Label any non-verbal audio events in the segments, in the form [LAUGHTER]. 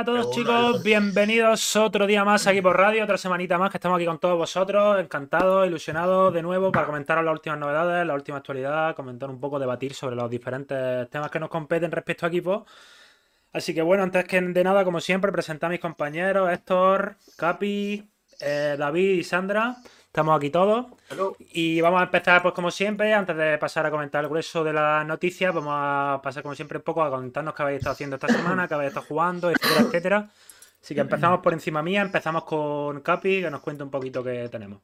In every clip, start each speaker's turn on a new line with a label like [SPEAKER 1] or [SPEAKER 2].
[SPEAKER 1] Buenas a todos chicos, bienvenidos otro día más aquí por radio, otra semanita más que estamos aquí con todos vosotros, encantados, ilusionados de nuevo para comentaros las últimas novedades, la última actualidad, comentar un poco, debatir sobre los diferentes temas que nos competen respecto a equipos. Así que bueno, antes que de nada, como siempre, presentar a mis compañeros, Héctor, Capi, eh, David y Sandra. Estamos aquí todos. Y vamos a empezar, pues como siempre, antes de pasar a comentar el grueso de las noticias, vamos a pasar como siempre un poco a contarnos qué habéis estado haciendo esta semana, qué habéis estado jugando, etcétera, etcétera. Así que empezamos por encima mía, empezamos con Capi, que nos cuente un poquito qué tenemos.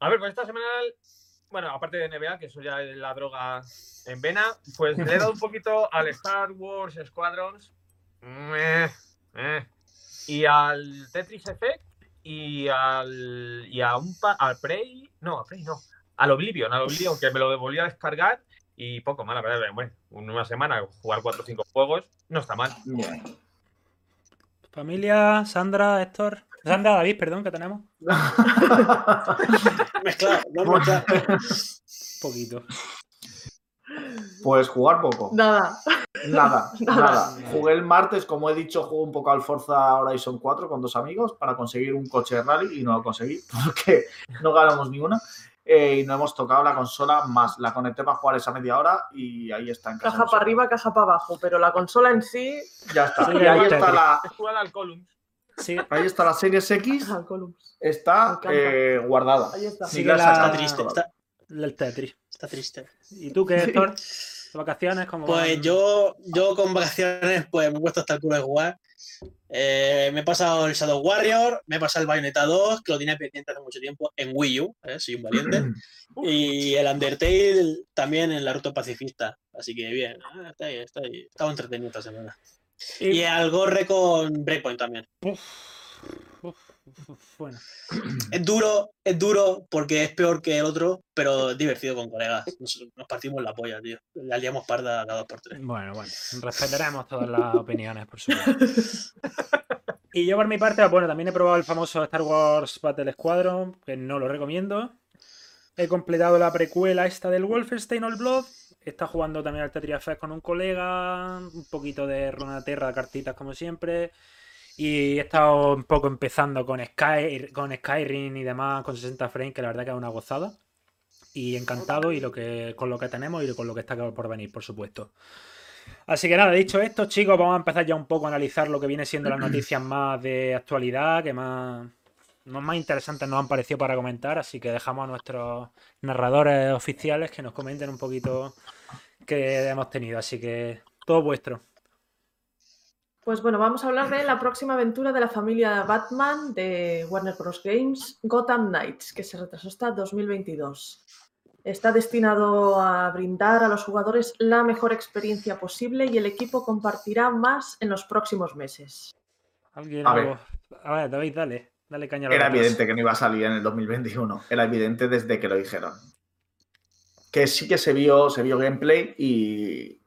[SPEAKER 2] A ver, pues esta semana, bueno, aparte de NBA, que eso ya es la droga en vena, pues le he dado un poquito al Star Wars Squadrons y al Tetris Effect y al, y a un al Prey, no, al Prey no, al Oblivion, al Oblivion, que me lo volví a descargar y poco mal, la verdad, bueno, una semana jugar 4 o 5 juegos no está mal.
[SPEAKER 1] Familia, Sandra, Héctor. Sandra, David, perdón, que tenemos. [LAUGHS] [LAUGHS]
[SPEAKER 3] Mezclado, vamos a
[SPEAKER 1] Poquito.
[SPEAKER 4] Pues jugar poco.
[SPEAKER 5] Nada. [LAUGHS]
[SPEAKER 4] Nada, nada. Jugué el martes, como he dicho, jugué un poco al Forza Horizon 4 con dos amigos para conseguir un coche de rally y no lo conseguí [LAUGHS] porque no ganamos ninguna. Eh, y no hemos tocado la consola más. La conecté para jugar esa media hora y ahí está en
[SPEAKER 5] casa. Caja para arriba, caja para abajo, pero la consola en sí.
[SPEAKER 4] Ya está. y ahí está la.
[SPEAKER 2] Sí.
[SPEAKER 4] Ahí está la Series X. [LAUGHS] Está eh, guardada.
[SPEAKER 5] Ahí está.
[SPEAKER 3] Sí, está triste. Está...
[SPEAKER 1] El Tetris.
[SPEAKER 3] Está triste.
[SPEAKER 1] ¿Y tú qué, Héctor? ¿Vacaciones? como
[SPEAKER 3] Pues yo, yo con vacaciones pues me he puesto hasta el culo de jugar. Eh, me he pasado el Shadow Warrior, me he pasado el Bayonetta 2, que lo tenía pendiente hace mucho tiempo en Wii U, ¿eh? soy un valiente. [CLEARS THROAT] y el Undertale también en la ruta pacifista. Así que bien, ah, está ahí, está ahí. Estaba entretenido esta semana. Y, al Gorre con Breakpoint también.
[SPEAKER 1] Bueno. [CLEARS THROAT]
[SPEAKER 3] Es duro, es duro porque es peor que el otro, pero es divertido con colegas. Nos, partimos la polla, tío. La liamos parda cada dos por tres.
[SPEAKER 1] Bueno, bueno. Respetaremos todas las opiniones, por supuesto. [LAUGHS] y yo por mi parte, bueno, también he probado el famoso Star Wars Battle Squadron, que no lo recomiendo. He completado la precuela esta del Wolfenstein All Blood. Está jugando también al Tetris Effect con un colega. Un poquito de Runaterra, cartitas como siempre. Y he estado un poco empezando con, Sky, con Skyrim y demás, con 60 frames, que la verdad que es una gozada. Y encantado y lo que, con lo que tenemos y con lo que está por venir, por supuesto. Así que nada, dicho esto, chicos, vamos a empezar ya un poco a analizar lo que viene siendo las noticias [CLEARS THROAT] más de actualidad, que más, más interesantes nos han parecido para comentar. Así que dejamos a nuestros narradores oficiales que nos comenten un poquito qué hemos tenido. Así que todo vuestro.
[SPEAKER 5] Pues bueno, vamos a hablar de la próxima aventura de la familia Batman de Warner Bros. Games, Gotham Knights, que se retrasó hasta 2022. Está destinado a brindar a los jugadores la mejor experiencia posible y el equipo compartirá más en los próximos meses.
[SPEAKER 1] ¿Alguien a, ver. a ver, David, dale. Dale caña
[SPEAKER 4] Era evidente que no iba a salir en el 2021. Era evidente desde que lo dijeron. Que sí que se vio, se vio gameplay y,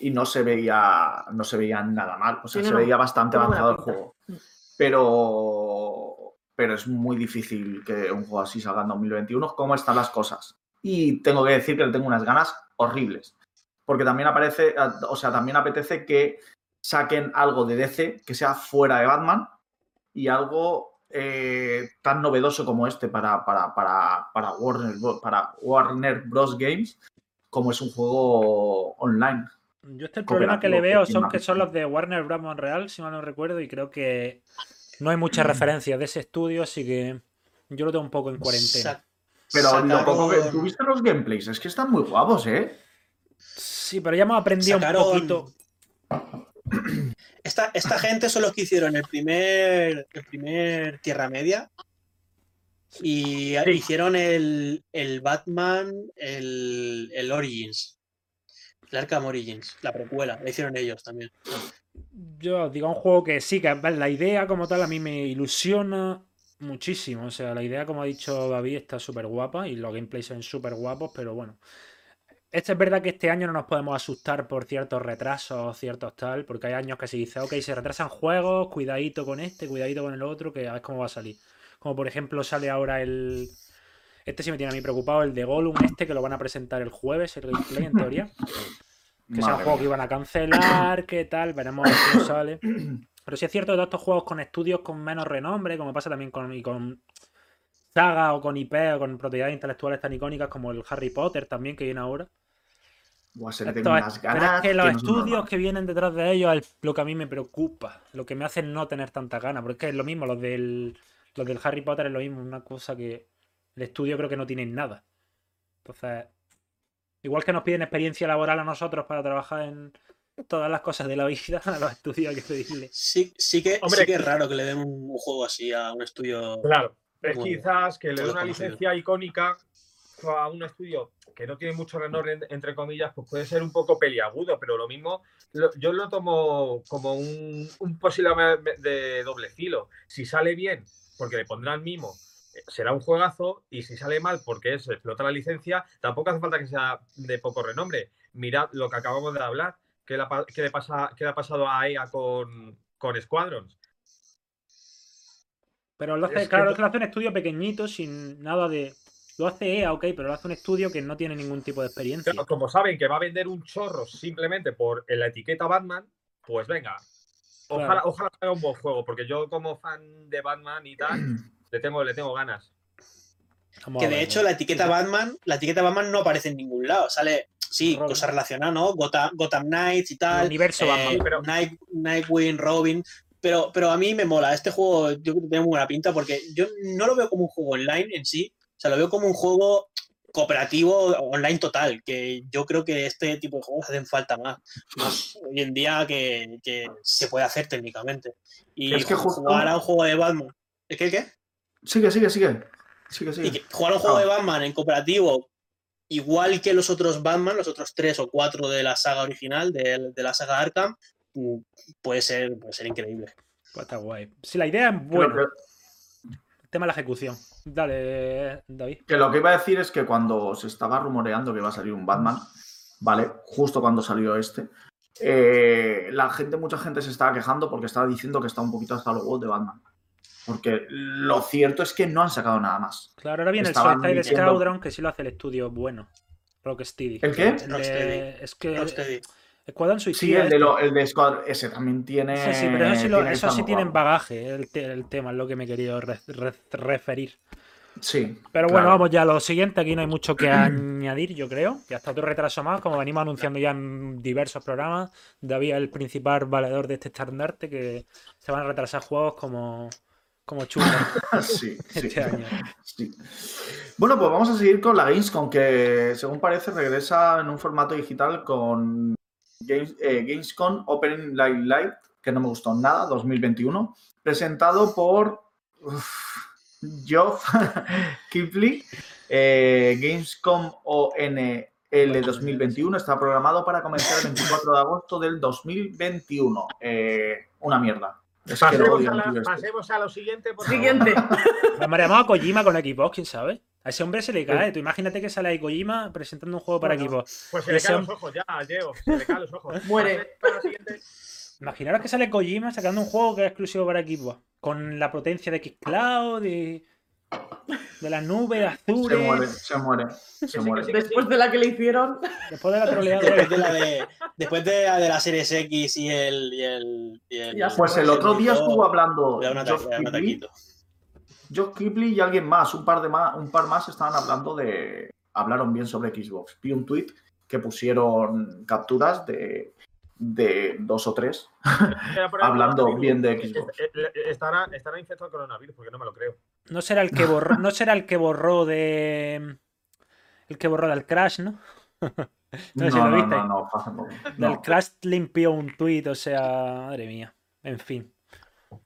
[SPEAKER 4] y no se veía, no se veía nada mal. O sea, se veía bastante avanzado el juego. Mm. Pero, pero es muy difícil que un juego así salga en 2021. ¿Cómo están las cosas? Y tengo que decir que le tengo unas ganas horribles. Porque también aparece, o sea, también apetece que saquen algo de DC que sea fuera de Batman y algo eh, tan novedoso como este para, para, para, para, Warner, para Warner Bros. Games, como es un juego online.
[SPEAKER 1] Yo este el problema que le veo son que son los de Warner Bros. Montreal, si mal no recuerdo, y creo que no hay muchas referencias de ese estudio, así que yo lo tengo un poco en cuarentena.
[SPEAKER 4] Pero lo poco que tuviste los gameplays, es que están muy guapos, ¿eh?
[SPEAKER 1] Sí, pero ya hemos aprendido un poquito. [CLEARS THROAT]
[SPEAKER 3] Esta, esta gente son los que hicieron el primer, el primer Tierra Media. Y hicieron el, el Batman, el, el Origins. El Arkham Origins, la precuela, la hicieron ellos también.
[SPEAKER 1] Yo digo, un juego que sí, que la idea como tal a mí me ilusiona muchísimo. O sea, la idea, como ha dicho David, está súper guapa y los gameplays son súper guapos, pero bueno. Este es verdad que este año no nos podemos asustar por ciertos retrasos, ciertos tal, porque hay años que se dice, ok, se retrasan juegos, cuidadito con este, cuidadito con el otro, que a ver cómo va a salir. Como por ejemplo sale ahora el, este sí me tiene a mí preocupado, el de Gollum este, que lo van a presentar el jueves, el gameplay en teoría. Que es un juego que iban a cancelar, qué tal, veremos cómo sale. [CLEARS THROAT] Pero sí es cierto que todos estos juegos con estudios con menos renombre, como pasa también con, y con saga o con IP o con propiedades intelectuales tan icónicas como el Harry Potter también que viene ahora.
[SPEAKER 4] Buah, se le
[SPEAKER 1] Esto
[SPEAKER 4] tengo
[SPEAKER 1] es-
[SPEAKER 4] unas
[SPEAKER 1] pero es
[SPEAKER 4] ganas
[SPEAKER 1] que los
[SPEAKER 4] no
[SPEAKER 1] estudios que vienen detrás de ellos es lo que a mí me preocupa, lo que me hace no tener tanta ganas, porque es que es lo mismo, los del, los del Harry Potter es lo mismo, una cosa que el estudio creo que no tienen nada. Entonces, igual que nos piden experiencia laboral a nosotros para trabajar en todas las cosas de la vida, [LAUGHS] a los estudios hay que pedirle.
[SPEAKER 3] Sí, sí, que,
[SPEAKER 2] Hombre,
[SPEAKER 3] sí que es raro que le den un, juego así a un estudio.
[SPEAKER 2] Claro. Es
[SPEAKER 3] Bueno,
[SPEAKER 2] quizás que le
[SPEAKER 3] todo
[SPEAKER 2] una
[SPEAKER 3] conocido.
[SPEAKER 2] licencia icónica a un estudio que no tiene mucho renombre, en- entre comillas, pues puede ser un poco peliagudo, pero lo mismo, lo- yo lo tomo como un, un posible de doble filo. Si sale bien, porque le pondrán mimo, será un juegazo, y si sale mal, porque es explota la licencia, tampoco hace falta que sea de poco renombre. Mirad lo que acabamos de hablar, qué le, ha pa- qué le pasa, qué le ha pasado a EA con, con Squadrons.
[SPEAKER 1] Pero lo hace,
[SPEAKER 2] Es que
[SPEAKER 1] claro,
[SPEAKER 2] no-
[SPEAKER 1] es que lo hace un estudio pequeñito, sin nada de... Lo hace EA, ok, pero lo hace un estudio que no tiene ningún tipo de experiencia.
[SPEAKER 2] Claro, como saben que va a vender un chorro simplemente por la etiqueta Batman, pues venga. Ojalá,
[SPEAKER 1] Claro.
[SPEAKER 2] ojalá haga un buen juego, porque yo como fan de Batman y tal, [CLEARS THROAT] le tengo, le tengo ganas.
[SPEAKER 1] Vamos
[SPEAKER 3] Que de
[SPEAKER 1] ver,
[SPEAKER 3] hecho
[SPEAKER 1] ¿no?
[SPEAKER 3] la etiqueta Batman, la etiqueta Batman no aparece en ningún lado. Sale, sí,
[SPEAKER 1] Robin.
[SPEAKER 3] cosas relacionadas, ¿no? Gotham, Gotham Knights y
[SPEAKER 1] El
[SPEAKER 3] tal.
[SPEAKER 1] universo
[SPEAKER 3] eh,
[SPEAKER 1] Batman.
[SPEAKER 2] pero-
[SPEAKER 3] Night- Nightwing, Robin. Pero, pero a mí me mola. Este juego yo creo que tiene muy buena pinta porque yo no lo veo como un juego online en sí. O sea, lo veo como un juego cooperativo online total. Que yo creo que este tipo de juegos hacen falta más. Más hoy en día que, que se puede hacer técnicamente. Y
[SPEAKER 4] Es que justo-
[SPEAKER 3] jugar a un juego de Batman. ¿Es que el qué?
[SPEAKER 4] Sigue, sigue, sigue. Sigue, sigue.
[SPEAKER 3] Y que jugar un juego
[SPEAKER 4] Ah.
[SPEAKER 3] de Batman en cooperativo, igual que los otros Batman, los otros tres o cuatro de la saga original, de, de la saga Arkham, mm, puede ser, puede ser increíble.
[SPEAKER 1] Pues está guay. Si la idea es buena,
[SPEAKER 4] que-
[SPEAKER 1] el tema de la ejecución. Dale, David.
[SPEAKER 4] Que lo que iba a decir es que cuando se estaba rumoreando que iba a salir un Batman, ¿vale? Justo cuando salió este, eh, la gente, mucha gente se estaba quejando porque estaba diciendo que está un poquito hasta los huevos de Batman. Porque lo cierto es que no han sacado nada más.
[SPEAKER 1] Claro, ahora viene el Suicide
[SPEAKER 4] diciendo-
[SPEAKER 1] Squadron, que sí lo hace el estudio bueno. Rocksteady.
[SPEAKER 4] ¿El qué?
[SPEAKER 3] Rocksteady.
[SPEAKER 1] Es que
[SPEAKER 3] Rocksteady.
[SPEAKER 1] Squadron
[SPEAKER 4] Sí,
[SPEAKER 1] Suicida.
[SPEAKER 4] el de, lo- el de Squad, ese también tiene.
[SPEAKER 1] Sí, sí, pero eso sí, lo- eso sí tienen bagaje, el, te- el tema, es lo que me he querido re- re- referir.
[SPEAKER 4] Sí.
[SPEAKER 1] Pero bueno,
[SPEAKER 4] claro.
[SPEAKER 1] vamos ya a lo siguiente. Aquí no hay mucho que [CLEARS THROAT] añadir, yo creo. Ya está otro retraso más, como venimos anunciando ya en diversos programas. David es el principal valedor de este estandarte, que se van a retrasar juegos como, como churros [LAUGHS]
[SPEAKER 4] sí, [LAUGHS] sí.
[SPEAKER 1] este año.
[SPEAKER 4] Sí. Bueno, pues vamos a seguir con la Gamescom, que según parece regresa en un formato digital con Games, eh, Gamescom Opening Live Live, que no me gustó nada, 2021, presentado por Geoff [LAUGHS] Kipley. Eh, Gamescom ONL 2021 está programado para comenzar el 24 de agosto del 2021. Eh, una mierda. Es que lo
[SPEAKER 2] Pasemos,
[SPEAKER 4] odio
[SPEAKER 2] a
[SPEAKER 4] al
[SPEAKER 2] la-
[SPEAKER 4] tío este.
[SPEAKER 2] pasemos a lo siguiente. por.
[SPEAKER 5] Siguiente.
[SPEAKER 1] Me llamado a Kojima con Xbox, quién sabe. A ese hombre se le cae. Tú imagínate que sale ahí Kojima presentando un juego para
[SPEAKER 5] Bueno.
[SPEAKER 1] Xbox.
[SPEAKER 2] Pues se le caen los ojos ya, Diego. Se le caen los ojos. [LAUGHS]
[SPEAKER 5] Muere.
[SPEAKER 1] Imaginaros que sale Kojima sacando un juego que es exclusivo para Xbox. Con la potencia de Xcloud y de las nubes
[SPEAKER 4] Se
[SPEAKER 1] azules.
[SPEAKER 4] muere, se muere, se muere.
[SPEAKER 2] sí.
[SPEAKER 5] Después de la que le hicieron.
[SPEAKER 1] Después de la troleada.
[SPEAKER 3] Después de la de, después de la de la Series X y el. Y el, y el-
[SPEAKER 5] Ya sé.
[SPEAKER 4] Pues el otro día estuvo hablando
[SPEAKER 3] Le da un ata-
[SPEAKER 4] Geoff
[SPEAKER 3] le da un
[SPEAKER 4] Keighley,
[SPEAKER 3] ataquito.
[SPEAKER 4] Geoff Keighley y alguien más, un par de más, un par más estaban hablando de. Hablaron bien sobre Xbox. Vi un tweet que pusieron capturas de, de dos o tres. [LAUGHS] Hablando bien de Xbox.
[SPEAKER 2] Estará, estará infectado el coronavirus, porque no me lo creo.
[SPEAKER 1] No será el que borró, [LAUGHS] no será el que borró de. El que borró del Crash, ¿no? [LAUGHS] No sé si
[SPEAKER 4] no,
[SPEAKER 1] lo
[SPEAKER 4] no,
[SPEAKER 1] viste.
[SPEAKER 4] no, no, poco.
[SPEAKER 1] Del. Crash limpió un tuit, o sea, madre mía. En fin.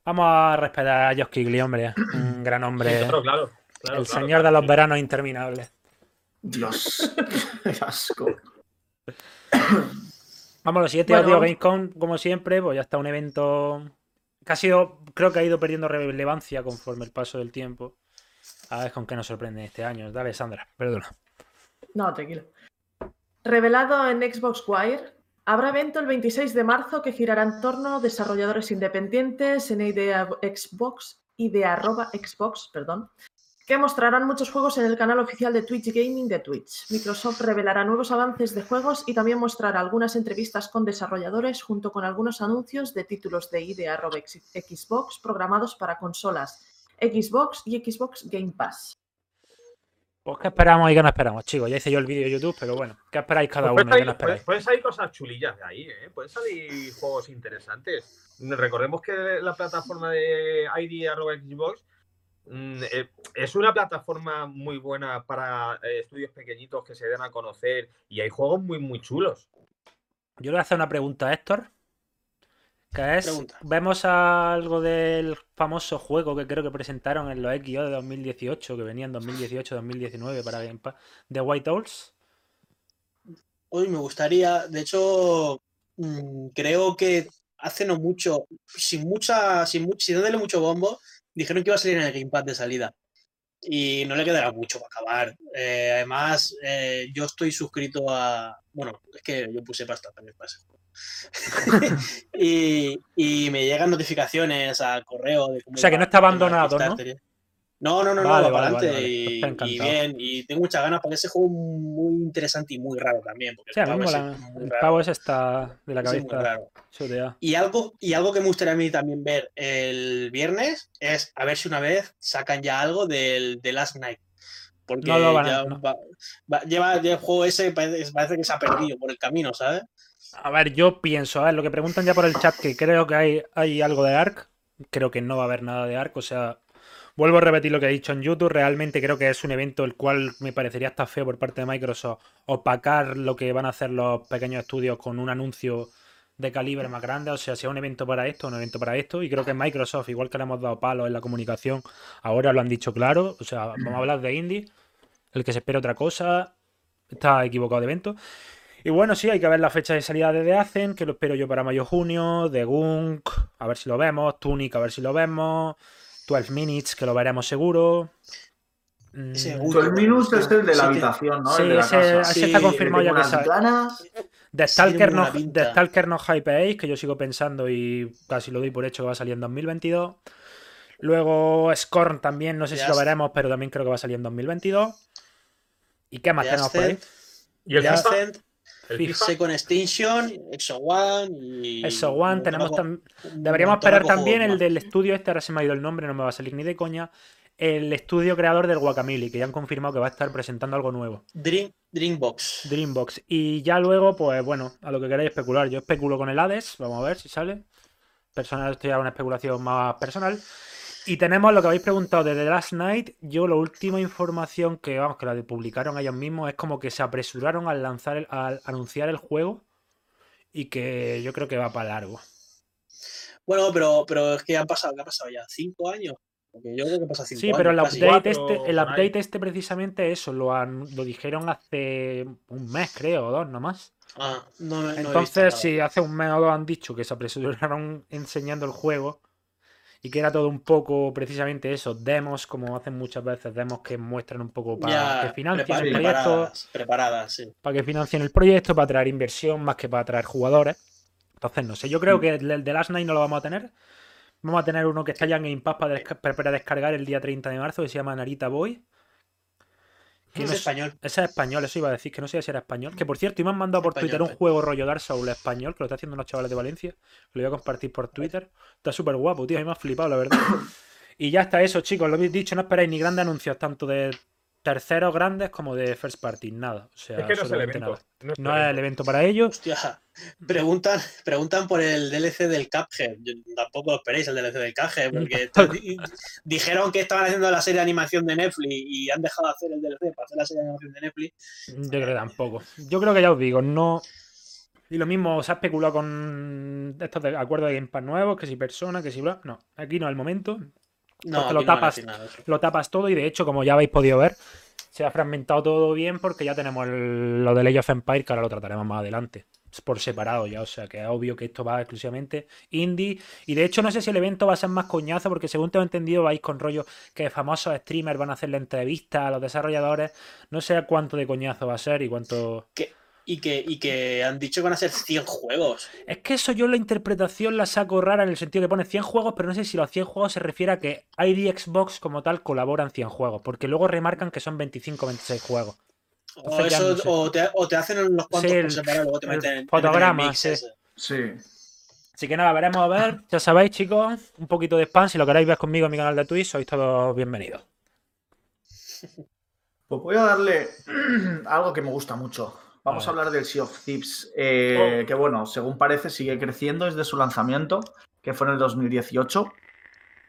[SPEAKER 1] Vamos a respetar a Josh Kigley, hombre. Un [CLEARS THROAT] gran hombre.
[SPEAKER 2] Claro, claro. claro,
[SPEAKER 1] el
[SPEAKER 2] claro,
[SPEAKER 1] señor de los veranos interminables.
[SPEAKER 4] Dios, [LAUGHS] qué asco.
[SPEAKER 1] Vamos, lo siguiente,
[SPEAKER 5] Bueno, vamos.
[SPEAKER 1] Gamescom, como siempre, pues ya está un evento ha sido, creo que ha ido perdiendo relevancia conforme el paso del tiempo. A ver con qué nos sorprende este año. Dale, Sandra, perdona.
[SPEAKER 5] No, tranquilo. Revelado en Xbox Wire, habrá evento el 26 de marzo que girará en torno a desarrolladores independientes en idea Xbox y de arroba Xbox, perdón, que mostrarán muchos juegos en el canal oficial de Twitch Gaming de Twitch. Microsoft revelará nuevos avances de juegos y también mostrará algunas entrevistas con desarrolladores junto con algunos anuncios de títulos de idea Xbox programados para consolas Xbox y Xbox Game Pass.
[SPEAKER 1] Pues qué esperamos y qué no esperamos, chicos. Ya hice yo el vídeo de YouTube, pero bueno, ¿qué esperáis cada
[SPEAKER 2] Pues
[SPEAKER 1] uno?
[SPEAKER 2] salir, pueden- salir cosas chulillas de ahí, ¿eh? Pueden salir juegos interesantes. Recordemos que la plataforma de ID Xbox es una plataforma muy buena para eh, estudios pequeñitos que se den a conocer y hay juegos muy, muy chulos.
[SPEAKER 1] Yo le voy a hacer una pregunta a Héctor. Que es,
[SPEAKER 3] Pregunta.
[SPEAKER 1] vemos algo del famoso juego que creo que presentaron en los XO de 2018, que venía en 2018-2019 para Game Pass, de White Owls.
[SPEAKER 3] Hoy me gustaría, de hecho, mm, creo que hace no mucho, sin mucha, sin, sin darle mucho bombo, dijeron que iba a salir en el Gamepad de salida. Y no le quedará mucho para acabar. Eh, además, eh, yo estoy suscrito a. Bueno, es que yo puse pasta también para ese juego. [LAUGHS] [LAUGHS] y, y me llegan notificaciones al correo de cómo
[SPEAKER 1] O sea, que no está abandonado, ¿no?
[SPEAKER 3] No, no, no, no, va para
[SPEAKER 1] vale,
[SPEAKER 3] adelante
[SPEAKER 1] vale.
[SPEAKER 3] y,
[SPEAKER 1] Pues
[SPEAKER 3] y bien. Y tengo muchas ganas porque ese juego es muy interesante y muy raro también. Porque
[SPEAKER 1] Sí,
[SPEAKER 3] el pavo
[SPEAKER 1] mola.
[SPEAKER 3] es
[SPEAKER 1] El pavo está de la cabeza.
[SPEAKER 3] Y algo, y algo que me gustaría a mí también ver el viernes es a ver si una vez sacan ya algo del de Last Night. Porque
[SPEAKER 1] No
[SPEAKER 3] ya
[SPEAKER 1] no.
[SPEAKER 3] va- va- lleva el juego ese, parece, parece que se ha perdido por el camino, ¿sabes?
[SPEAKER 1] A ver, yo pienso, a ver, lo que preguntan ya por el chat, que creo que hay, hay algo de ARC. Creo que no va a haber nada de ARC, o sea, vuelvo a repetir lo que he dicho en YouTube. Realmente creo que es un evento el cual me parecería hasta feo por parte de Microsoft opacar lo que van a hacer los pequeños estudios con un anuncio de calibre más grande. O sea, sea un evento para esto, un evento para esto. Y creo que Microsoft, igual que le hemos dado palos en la comunicación, ahora lo han dicho claro. O sea, vamos a hablar de indie. El que se espera otra cosa está equivocado de evento. Y bueno, sí, hay que ver la fecha de salida de The que lo espero yo para mayo-junio, The Gunk, a ver si lo vemos, Tunic, a ver si lo vemos, 12 Minutes, que lo veremos seguro. Mm,
[SPEAKER 4] Tú el Minus es el de la
[SPEAKER 3] Sí,
[SPEAKER 4] habitación, ¿no?
[SPEAKER 1] sí,
[SPEAKER 4] el de la
[SPEAKER 1] ese-
[SPEAKER 4] casa.
[SPEAKER 1] ese
[SPEAKER 3] Sí,
[SPEAKER 1] está confirmado ya que sale.
[SPEAKER 3] tiene
[SPEAKER 1] Stalker, no. The Stalker no hypeéis, que yo sigo pensando y casi lo doy por hecho que va a salir en 2022. Luego Scorn también, no sé si lo veremos, pero también creo que va a salir en 2022. ¿Y qué más tenemos por ahí?
[SPEAKER 2] Y el
[SPEAKER 3] Ascent, Second Extinction, Exo One y.
[SPEAKER 1] Eso, One, tenemos tam- Deberíamos esperar también el
[SPEAKER 3] más.
[SPEAKER 1] del estudio este, ahora se me ha ido el nombre, no me va a salir ni de coña. El estudio creador del Guacamole, que ya han confirmado que va a estar presentando algo nuevo.
[SPEAKER 3] Dream, Dreambox.
[SPEAKER 1] Dreambox. Y ya luego, pues bueno, a lo que queráis especular. Yo especulo con el Hades, vamos a ver si sale. Personal, esto ya es una especulación más personal. Y tenemos lo que habéis preguntado de The Last Night. Yo, la última información que, vamos, que la publicaron ellos mismos es como que se apresuraron al lanzar, el- al anunciar el juego. Y que yo creo que va para largo.
[SPEAKER 3] Bueno, pero, pero es que han pasado, ¿qué ha pasado ya? ¿Cinco años? Porque yo creo que pasa cinco
[SPEAKER 1] Sí,
[SPEAKER 3] años.
[SPEAKER 1] pero el update,
[SPEAKER 2] cuatro,
[SPEAKER 1] este, el update este precisamente eso, lo, han- lo dijeron hace un mes, creo, o dos nomás.
[SPEAKER 3] Ah, no, no he visto
[SPEAKER 1] Entonces, si hace un mes o dos han dicho que se apresuraron enseñando el juego y que era todo un poco precisamente eso, demos, como hacen muchas veces, demos que muestran un poco para
[SPEAKER 3] Ya,
[SPEAKER 1] que financien el proyecto,
[SPEAKER 3] preparadas, preparadas, sí.
[SPEAKER 1] para que financien el proyecto, para atraer inversión más que para atraer jugadores. Entonces, no sé, yo
[SPEAKER 3] Mm.
[SPEAKER 1] creo que el el de Last Night no lo vamos a tener. Vamos a tener uno que está ya en Game Pass para, desca- para descargar el día 30 de marzo, que se llama Narita Boy. Que
[SPEAKER 3] Es
[SPEAKER 1] no
[SPEAKER 3] español.
[SPEAKER 1] Ese es español, eso iba a decir, que no sé si era español. Que por cierto, y me han mandado por
[SPEAKER 3] Español,
[SPEAKER 1] Twitter un
[SPEAKER 3] español.
[SPEAKER 1] juego rollo Dark Souls español, que lo está haciendo unos chavales de Valencia. Lo voy a compartir por Twitter. Está súper guapo, tío, a mí me ha flipado, la verdad. [LAUGHS] Y ya está eso, chicos, lo habéis dicho, no esperáis ni grandes anuncios, tanto de terceros grandes como de first party, nada. O sea,
[SPEAKER 2] es que no es el evento.
[SPEAKER 1] nada.
[SPEAKER 2] No es el
[SPEAKER 1] No es el
[SPEAKER 2] evento.
[SPEAKER 1] evento para ellos.
[SPEAKER 3] Hostia, preguntan, preguntan por el DLC del Cuphead. Yo tampoco lo esperéis el DLC del Cuphead, porque [LAUGHS] di- dijeron que estaban haciendo la serie de animación de Netflix y han dejado de hacer el DLC para hacer la serie de animación de Netflix.
[SPEAKER 1] Yo creo que tampoco. Yo creo que ya os digo, no. Y lo mismo se ha especulado con estos de acuerdos de Game Pass nuevos, que si persona, que si bla. No, aquí no es el momento.
[SPEAKER 3] No,
[SPEAKER 1] lo tapas.
[SPEAKER 3] nada
[SPEAKER 1] lo tapas todo y de hecho, como ya habéis podido ver, se ha fragmentado todo bien porque ya tenemos el- lo de Age of Empire que ahora lo trataremos más adelante. Es por separado ya, o sea que es obvio que esto va exclusivamente indie. Y de hecho no sé si el evento va a ser más coñazo porque según tengo entendido vais con rollo que famosos streamers van a hacerle entrevistas a los desarrolladores. No sé cuánto de coñazo va a ser y cuánto...
[SPEAKER 3] y que, y que han dicho que van a ser 100 juegos.
[SPEAKER 1] Es que eso yo la interpretación la saco rara en el sentido que pone 100 juegos, pero no sé si los 100 juegos se refiere a que ID Xbox como tal colaboran 100 juegos, porque luego remarcan que son 25 o 26 juegos.
[SPEAKER 3] O,
[SPEAKER 1] Entonces ya
[SPEAKER 3] eso,
[SPEAKER 1] no sé.
[SPEAKER 3] o, te, o te hacen unos cuantos
[SPEAKER 1] Sí, el-
[SPEAKER 3] separado, luego te meten, te meten el
[SPEAKER 1] fotograma,
[SPEAKER 3] mix
[SPEAKER 1] sí.
[SPEAKER 4] Sí.
[SPEAKER 1] Así que nada, veremos a ver. Ya sabéis, chicos, un poquito de spam. Si lo queréis ver conmigo en mi canal de Twitch, sois todos bienvenidos.
[SPEAKER 4] Pues voy a darle [CLEARS THROAT] algo que me gusta mucho. Vamos a, hablar del Sea of Thieves, eh, que bueno, según parece sigue creciendo desde su lanzamiento, que fue en el 2018.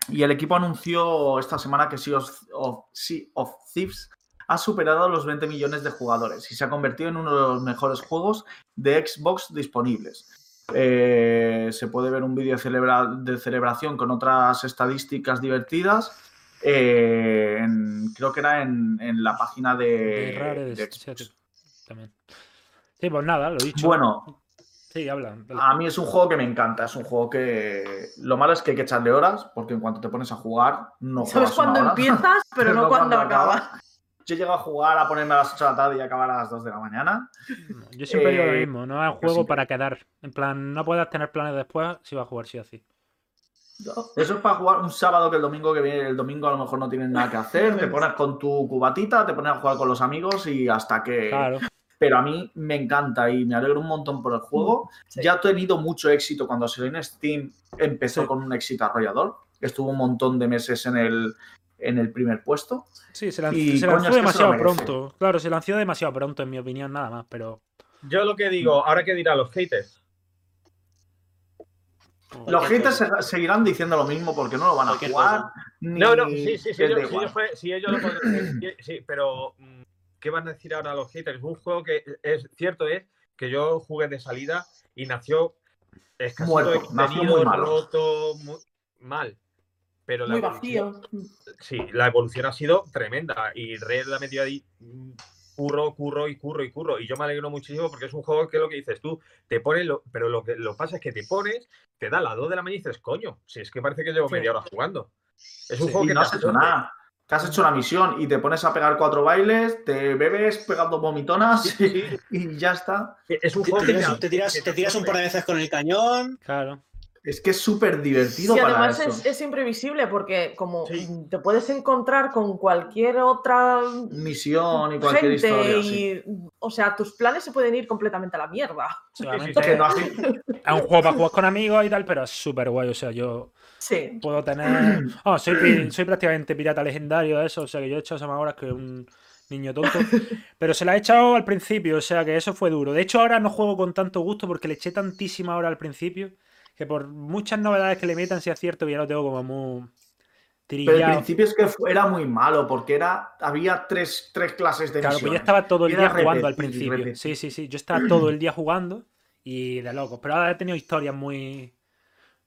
[SPEAKER 4] Y el equipo anunció esta semana que Sea of, of- Sea of Thieves ha superado los 20 millones de jugadores y se ha convertido en uno de los mejores juegos de Xbox disponibles. Eh, se puede ver un vídeo celebra- de celebración con otras estadísticas divertidas. eh, en- creo que era en, en la página de,
[SPEAKER 1] De Rare, de-
[SPEAKER 4] Xbox.
[SPEAKER 1] también. Sí, pues nada, lo dicho.
[SPEAKER 4] Bueno,
[SPEAKER 1] Sí, habla.
[SPEAKER 4] a mí es un juego que me encanta. Es un juego que. Lo malo es que hay que echarle horas, porque en cuanto te pones a jugar, no
[SPEAKER 5] Sabes
[SPEAKER 4] juegas
[SPEAKER 5] cuándo
[SPEAKER 4] hora,
[SPEAKER 5] empiezas, [LAUGHS] pero no cuándo acabas.
[SPEAKER 4] Yo llego a jugar a ponerme a las 8 de la tarde y acabar a las 2 de la mañana.
[SPEAKER 1] No, Yo siempre digo lo
[SPEAKER 4] Eh,
[SPEAKER 1] mismo, no es un juego para quedar. En plan, no puedes tener planes después si vas a jugar sí o sí.
[SPEAKER 4] Eso es para jugar un sábado que el domingo que viene, el domingo a lo mejor no tienes nada que [LAUGHS] hacer, te pones con tu cubatita, te pones a jugar con los amigos y hasta que...
[SPEAKER 1] Claro.
[SPEAKER 4] Pero a mí me encanta y me alegro un montón por el juego.
[SPEAKER 5] Sí.
[SPEAKER 4] Ya ha tenido mucho éxito cuando salió en Steam, empezó
[SPEAKER 1] Sí.
[SPEAKER 4] con un éxito arrollador. Estuvo un montón de meses en el, en el primer puesto.
[SPEAKER 1] Sí, se, lanzó,
[SPEAKER 4] Y,
[SPEAKER 1] se lanzó
[SPEAKER 4] se
[SPEAKER 1] demasiado pronto. Claro, se lanzó demasiado pronto, en mi opinión, nada más, pero.
[SPEAKER 2] Yo lo que digo, ahora que dirán los haters.
[SPEAKER 4] Los haters seguirán diciendo lo mismo porque no lo van a jugar.
[SPEAKER 2] No, no, sí, sí, sí, ellos, si
[SPEAKER 4] igual.
[SPEAKER 2] ellos, fue- si ellos lo pueden decir, sí, pero mm, ¿qué van a decir ahora los haters? Un juego que es cierto es que yo jugué de salida y nació
[SPEAKER 4] Muerto, nació muy
[SPEAKER 2] roto, mu- mal. Pero la
[SPEAKER 5] Muy vacío.
[SPEAKER 2] Sí, la evolución ha sido tremenda y Red la ha metido ahí curro, curro y curro y curro. Y yo me alegro muchísimo porque es un juego que lo que dices tú, te pone, lo, pero lo que lo pasa es que te pones, te da las 2 de la mañana y dices, coño, si es que parece que llevo
[SPEAKER 5] Sí.
[SPEAKER 2] media hora jugando. Es un
[SPEAKER 1] Sí,
[SPEAKER 2] juego que
[SPEAKER 4] no
[SPEAKER 2] te absorbe.
[SPEAKER 4] nada. Te has hecho una misión y te pones a pegar cuatro bailes, te bebes pegando vomitonas y ya está.
[SPEAKER 2] Es un juego
[SPEAKER 3] te
[SPEAKER 2] que
[SPEAKER 3] tiras,
[SPEAKER 2] te,
[SPEAKER 3] tiras-
[SPEAKER 2] que
[SPEAKER 3] te tiras un par de veces con el cañón.
[SPEAKER 1] Claro.
[SPEAKER 4] Es que es súper divertido
[SPEAKER 5] Sí,
[SPEAKER 4] para
[SPEAKER 5] además
[SPEAKER 4] eso.
[SPEAKER 5] es, es imprevisible porque como
[SPEAKER 2] Sí.
[SPEAKER 5] te puedes encontrar con cualquier otra
[SPEAKER 4] Misión y cualquier
[SPEAKER 5] gente
[SPEAKER 4] historia.
[SPEAKER 5] y,
[SPEAKER 4] sí.
[SPEAKER 5] o sea, tus planes se pueden ir completamente a la mierda.
[SPEAKER 1] Solamente
[SPEAKER 4] Es que no hace-
[SPEAKER 1] es un juego para jugar con amigos y tal, pero es súper guay. O sea, yo
[SPEAKER 5] Sí.
[SPEAKER 1] puedo tener. [CLEARS THROAT] Oh, soy, soy prácticamente pirata legendario de eso. O sea, que yo he hecho esas más horas que un niño tonto. [LAUGHS] Pero se la he echado al principio. O sea, que eso fue duro. De hecho, ahora no juego con tanto gusto porque le eché tantísima hora al principio. Que por muchas novedades que le metan, si es cierto, ya lo tengo como muy.
[SPEAKER 4] Pero el
[SPEAKER 1] Trillado.
[SPEAKER 4] principio es que era muy malo porque era había tres, tres clases de
[SPEAKER 1] Claro, pues yo estaba todo el
[SPEAKER 4] Era
[SPEAKER 1] día jugando al principio.
[SPEAKER 4] repetir.
[SPEAKER 1] Sí, sí, sí. Yo estaba todo el día jugando y de locos. Pero ahora he tenido historias muy,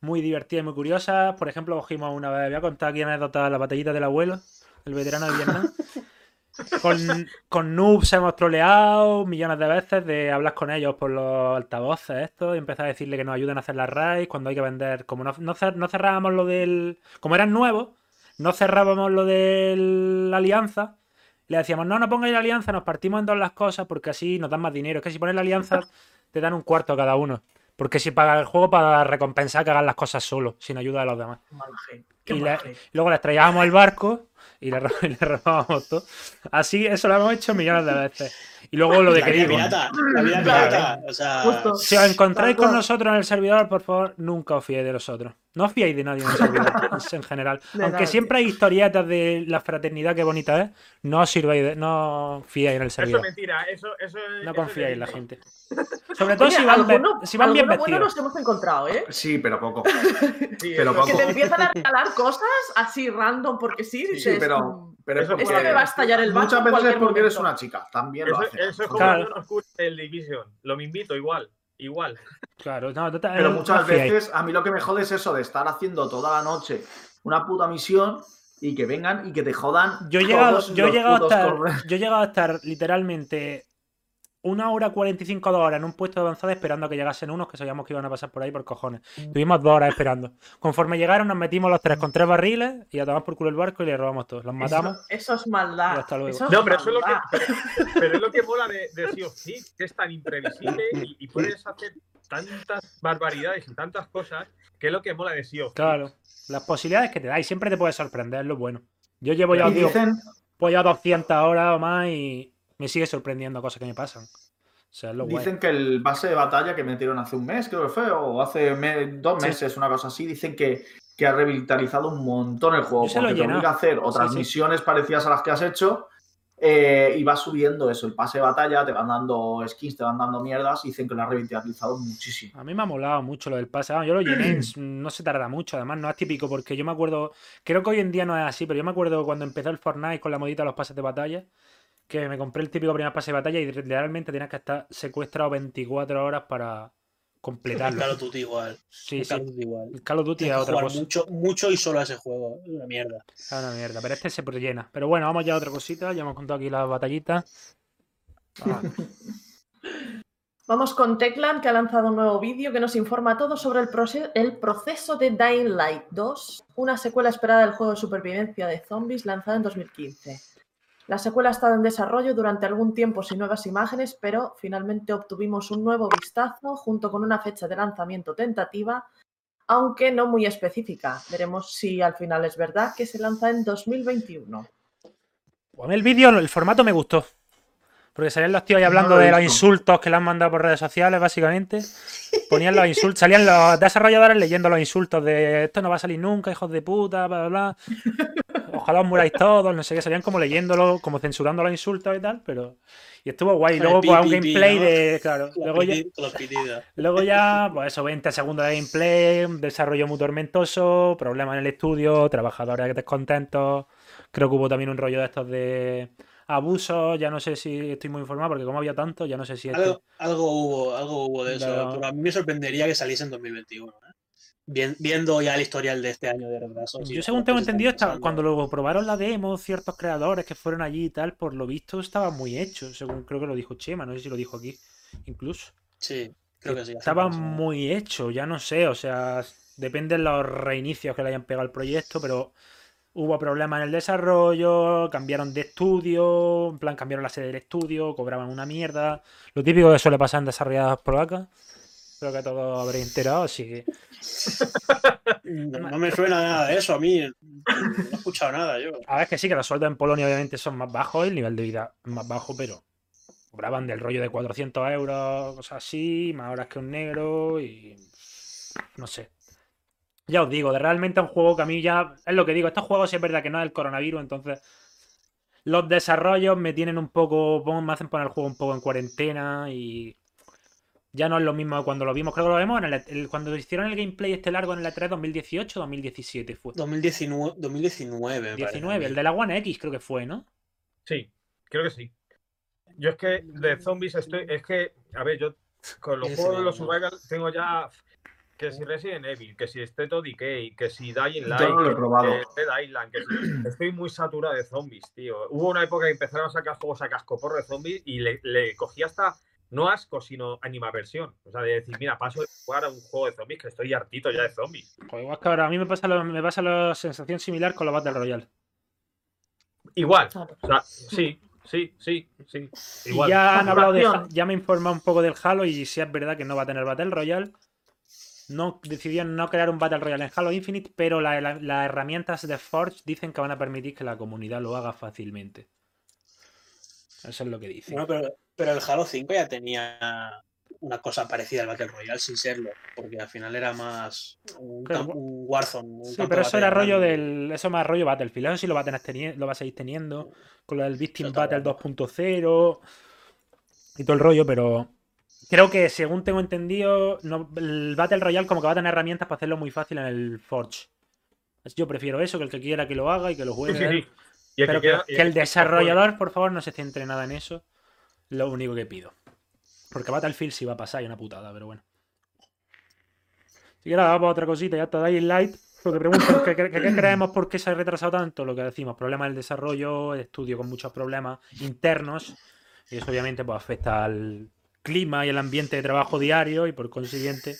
[SPEAKER 1] muy divertidas y muy curiosas. Por ejemplo, cogimos una vez, voy a contar aquí anécdota de la batallita del abuelo, el veterano de Vietnam. [LAUGHS] Con, con noobs hemos troleado millones de veces de hablar con ellos por los altavoces esto y empezar a decirle que nos ayuden a hacer las raids cuando hay que vender. Como no, no cer- no cerrábamos lo del... Como eran nuevos, no cerrábamos lo de la alianza. Le decíamos, no, no pongáis la alianza, nos partimos en dos las cosas porque así nos dan más dinero. Es que si pones la alianza [LAUGHS] te dan un cuarto a cada uno. Porque si pagas el juego para recompensar que hagan las cosas solo, sin ayuda de los demás. Y le-
[SPEAKER 5] gente.
[SPEAKER 1] luego les traíamos el barco [LAUGHS] y le, [LAUGHS] y le robábamos todo. Así, eso lo hemos hecho millones de veces. Y luego lo de
[SPEAKER 3] La
[SPEAKER 1] que
[SPEAKER 3] vida
[SPEAKER 1] digo.
[SPEAKER 3] pirata. La vida [LAUGHS]
[SPEAKER 5] Claro.
[SPEAKER 3] pirata. O sea,
[SPEAKER 5] Justo.
[SPEAKER 1] Si os encontráis con nosotros en el servidor, por favor, nunca os fiéis de los otros. No os fiéis de nadie en el servidor, en general.
[SPEAKER 5] De
[SPEAKER 1] Aunque
[SPEAKER 5] nadie.
[SPEAKER 1] siempre hay historietas de la fraternidad, que bonita es, no os sirváis de, no os fiéis en el
[SPEAKER 2] Eso es
[SPEAKER 1] servidor.
[SPEAKER 2] mentira, eso, eso
[SPEAKER 1] No
[SPEAKER 2] eso
[SPEAKER 1] confiáis
[SPEAKER 2] es
[SPEAKER 1] en la gente. Sobre todo
[SPEAKER 5] Oye,
[SPEAKER 1] si van,
[SPEAKER 5] alguno-
[SPEAKER 1] si van bien
[SPEAKER 5] bueno
[SPEAKER 1] vestidos.
[SPEAKER 5] nos hemos encontrado, ¿eh?
[SPEAKER 4] Sí, pero poco.
[SPEAKER 2] Sí,
[SPEAKER 4] Pero
[SPEAKER 5] Que te empiezan a regalar cosas así random porque sí,
[SPEAKER 2] Sí,
[SPEAKER 4] pero- Pero es
[SPEAKER 2] Eso-
[SPEAKER 4] porque
[SPEAKER 5] este me va a estallar el
[SPEAKER 4] muchas veces es porque eres una chica. También lo hace.
[SPEAKER 2] eso es como
[SPEAKER 1] Claro.
[SPEAKER 2] yo no escucho el Division. Lo me invito igual. Igual.
[SPEAKER 1] Claro, no, total-
[SPEAKER 4] Pero muchas veces a mí lo que me jode es eso de estar haciendo toda la noche una puta misión y que vengan y que te jodan.
[SPEAKER 1] Yo he llegado, yo he llegado a estar, yo he llegado a estar literalmente una hora 45 dos horas en un puesto de avanzada esperando a que llegasen unos que sabíamos que iban a pasar por ahí por cojones. Tuvimos dos horas esperando. Conforme llegaron, nos metimos los tres con tres barriles y a tomar por culo el barco y le robamos todos. Los matamos.
[SPEAKER 5] Eso, eso es maldad.
[SPEAKER 1] Y hasta luego.
[SPEAKER 5] Eso
[SPEAKER 2] No, pero eso es lo que, pero, pero es lo que mola de, de Sea of Thieves, que es tan imprevisible y, y puedes hacer tantas barbaridades y tantas cosas, que es lo que mola de Sea of Thieves.
[SPEAKER 1] Claro. Las posibilidades que te da y siempre te puede sorprender, es lo bueno. Yo llevo ya, digo,
[SPEAKER 4] dicen,
[SPEAKER 1] pues ya 200 horas o más y me sigue sorprendiendo cosas que me pasan. O sea, lo guay.
[SPEAKER 4] dicen que el base de batalla que metieron hace un mes, creo que fue, o hace me- dos
[SPEAKER 1] Sí.
[SPEAKER 4] meses, una cosa así, dicen que, que ha revitalizado un montón el juego.
[SPEAKER 1] Yo
[SPEAKER 4] porque te obliga a hacer otras
[SPEAKER 1] Sí, sí.
[SPEAKER 4] misiones parecidas a las que has hecho. eh, y va subiendo eso, el pase de batalla, te van dando skins, te van dando mierdas, y dicen que lo ha revitalizado muchísimo.
[SPEAKER 1] A mí me ha molado mucho lo del pase. Yo lo llené, [CLEARS THROAT] en- no se tarda mucho, además no es típico porque yo me acuerdo, creo que hoy en día no es así, pero yo me acuerdo cuando empezó el Fortnite con la modita de los pases de batalla, que me compré el típico primer pase de batalla y realmente tenías que estar secuestrado 24 horas para completarlo.
[SPEAKER 3] Call of Duty igual.
[SPEAKER 1] Sí,
[SPEAKER 3] el
[SPEAKER 1] sí.
[SPEAKER 3] Call of Duty igual.
[SPEAKER 1] El Call of Duty
[SPEAKER 3] Tienes
[SPEAKER 1] es otra
[SPEAKER 3] jugar
[SPEAKER 1] cosa.
[SPEAKER 3] mucho, mucho y solo a ese juego. Es una mierda.
[SPEAKER 1] Es una mierda, pero este se rellena. Pero bueno, vamos ya a otra cosita. Ya hemos contado aquí las batallitas. Ah,
[SPEAKER 5] Vamos con Techland, que ha lanzado un nuevo vídeo que nos informa todo sobre el, proce- el proceso de Dying Light 2, una secuela esperada del juego de supervivencia de zombies lanzado en 2015. La secuela ha estado en desarrollo durante algún tiempo sin nuevas imágenes, pero finalmente obtuvimos un nuevo vistazo junto con una fecha de lanzamiento tentativa, aunque no muy específica. Veremos si al final es verdad que se lanza en 2021.
[SPEAKER 1] Pues a mí el vídeo, el formato me gustó. Porque salían los tíos ahí hablando
[SPEAKER 4] No lo he
[SPEAKER 1] de los insultos que le han mandado por redes sociales, básicamente. [LAUGHS] Ponían los insultos, salían los desarrolladores leyendo los insultos de esto no va a salir nunca, hijos de puta, bla, bla, bla. Ojalá os muráis todos, no sé qué, salían como leyéndolo, como censurando los insultos y tal, pero. Y estuvo guay. Y luego, pues, un gameplay
[SPEAKER 3] ¿no?
[SPEAKER 1] de. Claro, luego ya, luego ya, pues eso, 20 segundos de gameplay, un desarrollo muy tormentoso, problemas en el estudio, trabajadores descontentos. Creo que hubo también un rollo de estos de abusos, ya no sé si estoy muy informado, porque como había tanto, ya no sé si este...
[SPEAKER 3] Algo, algo hubo, algo hubo de eso,
[SPEAKER 1] Pero-
[SPEAKER 3] pero a mí me sorprendería que saliese en 2021. ¿eh? Vien- viendo ya el historial de este año de retraso.
[SPEAKER 1] Yo según tengo entendido, esta- cuando lo probaron la demo, ciertos creadores que fueron allí y tal, por lo visto estaba muy hecho, según creo que lo dijo Chema, no sé si lo dijo aquí, incluso.
[SPEAKER 3] Sí, creo que sí.
[SPEAKER 1] Estaba muy hecho, ya no sé, o sea, dependen los reinicios que le hayan pegado al proyecto, pero hubo problemas en el desarrollo, cambiaron de estudio, en plan cambiaron la sede del estudio, cobraban una mierda, lo típico que suele pasar en desarrolladas por acá. Creo que todos habréis enterado, así que [LAUGHS]
[SPEAKER 3] No, no me suena nada de eso a mí. No he escuchado nada yo.
[SPEAKER 1] A ver, es que sí, que los sueldos en Polonia obviamente son más bajos, el nivel de vida es más bajo, pero cobraban del rollo de 400 euros, cosas así, más horas que un negro y no sé. Ya os digo, de realmente un juego que a mí ya, es lo que digo, estos juegos sí es verdad que no es el coronavirus, entonces los desarrollos me tienen un poco, me hacen poner el juego un poco en cuarentena y ya no es lo mismo que cuando lo vimos, creo que lo vemos en el, el- cuando hicieron el gameplay este largo en el E3 2018 2017 fue.
[SPEAKER 3] 2019, 2019 me parece a
[SPEAKER 1] 19,
[SPEAKER 3] mí.
[SPEAKER 1] el de la One X creo que fue, ¿no?
[SPEAKER 2] Sí, creo que sí. Yo es que de zombies estoy. Es que, a ver, yo con los juegos de los survival tengo ya. Que si Resident Evil, que si State of Decay, que si Dying
[SPEAKER 4] Yo
[SPEAKER 2] Light,
[SPEAKER 4] no lo he
[SPEAKER 2] que
[SPEAKER 4] probado.
[SPEAKER 2] si Dead Island, que si- [CLEARS THROAT] estoy muy saturado de zombies, tío. Hubo una época que empezaron a sacar juegos a cascoporro de zombies y le, le cogí hasta, no asco, sino animaversión. O sea, de decir, mira, paso de jugar a un juego de zombies que estoy hartito ya de zombies.
[SPEAKER 1] Pues igual que ahora, a mí me pasa, lo- me pasa la sensación similar con los Battle Royale.
[SPEAKER 2] Igual, o sea, sí, sí, sí, sí.
[SPEAKER 1] Y
[SPEAKER 2] Igual.
[SPEAKER 1] ya han hablado de, ya me he informado un poco del Halo y si es verdad que no va a tener Battle Royale. No, decidieron no crear un Battle Royale en Halo Infinite, pero la- la- las herramientas de Forge dicen que van a permitir que la comunidad lo haga fácilmente. Eso es lo que dicen.
[SPEAKER 3] Bueno, pero, pero el Halo 5 ya tenía una cosa parecida al Battle Royale sin serlo, porque al final era más un,
[SPEAKER 1] Pero-
[SPEAKER 3] camp- un Warzone. un
[SPEAKER 1] Sí, pero eso era rollo del. Eso más rollo Battlefield. Eso sí lo va a, tener lo va a seguir teniendo. Con lo del Victim Battle
[SPEAKER 3] bueno.
[SPEAKER 1] 2.0 y todo el rollo, pero. Creo que según tengo entendido, no- el Battle Royale como que va a tener herramientas para hacerlo muy fácil en el Forge. Yo prefiero eso, que el que quiera que lo haga y que lo
[SPEAKER 2] Sí,
[SPEAKER 1] juegue.
[SPEAKER 2] sí, sí. Y el
[SPEAKER 1] Pero
[SPEAKER 2] que
[SPEAKER 1] el desarrollador, por favor, no se centre nada en eso. Lo único que pido. Porque Battlefield sí va a pasar y una putada, pero bueno. Si quieres, vamos a otra cosita, ya está Dying Light. Lo que preguntan, ¿qué, qué- qué creemos por qué se ha retrasado tanto? Lo que decimos, problemas del desarrollo, estudio con muchos problemas internos. Y eso obviamente pues, afecta al clima y el ambiente de trabajo diario y por consiguiente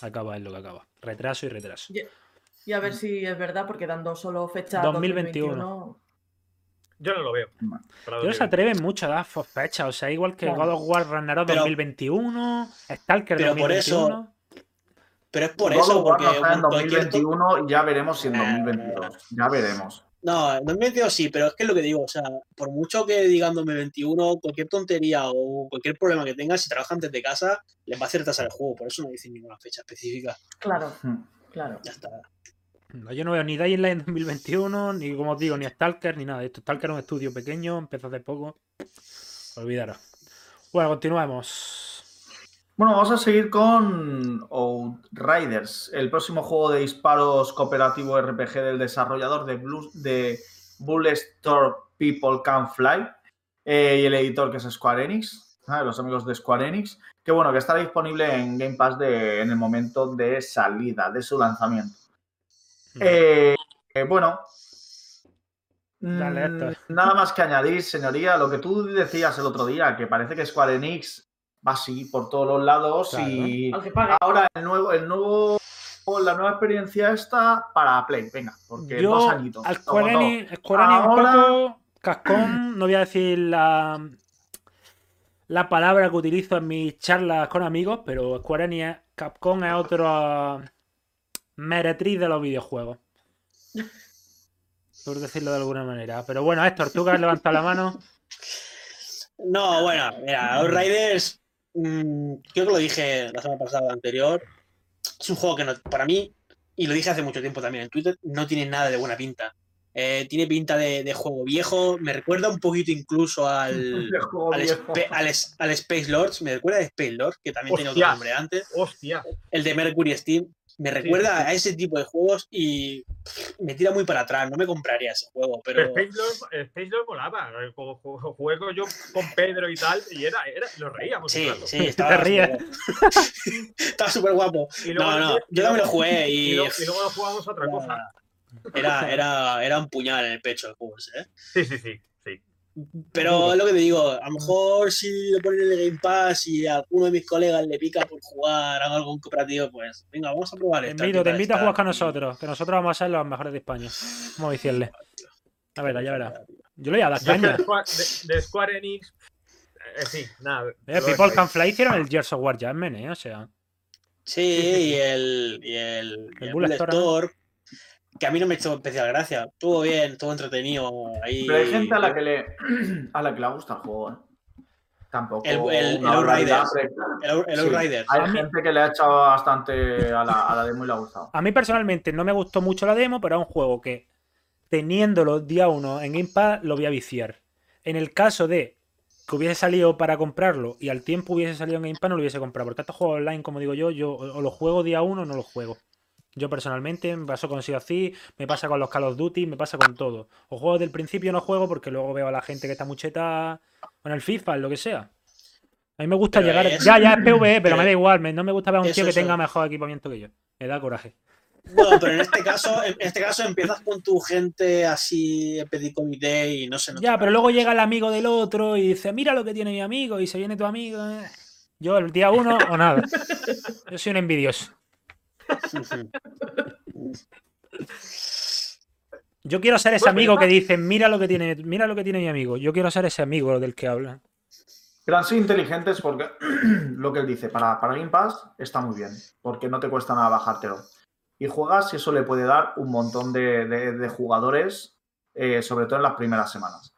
[SPEAKER 1] acaba en lo que acaba. Retraso y retraso.
[SPEAKER 5] Y, y a ver si es verdad, porque dando solo fecha
[SPEAKER 1] 2021.
[SPEAKER 5] 2021.
[SPEAKER 2] Yo no lo veo.
[SPEAKER 1] Ellos se
[SPEAKER 2] 2020.
[SPEAKER 1] atreven mucho a dar fechas, o sea, igual que
[SPEAKER 5] Claro.
[SPEAKER 1] God of War Ragnarok
[SPEAKER 3] Pero-
[SPEAKER 1] 2021, Stalker
[SPEAKER 3] pero por
[SPEAKER 1] 2021.
[SPEAKER 3] Pero es por
[SPEAKER 4] God
[SPEAKER 3] eso,
[SPEAKER 4] of War
[SPEAKER 3] porque
[SPEAKER 4] no está en
[SPEAKER 3] cualquier to-
[SPEAKER 4] 2021 y ya veremos si en
[SPEAKER 3] Ah,
[SPEAKER 4] 2022. Ya veremos.
[SPEAKER 3] No, en 2022 sí, pero es que es lo que digo, o sea, por mucho que digan 2021, cualquier tontería o cualquier problema que tengan, si trabajan desde casa, les va a hacer tasar el juego, por eso no dicen ninguna fecha específica.
[SPEAKER 5] Claro,
[SPEAKER 4] Hmm.
[SPEAKER 5] claro.
[SPEAKER 3] Ya está.
[SPEAKER 1] No, yo no veo ni Dying Light en 2021, ni como os digo, ni Stalker, ni nada de esto. Stalker es un estudio pequeño, empezó hace poco. Olvidaros. Bueno, continuamos.
[SPEAKER 4] Bueno, vamos a seguir con Outriders, el próximo juego de disparos cooperativo RPG del desarrollador de, Blue, de Bulletstorm People Can Fly eh, y el editor que es Square Enix, ¿sabes? los amigos de Square Enix, que bueno, que estará disponible en Game Pass de- en el momento de salida, de su lanzamiento. Eh, eh, bueno, mm, nada más que añadir, señoría, lo que tú decías el otro día, que parece que Square Enix va así por todos los lados
[SPEAKER 1] Claro.
[SPEAKER 4] y ahora el nuevo, el nuevo, la nueva experiencia está para Play, venga, porque
[SPEAKER 1] Yo,
[SPEAKER 4] dos añitos.
[SPEAKER 1] al Square. Enix, un poco cascón, no voy a decir la, la palabra que utilizo en mis charlas con amigos, pero Square Enix, Capcom es otro meretriz de los videojuegos. Por decirlo de alguna manera. Pero bueno, Héctor, tú que has levantado la mano. [LAUGHS]
[SPEAKER 3] No, bueno, mira, Outriders, creo que lo dije la semana pasada anterior, es un juego que no, para mí, y lo dije hace mucho tiempo también en Twitter, no tiene nada de buena pinta. Eh, tiene pinta de, de juego viejo, me recuerda un poquito incluso al, [LAUGHS] al,
[SPEAKER 4] viejo.
[SPEAKER 3] Spe- al es- al Space Lords, me recuerda a Space Lords, que también tenía otro
[SPEAKER 2] Hostia.
[SPEAKER 3] nombre antes,
[SPEAKER 2] Hostia.
[SPEAKER 3] el de Mercury Steam, me recuerda
[SPEAKER 2] sí, sí.
[SPEAKER 3] a ese tipo de juegos y me tira muy para atrás, no me compraría ese juego,
[SPEAKER 2] Pero
[SPEAKER 3] pero...
[SPEAKER 2] Space Lord, Space Lord molaba. eh, Como ju- juego yo con Pedro y tal, y era, era nos reíamos.
[SPEAKER 3] Sí, sí, estaba [LAUGHS] superguapo. [LAUGHS] estaba súper guapo. No, no, yo también lo jugué
[SPEAKER 2] Y,
[SPEAKER 3] y
[SPEAKER 2] luego, y luego jugamos a otra cosa.
[SPEAKER 3] era, era, era un puñal en el pecho el juego ¿eh?
[SPEAKER 2] Sí, sí, sí.
[SPEAKER 3] Pero es lo que te digo, a lo mejor si lo ponen en el Game Pass y a alguno de mis colegas le pica por jugar a algún cooperativo, pues venga, vamos a probar
[SPEAKER 1] Te
[SPEAKER 3] esta,
[SPEAKER 1] invito,
[SPEAKER 3] ¿qué
[SPEAKER 1] te invito a jugar con nosotros, que nosotros vamos a ser los mejores de España. Vamos a decirle. [LAUGHS] A ver, ya verás. Yo le voy a dar caña.
[SPEAKER 2] de, Square- de- de Square Enix, eh, sí, nada.
[SPEAKER 1] Eh, People. Can Fly hicieron el Gears of War Judgment, ¿eh? O sea.
[SPEAKER 3] Sí, y el, y el, y
[SPEAKER 1] El
[SPEAKER 3] el
[SPEAKER 1] Bulletstorm,
[SPEAKER 3] Bulletstorm, que a mí no me hizo especial gracia. Estuvo bien, estuvo entretenido. Ahí,
[SPEAKER 4] Pero hay gente a la que le, [CLEARS THROAT] a la que le ha gustado el juego, ¿eh? Tampoco.
[SPEAKER 3] El- el- el
[SPEAKER 4] pero-
[SPEAKER 3] El,
[SPEAKER 4] sí,
[SPEAKER 3] Outriders.
[SPEAKER 4] Hay
[SPEAKER 1] mí-
[SPEAKER 4] gente que le ha echado bastante a la, a la demo y le ha gustado.
[SPEAKER 1] A mí personalmente no me gustó mucho la demo, pero es un juego que, teniéndolo día uno en Game Pass, lo voy a viciar. En el caso de que hubiese salido para comprarlo y al tiempo hubiese salido en Game Pass, no lo hubiese comprado. Porque estos juegos online, como digo yo, yo o los juego día uno o no los juego. Yo personalmente me pasó con Sea of Thieves, me pasa con los Call of Duty, me pasa con todo. O juego del principio no juego porque luego veo a la gente que está mucheta con el FIFA, lo que sea. A mí me gusta
[SPEAKER 3] Pero
[SPEAKER 1] llegar.
[SPEAKER 3] es-
[SPEAKER 1] Ya, ya es PvE, pero
[SPEAKER 3] pero-
[SPEAKER 1] me da igual. me- no me gusta ver a un tío que
[SPEAKER 3] eso.
[SPEAKER 1] tenga mejor equipamiento que yo. Me da coraje.
[SPEAKER 3] Bueno, pero en este caso, en este caso empiezas con tu gente así en petit comité y no nota
[SPEAKER 1] Ya, pero luego llega el amigo del otro y dice, mira lo que tiene mi amigo, y se viene tu amigo. eh. Yo el día uno o nada. Yo soy un envidioso. Yo quiero ser ese amigo que dice, mira lo que tiene, mira lo que tiene mi amigo. Yo quiero ser ese amigo del que habla.
[SPEAKER 4] Pero han sido inteligentes porque [CLEARS THROAT] lo que él dice, para, para Game Pass está muy bien, porque no te cuesta nada bajártelo. Y juegas y eso le puede dar un montón de, de- de jugadores, eh, sobre todo en las primeras semanas.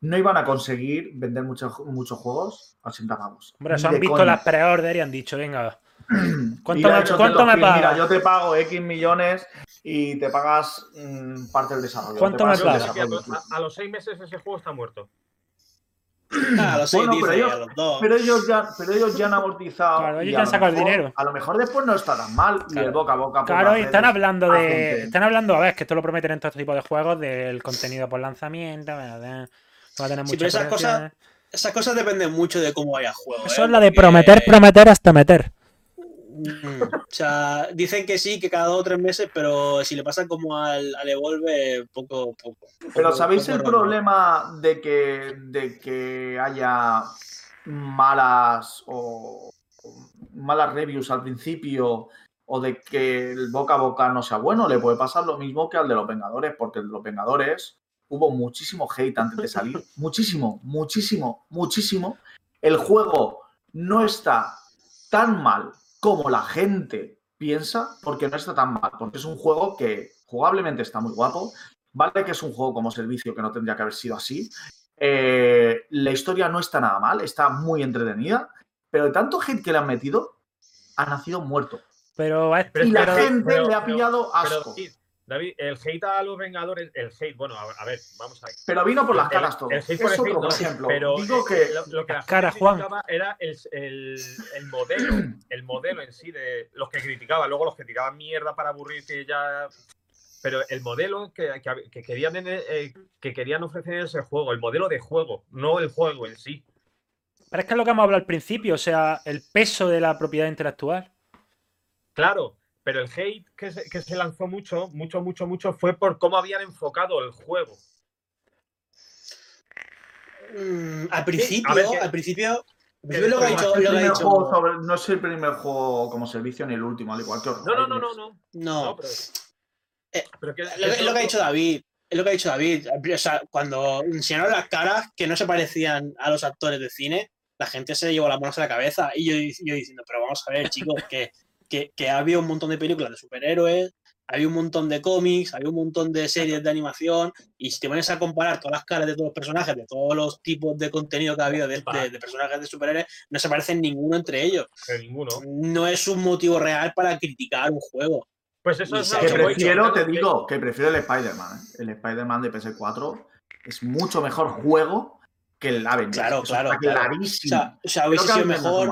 [SPEAKER 4] No iban a conseguir vender muchos muchos juegos a 80 pavos.
[SPEAKER 1] Hombre, eso han visto
[SPEAKER 4] coña.
[SPEAKER 1] las pre-order y han dicho, venga, ¿cuánto
[SPEAKER 4] Y
[SPEAKER 1] me, cuánto me pagas?
[SPEAKER 4] Mira, yo te pago X millones y te pagas mm, parte del desarrollo.
[SPEAKER 1] ¿Cuánto me
[SPEAKER 4] pagas.
[SPEAKER 2] A, a los seis meses ese juego está muerto.
[SPEAKER 3] Ah,
[SPEAKER 4] Bueno, pero ellos-
[SPEAKER 3] a los dos.
[SPEAKER 4] Pero ellos ya, pero ellos ya han amortizado.
[SPEAKER 1] Claro, ellos
[SPEAKER 4] y
[SPEAKER 1] ya
[SPEAKER 4] a
[SPEAKER 1] han
[SPEAKER 4] lo
[SPEAKER 1] sacado el
[SPEAKER 4] mejor-
[SPEAKER 1] dinero.
[SPEAKER 4] A lo mejor después no está tan mal. Y
[SPEAKER 3] Claro.
[SPEAKER 4] el boca a boca. por
[SPEAKER 1] Claro, y están hablando de.
[SPEAKER 4] gente.
[SPEAKER 1] Están hablando, a ver, que esto lo prometen en todo este tipo de juegos, del contenido por lanzamiento, ¿verdad? Va a tener
[SPEAKER 3] Sí,
[SPEAKER 1] muchas
[SPEAKER 3] pero esas cosas-. Esas cosas dependen mucho de cómo vaya el juego.
[SPEAKER 1] Eso
[SPEAKER 3] ¿eh?
[SPEAKER 1] es la de
[SPEAKER 3] Porque-
[SPEAKER 1] prometer, prometer hasta meter.
[SPEAKER 3] Mm, O sea, dicen que sí, que cada dos o tres meses, pero si le pasa como al, al Evolve, poco, poco.
[SPEAKER 4] Pero
[SPEAKER 3] poco-
[SPEAKER 4] ¿sabéis
[SPEAKER 3] poco
[SPEAKER 4] el problema de que, de que haya malas o malas reviews al principio o de que el boca a boca no sea bueno? Le puede pasar lo mismo que al de los Vengadores, porque el de los Vengadores hubo muchísimo hate antes de salir. [LAUGHS] muchísimo, muchísimo, muchísimo. El juego no está tan mal como la gente piensa, porque no está tan mal, porque es un juego que jugablemente está muy guapo, Vale que es un juego como servicio que no tendría que haber sido así. Eh, la historia no está nada mal, está muy entretenida, pero de tanto hate que le han metido, ha nacido muerto.
[SPEAKER 1] Pero
[SPEAKER 2] Pero
[SPEAKER 4] Y la gente
[SPEAKER 2] pero-
[SPEAKER 4] le ha pillado asco.
[SPEAKER 2] David, el hate a los Vengadores, el hate, bueno, a, a ver, vamos a ver.
[SPEAKER 4] Pero vino por las
[SPEAKER 2] El-
[SPEAKER 4] caras todo.
[SPEAKER 2] el
[SPEAKER 4] Es
[SPEAKER 2] hate por el
[SPEAKER 4] otro,
[SPEAKER 2] hate,
[SPEAKER 4] por
[SPEAKER 2] no,
[SPEAKER 4] ejemplo.
[SPEAKER 2] Pero
[SPEAKER 4] Digo
[SPEAKER 2] eh,
[SPEAKER 4] que
[SPEAKER 2] lo, lo que la gente
[SPEAKER 1] Cara, Juan.
[SPEAKER 2] criticaba era el, el- el modelo, el modelo en sí de los que criticaban, luego los que tiraban mierda para aburrir que ya. Pero el modelo que, que- que querían el- eh, que querían ofrecer en ese juego, el modelo de juego, no el juego en sí.
[SPEAKER 1] Pero es que es lo que hemos hablado al principio, o sea, el peso de la propiedad intelectual.
[SPEAKER 2] Claro, pero el hate que se, que se lanzó mucho, mucho, mucho, mucho fue por cómo habían enfocado el juego.
[SPEAKER 3] Mm, al principio,
[SPEAKER 2] a ver, que-
[SPEAKER 3] al principio,
[SPEAKER 2] que
[SPEAKER 3] lo que ha
[SPEAKER 4] no, es el
[SPEAKER 3] lo que ha
[SPEAKER 4] primer juego sobre- no es el primer juego como servicio ni el último, al igual que
[SPEAKER 2] No, no, no, no, no.
[SPEAKER 3] no,
[SPEAKER 2] no, pero,
[SPEAKER 3] Eh,
[SPEAKER 2] pero que-
[SPEAKER 3] lo, que-
[SPEAKER 2] eso-
[SPEAKER 3] lo que ha dicho David, es lo que ha dicho David. O sea, cuando enseñaron las caras que no se parecían a los actores de cine, la gente se llevó las manos a la cabeza. Y yo, yo diciendo, pero vamos a ver, chicos, que, que, que había un montón de películas de superhéroes, había un montón de cómics, había un montón de series de animación. Y si te pones a comparar todas las caras de todos los personajes, de todos los tipos de contenido que ha habido de, de- de personajes de superhéroes, no se parecen ninguno entre ellos.
[SPEAKER 2] pero ninguno.
[SPEAKER 3] No es un motivo real para criticar un juego.
[SPEAKER 2] Pues eso
[SPEAKER 3] Y
[SPEAKER 2] es
[SPEAKER 4] Que prefiero, te digo, que prefiero el Spider-Man. ¿eh? El Spider-Man de PS4 es mucho mejor juego que el Avengers.
[SPEAKER 3] Claro,
[SPEAKER 4] Eso
[SPEAKER 3] claro,
[SPEAKER 4] Está
[SPEAKER 3] claro. O
[SPEAKER 4] clarísimo.
[SPEAKER 3] sea, o sea hubiese
[SPEAKER 4] que
[SPEAKER 3] sido mejor.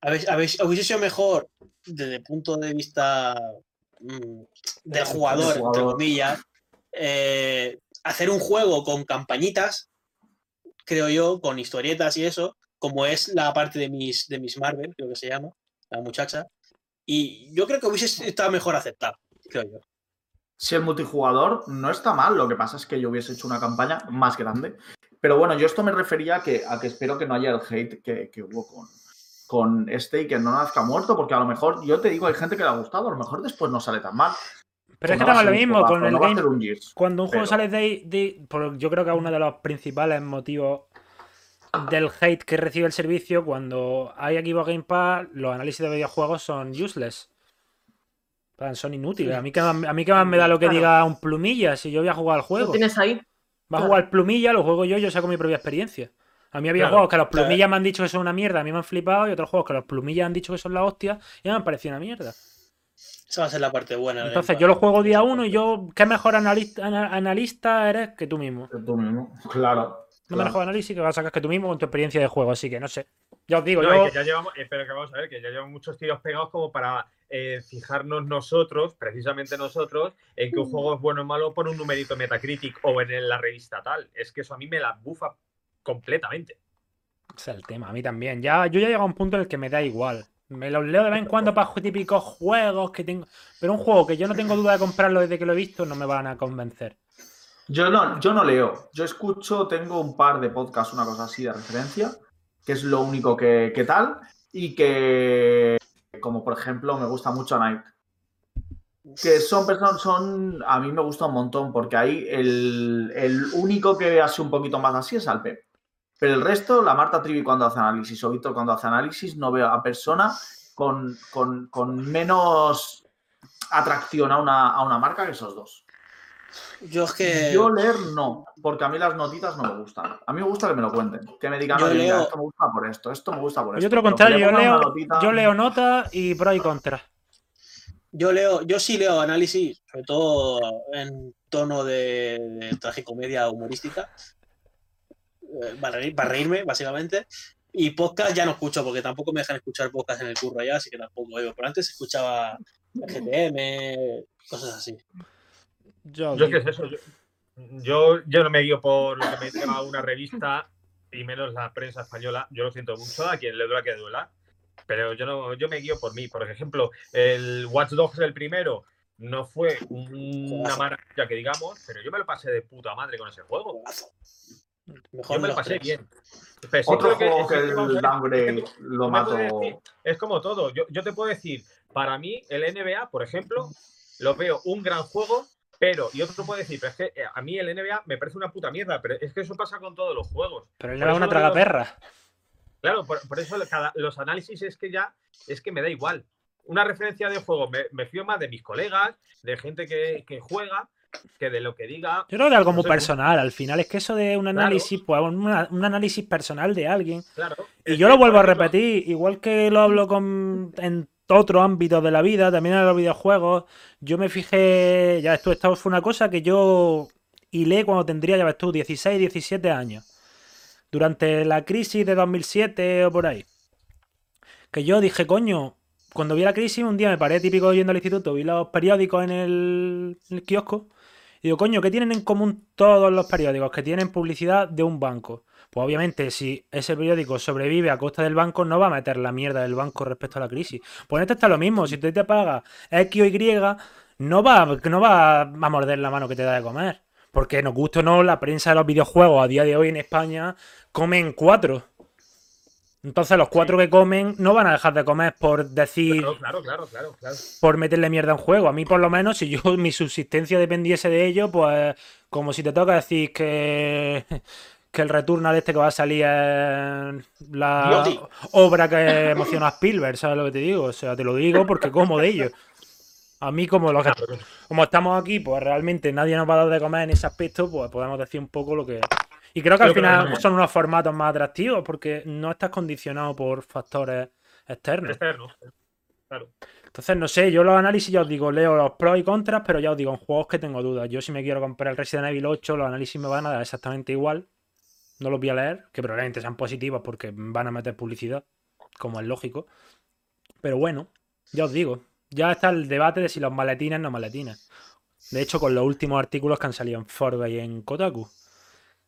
[SPEAKER 3] Habéis- habéis- hubiese sido mejor desde el punto de vista mm, del jugador, entre
[SPEAKER 4] jugador.
[SPEAKER 3] comillas, eh, hacer un juego con campañitas, creo yo, con historietas y eso, como es la parte de mis, de mis Marvel, creo que se llama, la muchacha. Y yo creo que hubiese estado mejor aceptado, creo yo.
[SPEAKER 4] Si el multijugador no está mal, lo que pasa es que yo hubiese hecho una campaña más grande. Pero bueno, yo esto me refería a que, a que espero que no haya el hate que, que hubo con, con este y que no nazca muerto, porque a lo mejor, yo te digo, hay gente que le ha gustado, a lo mejor después no sale tan mal.
[SPEAKER 1] Pero es que estamos lo mismo con el Game
[SPEAKER 4] ser un Gears.
[SPEAKER 1] Cuando un juego
[SPEAKER 4] Pero-
[SPEAKER 1] sale de, de- por- yo creo que uno de los principales motivos del hate que recibe el servicio, cuando hay equipos Game Pass, los análisis de videojuegos son useless. Son inútiles. A mí que más, a mí que más me da lo que
[SPEAKER 5] Claro.
[SPEAKER 1] diga un plumilla si yo voy a jugar al
[SPEAKER 5] Lo
[SPEAKER 1] juego.
[SPEAKER 5] tienes ahí.
[SPEAKER 1] Va a jugar plumilla, lo juego yo, yo saco mi propia experiencia. A mí había
[SPEAKER 2] Claro,
[SPEAKER 1] juegos que los
[SPEAKER 3] claro.
[SPEAKER 1] plumillas me han dicho que son una mierda, a mí me han flipado, y otros juegos que los plumillas han dicho que son la hostia, y me han parecido una mierda.
[SPEAKER 3] Esa va a ser la parte buena.
[SPEAKER 1] Entonces yo lo juego día uno y yo, ¿qué mejor analista, ana- analista eres que tú mismo?
[SPEAKER 4] Tú mismo, [LAUGHS] claro.
[SPEAKER 1] No
[SPEAKER 4] claro.
[SPEAKER 1] mejor análisis que vas a sacar que tú mismo con tu experiencia de juego, así que no sé. Ya os digo,
[SPEAKER 2] No,
[SPEAKER 1] yo.
[SPEAKER 2] que ya llevamos, eh, pero que vamos a ver, que ya llevamos muchos tiros pegados como para eh, fijarnos nosotros, precisamente nosotros, en que un juego es bueno o malo por un numerito Metacritic o en la revista tal. Es que eso a mí me la bufa completamente.
[SPEAKER 1] Ese es el tema, a mí también. Ya, yo ya he llegado a un punto en el que me da igual. Me los leo de vez en cuando para típicos juegos que tengo. Pero un juego que yo no tengo duda de comprarlo desde que lo he visto, no me van a convencer.
[SPEAKER 4] Yo no, yo no leo. Yo escucho, tengo un par de podcasts, una cosa así de referencia, que es lo único que, que tal, y que, como por ejemplo, me gusta mucho Night. Que son personas, son, a mí me gusta un montón, porque ahí el, el único que hace un poquito más así es Alpe. Pero el resto, la Marta Trivi cuando hace análisis o Víctor cuando hace análisis, no veo a persona con, con- con menos atracción a una, a una marca que esos dos.
[SPEAKER 3] Yo es que.
[SPEAKER 4] Yo leer no, porque a mí las notitas no me gustan. A mí me gusta que me lo cuenten, que me digan,
[SPEAKER 3] Yo
[SPEAKER 4] "Oye, mira,
[SPEAKER 3] leo-
[SPEAKER 4] esto me gusta por esto, esto me gusta por esto.
[SPEAKER 1] Yo otro contrario, yo leo,
[SPEAKER 4] notita-
[SPEAKER 1] yo leo notas y pro y contra.
[SPEAKER 3] Yo leo, yo sí leo análisis, sobre todo en tono de, de tragicomedia humorística, para, reír- para reírme, básicamente. Y podcast ya no escucho, porque tampoco me dejan escuchar podcast en el curro ya, así que tampoco oigo. Pero antes escuchaba GTM, cosas así.
[SPEAKER 1] Yo,
[SPEAKER 2] Yo qué es eso. Yo, yo, yo no me guío por lo que me diga una revista y menos la prensa española. Yo lo siento mucho, a quien le duela que duela. pero yo no, yo me guío por mí. Por ejemplo, el Watch Dogs el primero no fue una maravilla que digamos, pero yo me lo pasé de puta madre con ese juego.
[SPEAKER 3] Mejor
[SPEAKER 2] Yo me lo pasé
[SPEAKER 3] tres.
[SPEAKER 2] bien. Pero sí
[SPEAKER 4] Otro
[SPEAKER 2] creo
[SPEAKER 4] juego
[SPEAKER 2] es
[SPEAKER 4] que el downgrade lo
[SPEAKER 2] decir- es como todo. Yo, yo te puedo decir, para mí, el NBA, por ejemplo, lo veo un gran juego, pero, y otro puede decir, pero es que eh, a mí el NBA me parece una puta mierda, pero es que eso pasa con todos los juegos.
[SPEAKER 1] Pero él era una tragaperra.
[SPEAKER 2] Claro, por, por eso cada- los análisis es que ya, es que me da igual. Una referencia de juego me, me fío más de mis colegas, de gente que, que juega, que de lo que diga.
[SPEAKER 1] Yo creo que algo
[SPEAKER 2] No
[SPEAKER 1] muy personal. Al final es que eso de un análisis, pues una- un análisis personal de alguien.
[SPEAKER 2] Claro.
[SPEAKER 1] Y yo lo vuelvo a repetir, igual que lo hablo con, en otros ámbitos de la vida, también en los videojuegos. Yo me fijé, ya esto, esto fue una cosa que yo hilé cuando tendría, ya ves tú, 16, 17 años. Durante la crisis de 2007 o por ahí. Que yo dije, coño, cuando vi la crisis, un día me paré típico yendo al instituto, vi los periódicos en el, en el kiosco. Y digo, coño, ¿qué tienen en común todos los periódicos? Que tienen publicidad de un banco. Pues obviamente, si ese periódico sobrevive a costa del banco, no va a meter la mierda del banco respecto a la crisis. Pues en esto está lo mismo. Si tú te pagas X o Y, no va, no va a morder la mano que te da de comer. Porque nos gusta o no, la prensa de los videojuegos a día de hoy en España comen cuatro. Entonces los cuatro que comen no van a dejar de comer por decir
[SPEAKER 2] Claro, claro, claro, claro, claro.
[SPEAKER 1] por meterle mierda un juego. A mí, por lo menos, si yo [LAUGHS] mi subsistencia dependiese de ello, pues como si te toca decir que, que el Returnal este que va a salir es la obra que emociona a Spielberg, ¿sabes lo que te digo? O sea, te lo digo porque como de ello. A mí, como, lo que- como estamos aquí, pues realmente nadie nos va a dar de comer en ese aspecto, pues podemos decir un poco lo que... Y creo que al
[SPEAKER 2] que
[SPEAKER 1] final son unos formatos más atractivos porque no estás condicionado por factores externos.
[SPEAKER 2] Externo. Claro.
[SPEAKER 1] Entonces, no sé, yo los análisis ya os digo, leo los pros y contras, pero ya os digo, en juegos que tengo dudas. Yo si me quiero comprar el Resident Evil 8, los análisis me van a dar exactamente igual. No los voy a leer, que probablemente sean positivos porque van a meter publicidad, como es lógico. Pero bueno, ya os digo, ya está el debate de si los maletines no maletines. De hecho, con los últimos artículos que han salido en Forbes y en Kotaku.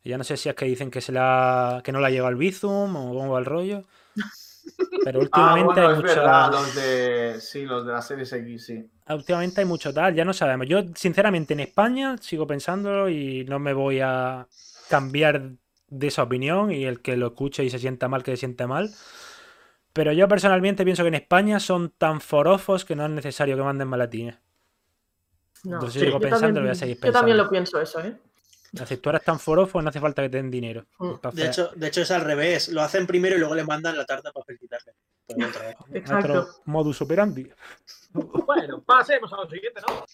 [SPEAKER 1] Ya no sé si es que dicen que se la que no la llegado el Bizum o cómo va el rollo. [LAUGHS] Pero
[SPEAKER 4] Ah,
[SPEAKER 1] últimamente
[SPEAKER 4] bueno,
[SPEAKER 1] hay mucho...
[SPEAKER 4] verdad, los de. Sí, los de la series X, sí.
[SPEAKER 1] Últimamente hay mucho tal, ya no sabemos. Yo, sinceramente, en España sigo pensándolo y no me voy a cambiar de esa opinión. Y el que lo escuche y se sienta mal, que se siente mal. Pero yo personalmente pienso que en España son tan forofos que no es necesario que manden maletines.
[SPEAKER 5] No,
[SPEAKER 1] Entonces
[SPEAKER 5] sí,
[SPEAKER 1] sigo
[SPEAKER 5] yo
[SPEAKER 1] pensando,
[SPEAKER 5] también-
[SPEAKER 1] voy a seguir
[SPEAKER 5] Yo también
[SPEAKER 1] pensando.
[SPEAKER 5] lo pienso eso, ¿eh?
[SPEAKER 1] Es decir, tú eres tan forofo, no hace falta que te den dinero.
[SPEAKER 5] Mm,
[SPEAKER 1] Entonces,
[SPEAKER 3] De hecho, de hecho, es al revés. Lo hacen primero y luego le mandan la tarta para felicitarle. [LAUGHS]
[SPEAKER 5] Exacto.
[SPEAKER 1] otro modus operandi.
[SPEAKER 2] Bueno, pasemos a lo siguiente, ¿no?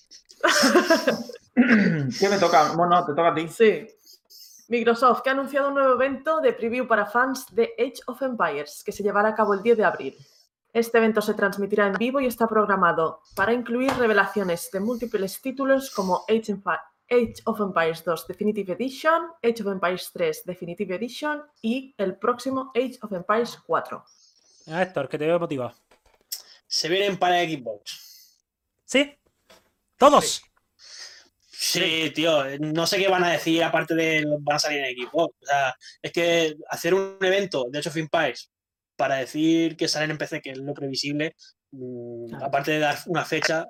[SPEAKER 2] [LAUGHS]
[SPEAKER 4] ¿Qué me toca? Bueno, te toca a ti.
[SPEAKER 5] Sí. Microsoft que ha anunciado un nuevo evento de preview para fans de Age of Empires que se llevará a cabo el 10 de abril. Este evento se transmitirá en vivo y está programado para incluir revelaciones de múltiples títulos como Age, Empi- Age of Empires 2 Definitive Edition, Age of Empires 3 Definitive Edition y el próximo Age of Empires 4.
[SPEAKER 1] Ah, Héctor, que te veo motivado.
[SPEAKER 3] Se vienen para Xbox.
[SPEAKER 1] ¿Sí? ¿Todos?
[SPEAKER 3] Sí, tío, no sé qué van a decir aparte de van a salir en Xbox. O sea, es que hacer un evento de Age of Empires para decir que salen en PC, que es lo previsible, mm, aparte de dar una fecha,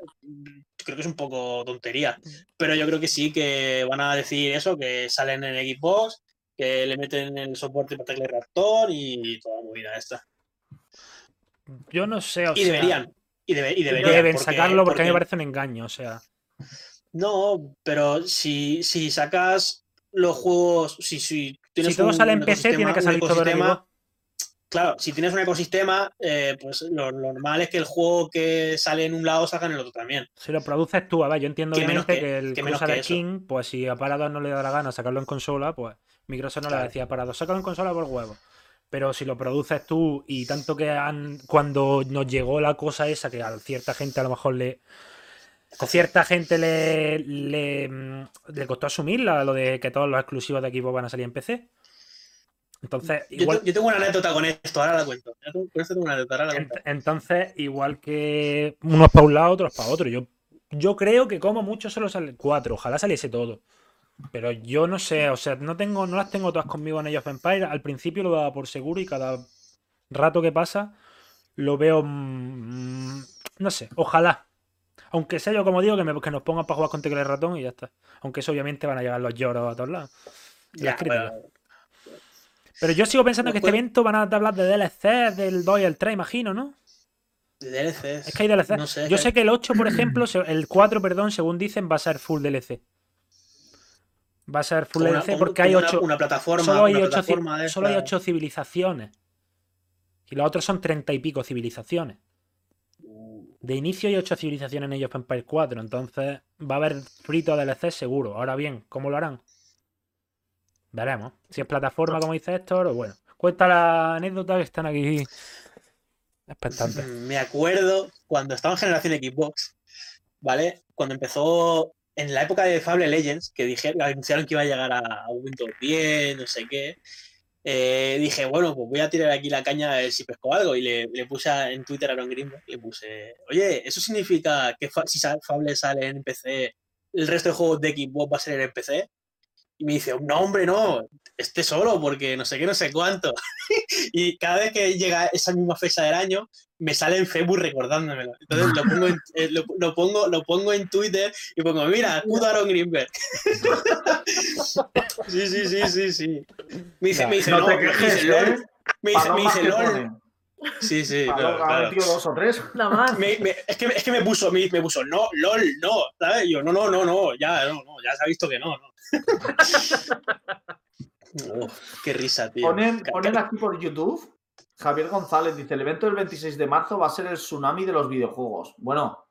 [SPEAKER 3] creo que es un poco tontería. Pero yo creo que sí, que van a decir eso, que salen en Xbox, que le meten el soporte para tecla ratón y toda la movida esta.
[SPEAKER 1] Yo no sé. o
[SPEAKER 3] Y
[SPEAKER 1] sea,
[SPEAKER 3] deberían. Y, debe- y deberían.
[SPEAKER 1] Deben
[SPEAKER 3] porque-
[SPEAKER 1] sacarlo porque, a mí me parece un engaño. O sea,
[SPEAKER 3] No, pero si, si sacas los juegos, si, si tienes
[SPEAKER 1] si todo
[SPEAKER 3] un
[SPEAKER 1] sale en PC, tiene que salir todo en
[SPEAKER 3] ecosistema,
[SPEAKER 1] Xbox.
[SPEAKER 3] Claro, si tienes un ecosistema, eh, pues lo, lo normal es que el juego que sale en un lado salga en el otro también.
[SPEAKER 1] Si lo produces tú, a ver, yo entiendo obviamente
[SPEAKER 3] que-
[SPEAKER 1] que, el
[SPEAKER 3] que
[SPEAKER 1] Crusader. King, pues si a Parados no le da la gana sacarlo en consola, pues Microsoft no le
[SPEAKER 3] Claro.
[SPEAKER 1] decía a Parados, sácalo en consola por huevo. Pero si lo produces tú y tanto que han, cuando nos llegó la cosa esa, que a cierta gente a lo mejor le. A cierta gente le, le, mm, le costó asumirla, lo de que todos los exclusivos de equipo van a salir en PC. Entonces,
[SPEAKER 3] Yo,
[SPEAKER 1] igual,
[SPEAKER 3] yo tengo una anécdota con esto, ahora la cuento. Yo tengo- Con esto tengo una anécdota, ahora la
[SPEAKER 1] Ent-
[SPEAKER 3] cuento.
[SPEAKER 1] Entonces, igual que unos para un lado, otros para otro. Yo, yo creo que como mucho solo sale cuatro. Ojalá saliese todo. Pero yo no sé, o sea, no tengo, no las tengo todas conmigo en Age of Empires. Al principio lo daba por seguro y cada rato que pasa lo veo. mm, no sé, ojalá. Aunque sea yo, como digo, que, me- que nos pongan para jugar con tecla y ratón y ya está. Aunque eso obviamente van a llegar los lloros a todos lados. y las
[SPEAKER 3] Ya,
[SPEAKER 1] críticas.
[SPEAKER 3] bueno,
[SPEAKER 1] Pero yo sigo pensando que este evento van a hablar de DLC, del 2 y el 3, imagino, ¿no?
[SPEAKER 3] de DLCs.
[SPEAKER 1] Es que hay DLC.
[SPEAKER 3] No sé,
[SPEAKER 1] yo
[SPEAKER 3] que-
[SPEAKER 1] sé que el 8, por ejemplo, el 4, perdón, según dicen, va a ser full DLC. Va a ser full
[SPEAKER 3] una-
[SPEAKER 1] DLC porque hay
[SPEAKER 3] como una-
[SPEAKER 1] 8.
[SPEAKER 3] Una, plataforma.
[SPEAKER 1] Solo hay
[SPEAKER 3] una
[SPEAKER 1] 8
[SPEAKER 3] plataforma de
[SPEAKER 1] solo hay
[SPEAKER 3] esta.
[SPEAKER 1] ocho civilizaciones. Y los otros son 30 y pico civilizaciones. De inicio hay 8 civilizaciones en Age of Empires 4, entonces va a haber frito DLC seguro. Ahora bien, ¿cómo lo harán? Si es plataforma, como dice Héctor, o bueno. Cuenta la anécdota que están aquí expectantes. [LAUGHS]
[SPEAKER 3] Me acuerdo cuando estaba en generación Xbox, ¿vale? Cuando empezó en la época de Fable Legends, que dijeron, anunciaron que iba a llegar a, Windows 10, no sé qué. eh, dije, bueno, pues voy a tirar aquí la caña a si pesco algo. Y le, puse en Twitter a Aaron Greenberg, le puse, oye, ¿eso significa que fa- si Fable sale en PC, el resto de juegos de Xbox va a salir en PC? Y me dice, no, hombre, no, esté solo, porque no sé qué, no sé cuánto. [LAUGHS] y cada vez que llega esa misma fecha del año, me sale en Facebook recordándomelo. Entonces lo pongo en, eh, lo, lo pongo, lo pongo en Twitter y pongo, mira, puto Aaron Greenberg. [LAUGHS] sí, sí, sí, sí, sí. Me dice, me dice,
[SPEAKER 4] No
[SPEAKER 3] no, me dice, LOL. Me dice, me dice, LOL. Sí, sí, claro, claro.
[SPEAKER 4] metido dos o tres.
[SPEAKER 5] Nada más.
[SPEAKER 3] Me- me- es, que, es que me puso, me, me puso, no, LOL, no, ¿sabes? Y yo, no, no, no, no, ya, no, no, ya se ha visto que no, no. Uf, qué risa, tío.
[SPEAKER 4] Ponen, aquí por YouTube. Javier González dice: el evento del 26 de marzo va a ser el tsunami de los videojuegos. Bueno,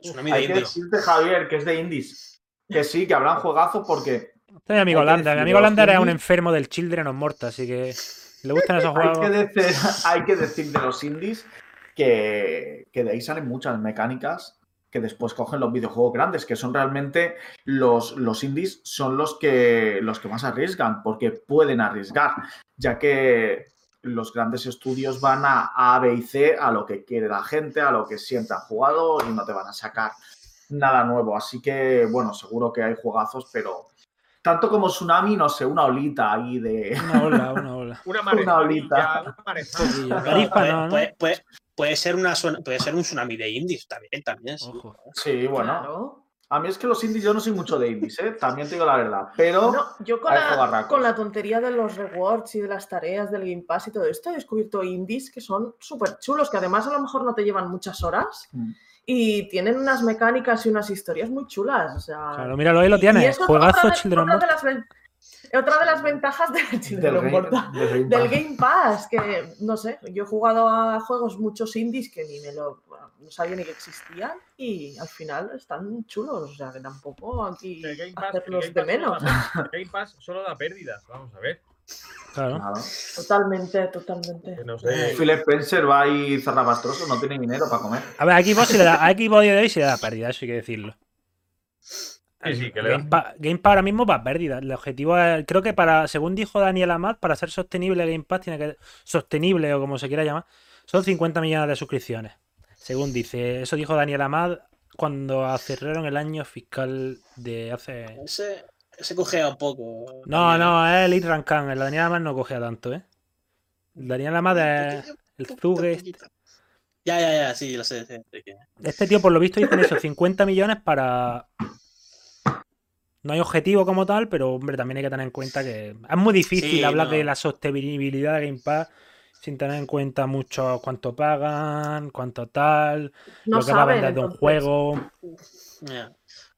[SPEAKER 3] Tsunami de
[SPEAKER 4] hay que
[SPEAKER 3] indie.
[SPEAKER 4] decirte, Javier, que es de indies. Que sí, que habrán juegazos porque
[SPEAKER 1] Este es mi amigo Lander. Mi amigo Lander es un
[SPEAKER 4] indies-
[SPEAKER 1] enfermo del Children of Morta, así que le gustan esos [LAUGHS]
[SPEAKER 4] hay que,
[SPEAKER 1] juegos.
[SPEAKER 4] decir, [LAUGHS] hay que decir de los indies que, que de ahí salen muchas mecánicas que después cogen los videojuegos grandes, que son realmente los, los indies, son los que, los que más arriesgan, porque pueden arriesgar, ya que los grandes estudios van a A, B y C a lo que quiere la gente, a lo que siempre han jugado y no te van a sacar nada nuevo. Así que, bueno, seguro que hay juegazos, pero tanto como Tsunami, no sé, una olita ahí de...
[SPEAKER 1] Una ola, una ola.
[SPEAKER 2] Una
[SPEAKER 4] Una olita.
[SPEAKER 2] una.
[SPEAKER 1] Poquillo.
[SPEAKER 3] No, puede- ser una puede ser un tsunami de indies también, también. sí.
[SPEAKER 1] Ojo.
[SPEAKER 4] Sí, bueno.
[SPEAKER 5] Claro.
[SPEAKER 4] A mí es que los indies yo no soy mucho de indies, ¿eh? También te digo la verdad. Pero
[SPEAKER 5] No, yo con la, con la tontería de los rewards y de las tareas del Game Pass y todo esto, he descubierto indies que son súper chulos, que además a lo mejor no te llevan muchas horas
[SPEAKER 4] Mm.
[SPEAKER 5] y tienen unas mecánicas y unas historias muy chulas. O sea,
[SPEAKER 1] Claro, míralo, ahí lo tienes. Juegazo Children
[SPEAKER 5] otra de las Otra de las ventajas de
[SPEAKER 4] del, Game-
[SPEAKER 5] Morta.
[SPEAKER 4] del Game
[SPEAKER 5] Del
[SPEAKER 4] Pass.
[SPEAKER 5] Game Pass, que no sé, yo he jugado a juegos muchos indies que ni me lo bueno, no sabía ni que existían y al final están chulos, o sea que tampoco aquí
[SPEAKER 2] El Game Pass, el
[SPEAKER 5] hacerlos
[SPEAKER 2] Game
[SPEAKER 5] de
[SPEAKER 2] Pass solo
[SPEAKER 5] menos.
[SPEAKER 2] da- el Game Pass solo da pérdidas, vamos a ver.
[SPEAKER 1] Claro.
[SPEAKER 4] Claro.
[SPEAKER 5] Totalmente, totalmente.
[SPEAKER 2] Que No sé.
[SPEAKER 4] Phil Spencer va ahí zarrabastroso, no tiene dinero para comer.
[SPEAKER 1] A ver, a Xbox, sí le da, a Xbox de hoy le da pérdida, eso hay que decirlo.
[SPEAKER 2] Sí, sí, que le
[SPEAKER 1] Game,
[SPEAKER 2] da.
[SPEAKER 1] Pa- Game Pass ahora mismo va a pérdida. El objetivo es, creo que para, según dijo Daniel Amat, para ser sostenible Game Pass tiene que, sostenible o como se quiera llamar, son 50 millones de suscripciones. Según dice, eso dijo Daniel Amat cuando cerraron el año fiscal de hace...
[SPEAKER 3] Ese, ese cogea un poco.
[SPEAKER 1] No, no, es el Elite Rankan, el Daniel Amat no cogea tanto, ¿eh? El Daniel Amat es el Zuge.
[SPEAKER 3] poquito. Ya, ya, ya, sí, lo sé. sí, sí, que-
[SPEAKER 1] Este tío, por lo visto, dicen eso, 50 millones para. No hay objetivo como tal, pero hombre, también hay que tener en cuenta que es muy difícil
[SPEAKER 3] Sí,
[SPEAKER 1] hablar
[SPEAKER 3] no.
[SPEAKER 1] de la sostenibilidad de Game Pass sin tener en cuenta mucho cuánto pagan, cuánto tal,
[SPEAKER 5] No
[SPEAKER 1] lo que va a
[SPEAKER 5] saben,
[SPEAKER 1] vender de un juego.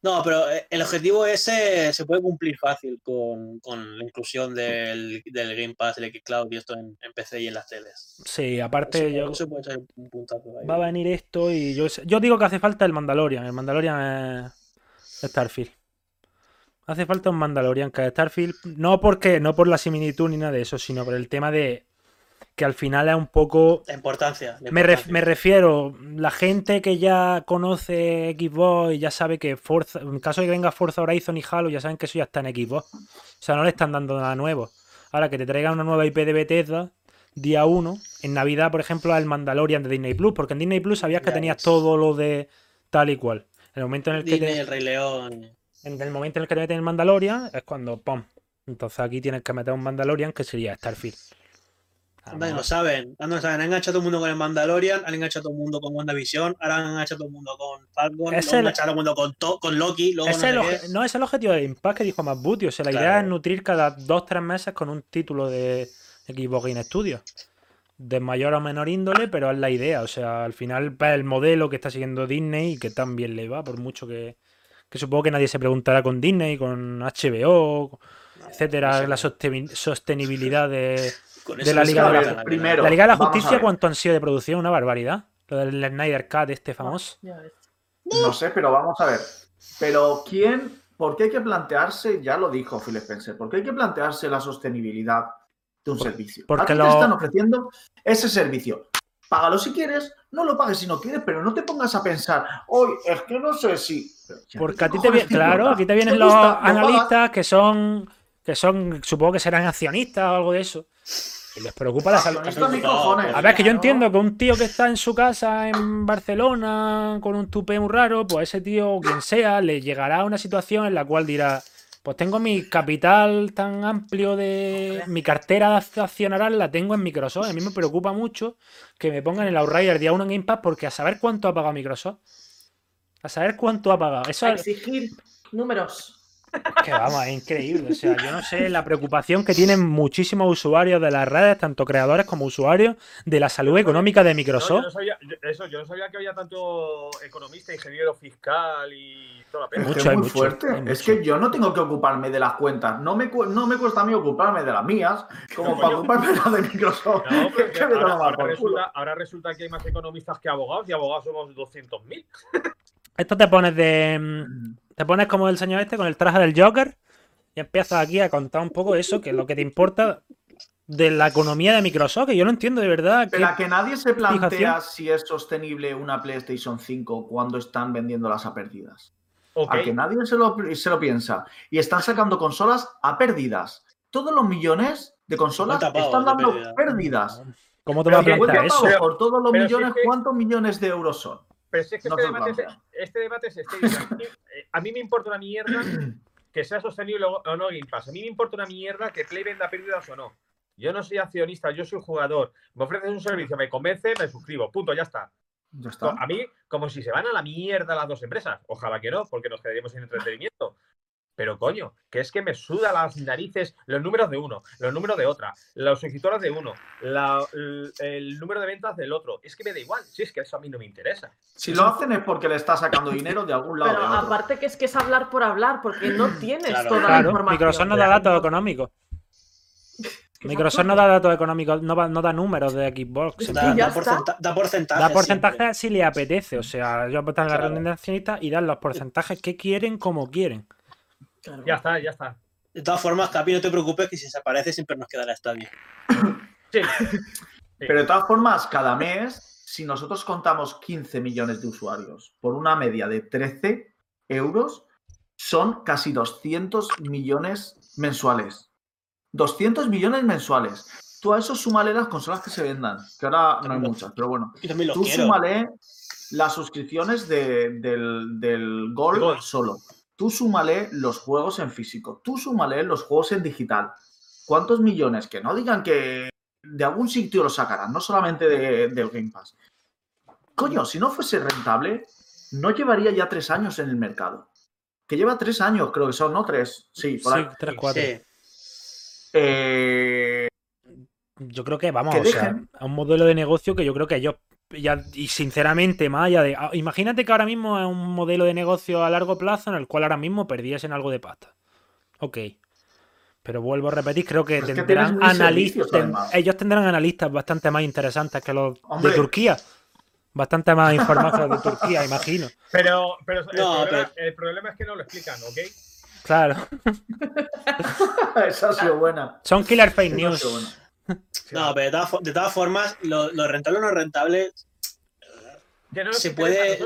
[SPEAKER 3] No, pero eh, el objetivo ese se puede cumplir fácil con, con la inclusión del, del Game Pass, el Xcloud y esto en, en PC y en las teles.
[SPEAKER 1] Sí, aparte
[SPEAKER 3] Eso-
[SPEAKER 1] yo,
[SPEAKER 3] eso puede ser un puntazo ahí.
[SPEAKER 1] va a venir esto y yo, yo digo que hace falta el Mandalorian. El Mandalorian es Starfield. Hace falta un Mandalorian que Starfield. No porque, no por la similitud ni nada de eso, sino por el tema de que al final es un poco.
[SPEAKER 3] La importancia. la
[SPEAKER 1] Me, ref- me refiero, la gente que ya conoce Xbox y ya sabe que Forza, en caso de que venga Forza Horizon y Halo, ya saben que eso ya está en Xbox. O sea, no le están dando nada nuevo. Ahora que te traigan una nueva IP de Bethesda, día 1, en Navidad, por ejemplo, el Mandalorian de Disney Plus, porque en Disney Plus sabías que
[SPEAKER 3] Ya
[SPEAKER 1] tenías todo lo de tal y cual. En el momento en el que
[SPEAKER 3] Disney,
[SPEAKER 1] te,
[SPEAKER 3] el Rey León.
[SPEAKER 1] En el momento en el que te meten el Mandalorian es cuando ¡pum! Entonces aquí tienes que meter un Mandalorian que sería Starfield.
[SPEAKER 3] Anda, lo saben. Anda, lo saben. Han enganchado a todo el mundo con el Mandalorian, han enganchado a todo el mundo con WandaVision, ahora han enganchado a todo el mundo con Falcon,
[SPEAKER 1] Es
[SPEAKER 3] luego han enganchado a todo el mundo con, To- con Loki, luego no
[SPEAKER 1] es el no es el objetivo de Impact que dijo más Booty. O sea, la idea es nutrir cada dos tres meses con un título de Xbox Game Studios. De mayor o menor índole, pero es la idea. O sea, al final es el modelo que está siguiendo Disney y que tan bien le va, por mucho que, que supongo que nadie se preguntará con Disney, con HBO, etcétera,
[SPEAKER 3] no
[SPEAKER 1] la sostenibilidad de, [LAUGHS] la Liga de la-
[SPEAKER 4] primero-
[SPEAKER 1] la Liga de la Justicia. ¿Cuánto han sido de producción? Una barbaridad. Lo del Snyder Cut este famoso.
[SPEAKER 4] No sé, pero vamos a ver. Pero ¿quién? ¿Por qué hay que plantearse? Ya lo dijo Phil Spencer. ¿Por qué hay que plantearse la sostenibilidad de un servicio?
[SPEAKER 1] porque lo-
[SPEAKER 4] te están ofreciendo ese servicio. Págalo si quieres, no lo pagues si no quieres, pero no te pongas a pensar, hoy es que no sé si. Pero, ¿y
[SPEAKER 1] Porque a ti te
[SPEAKER 4] cojones
[SPEAKER 1] viene, claro, aquí te vienen
[SPEAKER 4] ¿Te
[SPEAKER 1] los analistas que son, que son, supongo que serán accionistas o algo de eso. Y les preocupa la salud. A ver, que yo entiendo que un tío que está en su casa en Barcelona con un tupé muy raro, pues ese tío, o quien sea, le llegará a una situación en la cual dirá, pues tengo mi capital tan amplio de... Mi cartera de accionaral la tengo en Microsoft. A mí me preocupa mucho que me pongan el Outrider día 1 en Game Pass porque a saber cuánto ha pagado Microsoft. A saber cuánto ha pagado. Eso
[SPEAKER 5] A
[SPEAKER 1] es
[SPEAKER 5] exigir números.
[SPEAKER 1] Que vamos, es increíble. O sea, yo no sé la preocupación que tienen muchísimos usuarios de las redes, tanto creadores como usuarios, de la salud económica de
[SPEAKER 2] No, yo
[SPEAKER 1] Microsoft.
[SPEAKER 2] no sabía, yo- eso, yo no sabía que había tanto economista, ingeniero fiscal y toda la pena.
[SPEAKER 4] Es
[SPEAKER 1] Mucho,
[SPEAKER 4] que
[SPEAKER 1] hay
[SPEAKER 4] es muy
[SPEAKER 1] mucho,
[SPEAKER 4] fuerte. Es que yo no tengo que ocuparme de las cuentas. No me, cu- no me cuesta a mí ocuparme de las mías, como
[SPEAKER 2] No,
[SPEAKER 4] para ocuparme de las de Microsoft. Es [LAUGHS]
[SPEAKER 2] que ahora, resulta, ahora resulta que hay más economistas que abogados y abogados somos 200.000.
[SPEAKER 1] Esto te pones de. Te pones como el señor este con el traje del Joker y empiezas aquí a contar un poco eso, que es lo que te importa de la economía de Microsoft, que yo no entiendo de verdad.
[SPEAKER 4] Pero a que nadie se plantea
[SPEAKER 1] fijación?
[SPEAKER 4] si es sostenible una PlayStation 5 cuando están vendiéndolas a pérdidas. A que nadie se lo, se lo piensa. Y están sacando consolas a pérdidas. Todos los millones de consolas
[SPEAKER 3] 50 pavos
[SPEAKER 4] están dando
[SPEAKER 3] pérdida.
[SPEAKER 4] pérdidas.
[SPEAKER 1] ¿Cómo te vas a plantear
[SPEAKER 4] 50
[SPEAKER 1] eso?
[SPEAKER 4] por todos los
[SPEAKER 2] pero si
[SPEAKER 4] millones,
[SPEAKER 2] es que-
[SPEAKER 4] ¿cuántos millones de euros son?
[SPEAKER 2] Pero si es que
[SPEAKER 4] no
[SPEAKER 2] este,
[SPEAKER 4] se
[SPEAKER 2] debate este debate es este. A mí, eh, a mí me importa una mierda que sea sostenible o o no Game Pass. A mí me importa una mierda que Play venda pérdidas o no. Yo no soy accionista, yo soy jugador. Me ofreces un servicio, me convence, me suscribo. Punto, ya está.
[SPEAKER 4] Ya está.
[SPEAKER 2] A mí, como si se van a la mierda las dos empresas. Ojalá que no, porque nos quedaríamos sin entretenimiento. Pero coño, que es que me suda las narices los números de uno, los números de otra, los suscriptores de uno, la- el, el número de ventas del otro. Es que me da igual, si es que eso a mí no me interesa.
[SPEAKER 4] Si lo hacen es porque le está sacando dinero de algún lado.
[SPEAKER 5] Pero
[SPEAKER 4] o de otro.
[SPEAKER 5] aparte que es que es hablar por hablar, porque no tienes
[SPEAKER 3] Claro.
[SPEAKER 5] toda la información.
[SPEAKER 1] Microsoft no da datos económicos. [LAUGHS] Microsoft no da datos económicos, no, va- no da números de Xbox.
[SPEAKER 3] Da, da,
[SPEAKER 5] está.
[SPEAKER 3] porcenta- da porcentaje.
[SPEAKER 1] Da porcentajes si le apetece. O sea, yo están en la
[SPEAKER 3] Claro.
[SPEAKER 1] reunión de accionistas y dan los porcentajes que quieren como quieren.
[SPEAKER 5] Claro.
[SPEAKER 2] Ya está, ya está.
[SPEAKER 3] De todas formas, Capi, no te preocupes que si desaparece siempre nos quedará estadio.
[SPEAKER 2] Sí. [LAUGHS]
[SPEAKER 4] Pero de todas formas, cada mes, si nosotros contamos 15 millones de usuarios por una media de 13 euros, son casi 200 millones mensuales. 200 millones mensuales. Tú a eso súmale las consolas que se vendan, que ahora no hay muchas, pero bueno. Tú súmale las suscripciones de- del, del Gold,
[SPEAKER 2] Gold.
[SPEAKER 4] solo. Tú súmale los juegos en físico. Tú súmale los juegos en digital. ¿Cuántos millones? Que no digan que de algún sitio lo sacarán, no solamente de- del Game Pass. Coño, si no fuese rentable, no llevaría ya tres años en el mercado. Que lleva tres años, creo que son, ¿no? Tres. Sí, por
[SPEAKER 1] Sí,
[SPEAKER 4] ahí.
[SPEAKER 1] 3, 4.
[SPEAKER 3] Sí.
[SPEAKER 4] Eh,
[SPEAKER 1] Yo creo que, vamos,
[SPEAKER 4] Que
[SPEAKER 1] o sea,
[SPEAKER 4] dejen.
[SPEAKER 1] a un modelo de negocio que yo creo que ellos, ya, y sinceramente, más allá de. ah, Imagínate que ahora mismo es un modelo de negocio a largo plazo en el cual ahora mismo perdiesen algo de pasta. Ok. Pero vuelvo a repetir, creo que
[SPEAKER 4] Pero es que
[SPEAKER 1] tendrán analistas. ellos tendrán analistas bastante más interesantes que los
[SPEAKER 4] Hombre.
[SPEAKER 1] de Turquía. Bastante más los de Turquía, [LAUGHS] imagino.
[SPEAKER 2] Pero, pero, el,
[SPEAKER 3] No,
[SPEAKER 2] problema, el problema es que no lo explican, ¿ok?
[SPEAKER 1] Claro. [LAUGHS]
[SPEAKER 4] esa ha sido buena.
[SPEAKER 1] Son killer fake
[SPEAKER 4] ha
[SPEAKER 1] news.
[SPEAKER 3] No, pero de todas, fo- de todas formas, lo, lo rentable o no rentable
[SPEAKER 2] Que no
[SPEAKER 3] se puede. Es,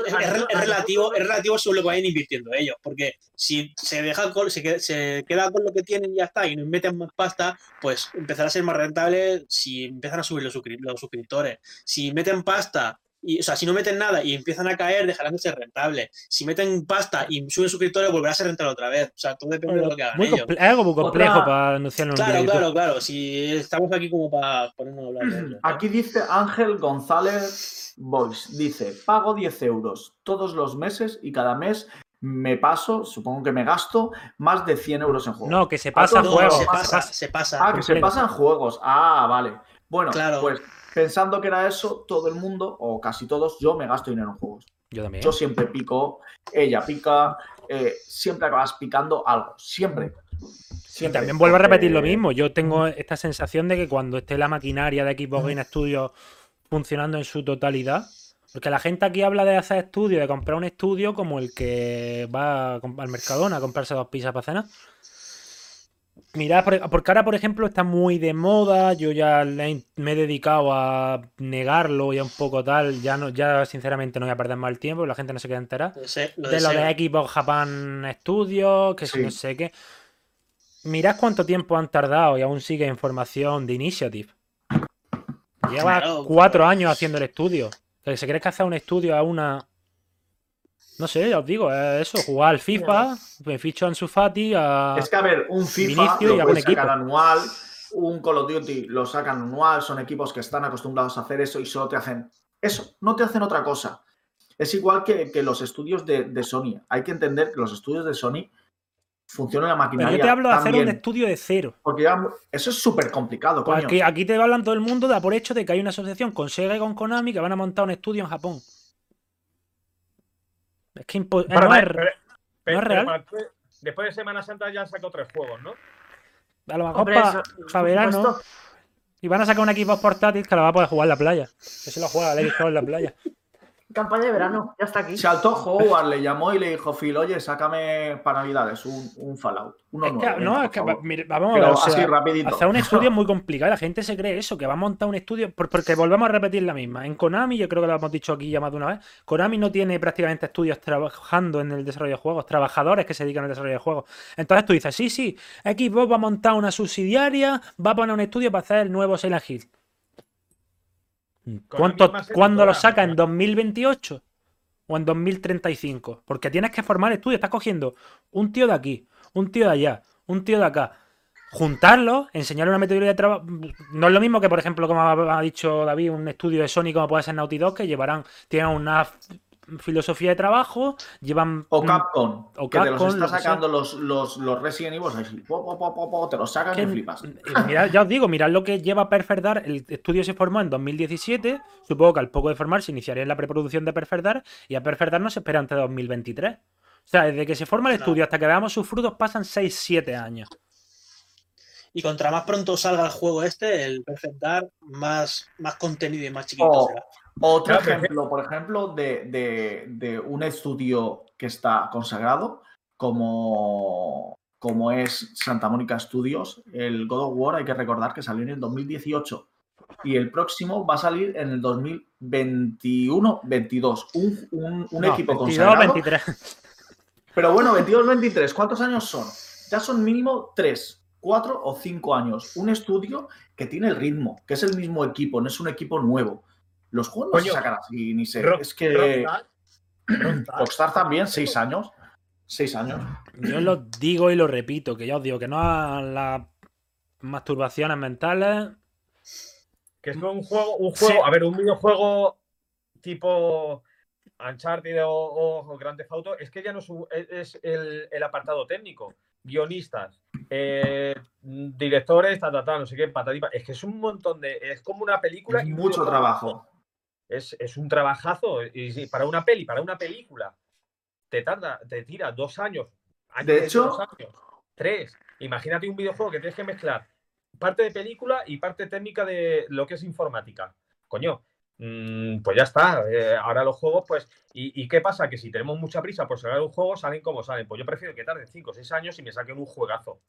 [SPEAKER 3] relativo, es relativo sobre lo que vayan invirtiendo ellos. Porque si se deja con, se, queda, se queda con lo que tienen y ya está, y no meten más pasta, pues empezará a ser más rentable si empiezan a subir los suscriptores. Si meten pasta Y, o sea, si no meten nada y empiezan a caer, dejarán de ser rentables. Si meten pasta y suben suscriptores, volverá a ser rentable otra vez. O sea, todo depende de lo que hagan
[SPEAKER 1] Muy
[SPEAKER 3] ellos.
[SPEAKER 1] es algo muy complejo
[SPEAKER 4] Otra-
[SPEAKER 1] para anunciarlo en un
[SPEAKER 3] Claro, claro, claro. Si estamos aquí como para ponernos a hablar de ello.
[SPEAKER 4] Aquí dice Ángel González Boys. Dice, pago 10 euros todos los meses y cada mes me paso, supongo que me gasto, más de 100 euros en juegos.
[SPEAKER 1] No, que se pasa
[SPEAKER 4] no,
[SPEAKER 1] juego.
[SPEAKER 3] se pasa, se pasa.
[SPEAKER 4] Ah, que se pasan juegos. Ah, vale. Bueno,
[SPEAKER 3] Claro.
[SPEAKER 4] pues pensando que era eso, todo el mundo, o casi todos, yo me gasto dinero en juegos.
[SPEAKER 1] Yo también.
[SPEAKER 4] Yo siempre pico, ella pica, eh, siempre acabas picando algo. Siempre.
[SPEAKER 1] Y
[SPEAKER 4] Siempre.
[SPEAKER 1] también vuelvo a repetir lo mismo. Yo tengo esta sensación de que cuando esté la maquinaria de Xbox Game Studios funcionando en su totalidad, porque la gente aquí habla de hacer estudios, de comprar un estudio como el que va al Mercadona a comprarse dos pizzas para cenar. Mirad, por- porque ahora, por ejemplo, está muy de moda. Yo ya me he dedicado a negarlo y a un poco tal. Ya no, ya sinceramente no voy a perder más el tiempo, la gente no se queda
[SPEAKER 3] sé, lo
[SPEAKER 1] de lo de Xbox Japan Studios, que
[SPEAKER 4] Sí.
[SPEAKER 1] no sé qué. Mirad cuánto tiempo han tardado y aún sigue información de Initiative. Lleva
[SPEAKER 3] Claro,
[SPEAKER 1] cuatro
[SPEAKER 3] claro.
[SPEAKER 1] años haciendo el estudio. Que se cree que hace un estudio a una. No sé, ya os digo, es eso, jugar al FIFA, me ficho a Ansu Fati, a...
[SPEAKER 4] Es que, a ver, un FIFA
[SPEAKER 1] y
[SPEAKER 4] lo puedes sacar
[SPEAKER 1] equipo.
[SPEAKER 4] anual, un Call of Duty lo sacan anual, son equipos que están acostumbrados a hacer eso y solo te hacen eso, no te hacen otra cosa. Es igual que, que los estudios de, de Sony. Hay que entender que los estudios de Sony funcionan la
[SPEAKER 1] Pero
[SPEAKER 4] maquinaria.
[SPEAKER 1] yo te hablo de hacer un estudio de cero.
[SPEAKER 4] Porque ya- eso es súper complicado,
[SPEAKER 1] Pues
[SPEAKER 4] coño.
[SPEAKER 1] aquí, aquí te hablan todo el mundo de a por hecho de que hay una asociación con Sega y con Konami que van a montar un estudio en Japón. Es que impo- no es-
[SPEAKER 2] pero- pero-
[SPEAKER 1] es
[SPEAKER 2] pero
[SPEAKER 1] real.
[SPEAKER 2] después- de Semana Santa ya han sacado tres juegos, ¿no?
[SPEAKER 1] a lo mejor
[SPEAKER 5] Hombre,
[SPEAKER 1] para
[SPEAKER 5] eso, por
[SPEAKER 1] verano.
[SPEAKER 5] supuesto.
[SPEAKER 1] Y van a sacar un equipo portátil que lo va a poder jugar en la playa. Que se lo juega el Xbox en la playa.
[SPEAKER 5] Campaña de verano, ya está aquí.
[SPEAKER 4] Saltó Howard, le llamó y le dijo, Phil, oye, sácame para Navidades un, un Fallout. Uno
[SPEAKER 1] Es que,
[SPEAKER 4] nuevo,
[SPEAKER 1] no, es que
[SPEAKER 4] por
[SPEAKER 1] va-
[SPEAKER 4] favor".
[SPEAKER 1] mire, vamos a ver. o sea,
[SPEAKER 4] así, rapidito.
[SPEAKER 1] hacer un estudio es muy [LAUGHS] complicado. La gente se cree eso, que va a montar un estudio. por- Porque volvemos a repetir la misma. En Konami, yo creo que lo hemos dicho aquí ya más de una vez. Konami no tiene prácticamente estudios trabajando en el desarrollo de juegos, trabajadores que se dedican al desarrollo de juegos. Entonces tú dices, sí, sí, Xbox va a montar una subsidiaria, va a poner un estudio para hacer el nuevo Silent Hill. ¿Cuánto,
[SPEAKER 2] más
[SPEAKER 1] ¿Cuándo lo saca? ¿En
[SPEAKER 2] claro.
[SPEAKER 1] 2028? ¿O en 2035? Porque tienes que formar estudios. Estás cogiendo un tío de aquí, un tío de allá, un tío de acá. Juntarlos, enseñarle una metodología de trabajo. No es lo mismo que, por ejemplo, como ha dicho David, un estudio de Sony como puede ser Naughty Dog, que llevarán, tienen una filosofía de trabajo, llevan.
[SPEAKER 4] O Capcom,
[SPEAKER 1] o
[SPEAKER 4] que te
[SPEAKER 1] Capcom,
[SPEAKER 4] los
[SPEAKER 1] lo
[SPEAKER 4] está sacando los, los, los Resident Evil, así, po, po, po, po, po, te los sacan
[SPEAKER 1] que-
[SPEAKER 4] y flipas.
[SPEAKER 1] y mirad, ya os digo, mirad lo que lleva Perfect Dark. El estudio se formó en 2017. Supongo que al poco de formarse iniciaría en la preproducción de Perfect Dark. Y a Perfect Dark no se espera antes de 2023. O sea, desde que se forma el
[SPEAKER 3] Claro.
[SPEAKER 1] estudio hasta que veamos sus frutos pasan 6-7 años.
[SPEAKER 3] Y contra más pronto salga el juego este, el Perfect Dark, más, más contenido y más chiquito
[SPEAKER 4] O-
[SPEAKER 3] será.
[SPEAKER 4] Otro
[SPEAKER 2] Claro,
[SPEAKER 4] ejemplo, por ejemplo, de, de- de un estudio que está consagrado, como, como es Santa Mónica Studios, el God of War, hay que recordar que salió en el 2018 y el próximo va a salir en el 2021-22. Un, un- un
[SPEAKER 1] No,
[SPEAKER 4] equipo
[SPEAKER 1] 22,
[SPEAKER 4] consagrado.
[SPEAKER 1] 23.
[SPEAKER 4] Pero bueno, 22-23, ¿cuántos años son? Ya son mínimo 3, 4 o 5 años. Un estudio que tiene el ritmo, que es el mismo equipo, no es un equipo nuevo. Los juegos no se sacan así, ni se.
[SPEAKER 2] Rock-
[SPEAKER 4] es que
[SPEAKER 2] Rockstar- Rockstar-
[SPEAKER 4] Rockstar también, 6 años. 6 años.
[SPEAKER 1] Yo lo digo y lo repito, que ya os digo que no a las masturbaciones mentales.
[SPEAKER 2] Que es un juego, un juego,
[SPEAKER 1] Sí.
[SPEAKER 2] a ver, un videojuego tipo Uncharted o, o, o Grand Theft Auto, es que ya no es, es- el, el apartado técnico. Guionistas, eh, directores, ta, ta, ta, no sé qué, patatipa. Es que es un montón de. Es como una película.
[SPEAKER 4] Es
[SPEAKER 2] y un
[SPEAKER 4] mucho trabajo.
[SPEAKER 2] Es, es un trabajazo. Y para una peli, para una película, te tarda, te tira dos años.
[SPEAKER 4] De
[SPEAKER 2] que
[SPEAKER 4] hecho-
[SPEAKER 2] dos años, tres. Imagínate un videojuego que tienes que mezclar parte de película y parte técnica de lo que es informática. Coño, mm, pues ya está. eh, ahora los juegos, pues. ¿y, y qué pasa? Que si tenemos mucha prisa por sacar un juego, salen como salen. Pues yo prefiero que tarden 5 o 6 años y me saquen un juegazo.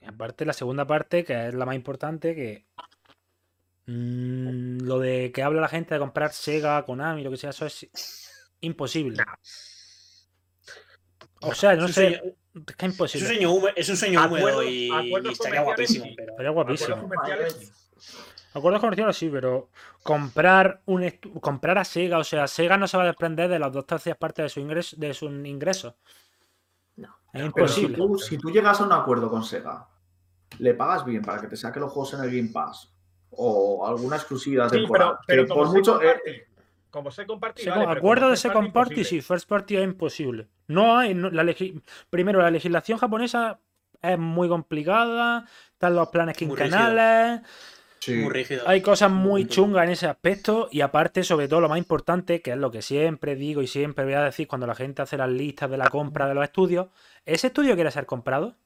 [SPEAKER 1] Y aparte, la segunda parte, que es la más importante, que. Mm, lo de que habla la gente de comprar Sega, Konami, lo que sea, eso es imposible. O sea, no
[SPEAKER 3] es, un
[SPEAKER 1] sé.
[SPEAKER 3] sueño,
[SPEAKER 1] Es que es
[SPEAKER 3] es un
[SPEAKER 1] imposible.
[SPEAKER 3] sueño húmedo, es un sueño húmedo y, y estaría guapísimo.
[SPEAKER 2] sí.
[SPEAKER 3] Pero...
[SPEAKER 1] Pero es guapísimo.
[SPEAKER 2] Acuerdos comerciales, sí.
[SPEAKER 1] Acuerdos comerciales sí, pero comprar un comprar a Sega, o sea, Sega no se va a desprender de las dos tercias partes de su ingreso, de sus ingresos.
[SPEAKER 5] No.
[SPEAKER 1] Es
[SPEAKER 4] Pero si
[SPEAKER 1] imposible.
[SPEAKER 4] tú, si tú llegas a un acuerdo con Sega, le pagas bien para que te saque los juegos en el Game Pass o alguna exclusividad
[SPEAKER 2] Sí, pero,
[SPEAKER 4] temporal,
[SPEAKER 2] pero
[SPEAKER 4] por
[SPEAKER 2] se
[SPEAKER 4] mucho... eh,
[SPEAKER 2] como se comparte,
[SPEAKER 1] Se-
[SPEAKER 2] vale,
[SPEAKER 1] acuerdo de party,
[SPEAKER 2] imposible.
[SPEAKER 1] sí, first party es imposible. No hay, no- la legi- primero la legislación japonesa es muy complicada, están los planes quinquenales,
[SPEAKER 4] sí.
[SPEAKER 3] Muy rígido.
[SPEAKER 1] hay cosas muy
[SPEAKER 3] Muy
[SPEAKER 1] chungas en ese aspecto y aparte, sobre todo, lo más importante, que es lo que siempre digo y siempre voy a decir cuando la gente hace las listas de la compra de los estudios, ¿ese estudio quiere ser comprado?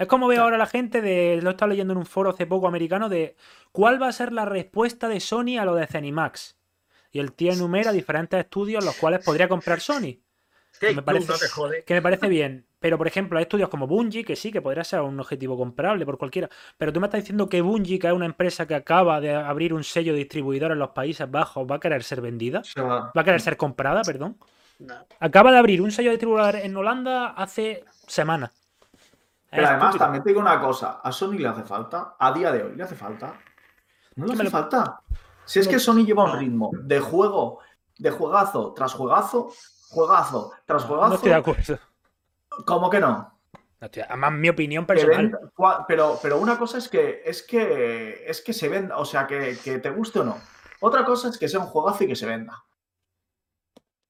[SPEAKER 1] Es como veo ahora la gente de, lo he estado leyendo en un foro hace poco americano, de cuál va a ser la respuesta de Sony a lo de Zenimax. Y el tío enumera diferentes estudios los cuales podría comprar Sony.
[SPEAKER 2] Take
[SPEAKER 1] me parece-
[SPEAKER 2] no te jode.
[SPEAKER 1] Que me parece bien. Pero, por ejemplo, hay estudios como Bungie, que sí, que podría ser un objetivo comprable por cualquiera. Pero tú me estás diciendo que Bungie, que es una empresa que acaba de abrir un sello distribuidor en los Países Bajos, va a querer ser vendida. Va a querer ser comprada, perdón.
[SPEAKER 3] No.
[SPEAKER 1] Acaba de abrir un sello distribuidor en Holanda hace semanas.
[SPEAKER 4] Pero además,
[SPEAKER 1] estúpido.
[SPEAKER 4] también te digo una cosa, a Sony le hace falta, a día de hoy le hace falta. No le hace
[SPEAKER 1] lo-
[SPEAKER 4] falta. Si es que Sony lleva un ritmo de juego, de juegazo tras juegazo, juegazo tras
[SPEAKER 1] No
[SPEAKER 4] juegazo.
[SPEAKER 1] estoy de acuerdo.
[SPEAKER 4] ¿Cómo que no?
[SPEAKER 1] No estoy- Además, mi opinión personal.
[SPEAKER 4] pero, pero una cosa es que es que es que se venda, o sea, que, que te guste o no. Otra cosa es que sea un juegazo y que se venda.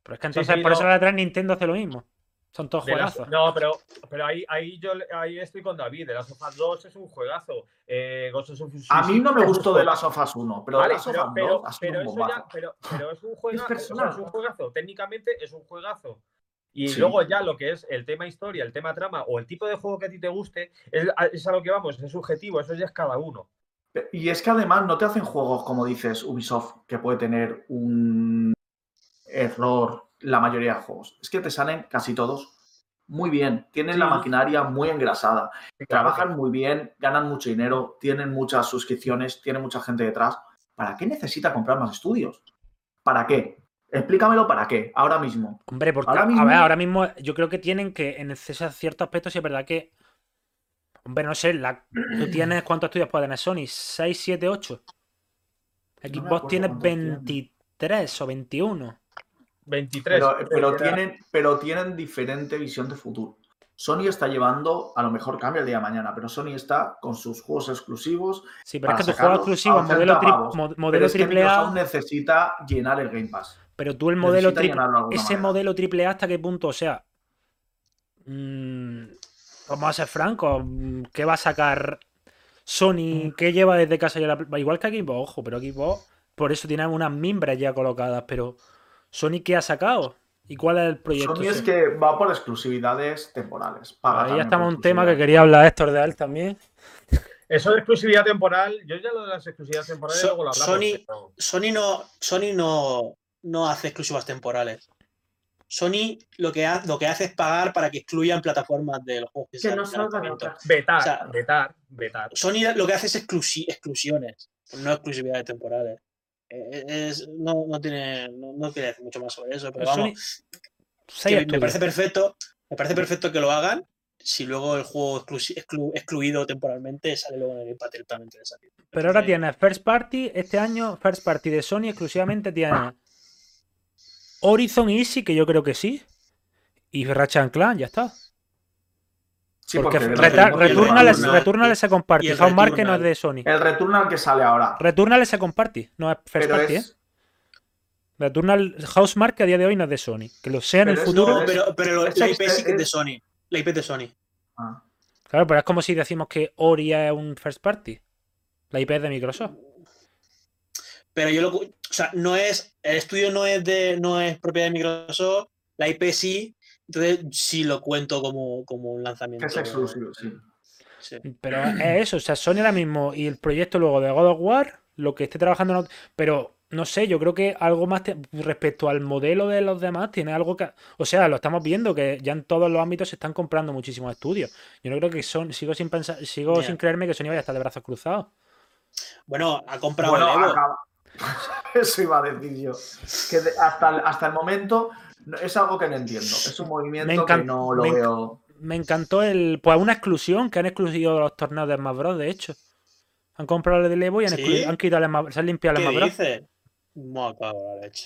[SPEAKER 1] Pero es que
[SPEAKER 2] Sí,
[SPEAKER 1] entonces
[SPEAKER 2] sí,
[SPEAKER 1] por
[SPEAKER 2] no.
[SPEAKER 1] eso la atrás Nintendo hace lo mismo. Son todos juegazos.
[SPEAKER 2] no, pero, pero ahí, ahí yo ahí estoy con David. De las of Us 2 es un juegazo. Eh, Ghost of Tsushima
[SPEAKER 4] A mí no me gustó de las Us 1, pero
[SPEAKER 2] Vale,
[SPEAKER 4] de las
[SPEAKER 2] pero,
[SPEAKER 4] of Us
[SPEAKER 2] pero,
[SPEAKER 4] 2 ha sido
[SPEAKER 2] pero eso ya, pero, pero es un juegazo, es un juegazo. Técnicamente es un juegazo. Y
[SPEAKER 4] Sí.
[SPEAKER 2] luego ya lo que es el tema historia, el tema trama o el tipo de juego que a ti te guste, es, es a lo que vamos, es subjetivo, eso ya es cada uno.
[SPEAKER 4] Y es que además no te hacen juegos, como dices, Ubisoft, que puede tener un error la mayoría de juegos. Es que te salen casi todos muy bien. Tienen la maquinaria muy engrasada. Trabajan muy bien, ganan mucho dinero, tienen muchas suscripciones, tienen mucha gente detrás. ¿Para qué necesita comprar más estudios? ¿Para qué? Explícamelo para qué, ahora mismo.
[SPEAKER 1] Hombre, porque
[SPEAKER 4] Ahora
[SPEAKER 1] a
[SPEAKER 4] mismo-
[SPEAKER 1] ver, ahora mismo yo creo que tienen que, en ese ciertos aspectos, sí es verdad que. Hombre, no sé, la, tú [CLEARS THROAT] tienes cuántos estudios puede tener Sony, 6, 7, 8.
[SPEAKER 4] me
[SPEAKER 1] Xbox tiene
[SPEAKER 4] cuántos tiene.
[SPEAKER 1] 23 o 21.
[SPEAKER 2] 23.
[SPEAKER 4] Pero, pero tienen, pero tienen diferente visión de futuro. Sony está llevando, a lo mejor cambia el día de mañana, pero Sony está con sus juegos exclusivos.
[SPEAKER 1] Sí, pero es que tu juego exclusivo,
[SPEAKER 4] a 80
[SPEAKER 1] modelo, tri-
[SPEAKER 4] Pero
[SPEAKER 1] modelo
[SPEAKER 4] es que
[SPEAKER 1] triple A,
[SPEAKER 4] necesita llenar el Game Pass.
[SPEAKER 1] pero tú el modelo triple ese
[SPEAKER 4] manera.
[SPEAKER 1] modelo triple A hasta qué punto, o sea, mm, vamos a ser francos, mm, ¿qué va a sacar
[SPEAKER 4] Mm.
[SPEAKER 1] Sony? ¿Qué lleva desde casa ya la- igual que Xbox, ojo, pero Xbox por eso tiene unas mimbres ya colocadas, pero Sony ¿qué ha sacado? ¿Y cuál es el proyecto?
[SPEAKER 4] Sony es que va por exclusividades temporales. paga
[SPEAKER 1] Ahí ya estamos un tema que quería hablar Héctor de él también.
[SPEAKER 2] Eso de exclusividad temporal, yo ya lo de las exclusividades temporales
[SPEAKER 3] So-
[SPEAKER 2] luego lo hablamos.
[SPEAKER 3] Sony-
[SPEAKER 2] pero-
[SPEAKER 3] Sony no, Sony no, no hace exclusivas temporales. Sony lo que, ha- lo que hace es pagar para que excluyan plataformas de los juegos
[SPEAKER 5] Que
[SPEAKER 3] salen
[SPEAKER 5] no salgan.
[SPEAKER 2] Vetar,
[SPEAKER 3] O sea,
[SPEAKER 2] vetar, vetar.
[SPEAKER 3] Sony lo que hace es exclusi- exclusiones, no exclusividades temporales. Eh, es- no, no tiene, no, decir mucho más sobre eso, pero vamos, que me parece perfecto, me parece perfecto que lo hagan. Si luego el juego exclu- excluido temporalmente sale luego en el de salir.
[SPEAKER 1] Pero ahora tienes First Party, este año First Party de Sony exclusivamente tiene Horizon Easy, que yo creo que sí, y Ratchet Clan, ya está.
[SPEAKER 4] Sí,
[SPEAKER 1] porque
[SPEAKER 4] el
[SPEAKER 1] Reta-
[SPEAKER 4] Returnal-
[SPEAKER 1] Returnal, es,
[SPEAKER 3] Returnal-
[SPEAKER 1] se comparte,
[SPEAKER 3] y el
[SPEAKER 1] Housemarque no es de Sony.
[SPEAKER 4] El Returnal que sale ahora.
[SPEAKER 1] Returnal se comparte, no es First
[SPEAKER 4] Pero
[SPEAKER 1] Party, ¿eh?
[SPEAKER 4] es,
[SPEAKER 1] Returnal Housemarque a día de hoy no es de Sony. Que lo sea en el futuro.
[SPEAKER 3] No, pero, pero la IP sí que es de Sony. La IP es de Sony.
[SPEAKER 4] Ah.
[SPEAKER 1] Claro, pero es como si decimos que Ori es un First Party. La IP es de Microsoft.
[SPEAKER 3] Pero yo lo. O sea, no es. El estudio no es de. no es propiedad de Microsoft. La IP sí. Entonces sí lo cuento como, como un lanzamiento.
[SPEAKER 4] que es exclusivo, sí.
[SPEAKER 3] Sí.
[SPEAKER 1] Pero es eso, o sea, Sony ahora mismo y el proyecto luego de God of War, lo que esté trabajando, en ot- pero no sé, yo creo que algo más te- respecto al modelo de los demás tiene algo que, o sea, lo estamos viendo que ya en todos los ámbitos se están comprando muchísimos estudios. Yo no creo que son, sigo sin pensar, sigo sin creerme que Sony vaya a estar de brazos cruzados.
[SPEAKER 3] Bueno, ha comprado
[SPEAKER 4] Bueno,
[SPEAKER 3] el Evo.
[SPEAKER 4] acaba- [LAUGHS] Eso iba a decir yo. Que hasta, el, hasta el momento no- es algo que no entiendo. Es un movimiento que no lo
[SPEAKER 1] me
[SPEAKER 4] veo.
[SPEAKER 1] Me encantó el, pues una exclusión que han excluido los torneos de Smash Bros, de hecho. Han comprado el del Evo y han,
[SPEAKER 3] ¿Sí?
[SPEAKER 1] excluido- han quitado el Smash- se han limpiado el
[SPEAKER 3] ¿Qué
[SPEAKER 1] Smash Bros.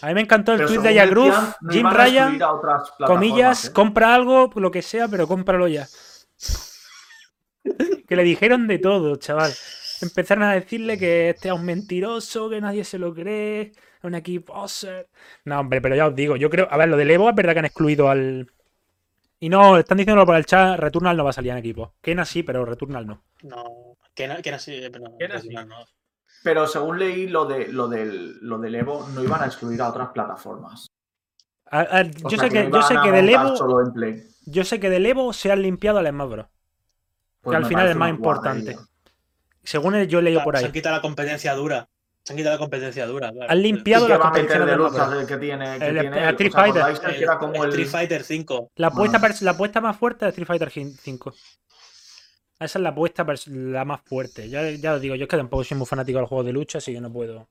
[SPEAKER 1] A mí me encantó el
[SPEAKER 4] Pero
[SPEAKER 1] tweet de
[SPEAKER 4] decían, no
[SPEAKER 1] Jim Ryan, comillas,
[SPEAKER 4] ¿eh?
[SPEAKER 1] compra algo, lo que sea, pero cómpralo ya. [LAUGHS] que le dijeron de todo, chaval. Empezaron a decirle que este es un mentiroso, que nadie se lo cree, un equipo. No, hombre, pero ya os digo, yo creo. A ver, lo del Evo es verdad que han excluido al. Y no, están diciéndolo por el chat, Returnal no va a salir en equipo. Kena sí, pero Returnal no.
[SPEAKER 3] No, que no, que no, sí, pero no,
[SPEAKER 2] no,
[SPEAKER 3] no,
[SPEAKER 2] sí.
[SPEAKER 3] no.
[SPEAKER 4] Pero según leí lo, de, lo, del, lo del Evo, no iban a excluir a otras plataformas.
[SPEAKER 1] A- a-
[SPEAKER 4] O
[SPEAKER 1] yo
[SPEAKER 4] sea,
[SPEAKER 1] sé que,
[SPEAKER 4] no
[SPEAKER 1] yo sé que del Evo.
[SPEAKER 4] Solo en Play.
[SPEAKER 1] Yo sé que del Evo se han limpiado al Smash Bros.
[SPEAKER 4] Pues
[SPEAKER 1] que al final es más importante. Según yo he leído por
[SPEAKER 3] Se
[SPEAKER 1] ahí.
[SPEAKER 3] han quitado la competencia dura. Se han quitado la competencia dura. claro.
[SPEAKER 1] Han
[SPEAKER 4] ¿Y
[SPEAKER 1] limpiado
[SPEAKER 4] qué
[SPEAKER 1] las
[SPEAKER 4] va a meter
[SPEAKER 1] competiciones
[SPEAKER 4] de luchas el que tiene? Que
[SPEAKER 1] El-
[SPEAKER 4] tiene
[SPEAKER 1] el Street
[SPEAKER 4] ¿os acordáis
[SPEAKER 1] Fighter.
[SPEAKER 4] el como.
[SPEAKER 3] Street Fighter 5.
[SPEAKER 1] La apuesta,
[SPEAKER 4] Ah.
[SPEAKER 1] pers- la apuesta más fuerte es Street Fighter 5. Esa es la apuesta la más fuerte. Ya, ya os digo, yo es que tampoco soy muy fanático del juego de lucha, así que no puedo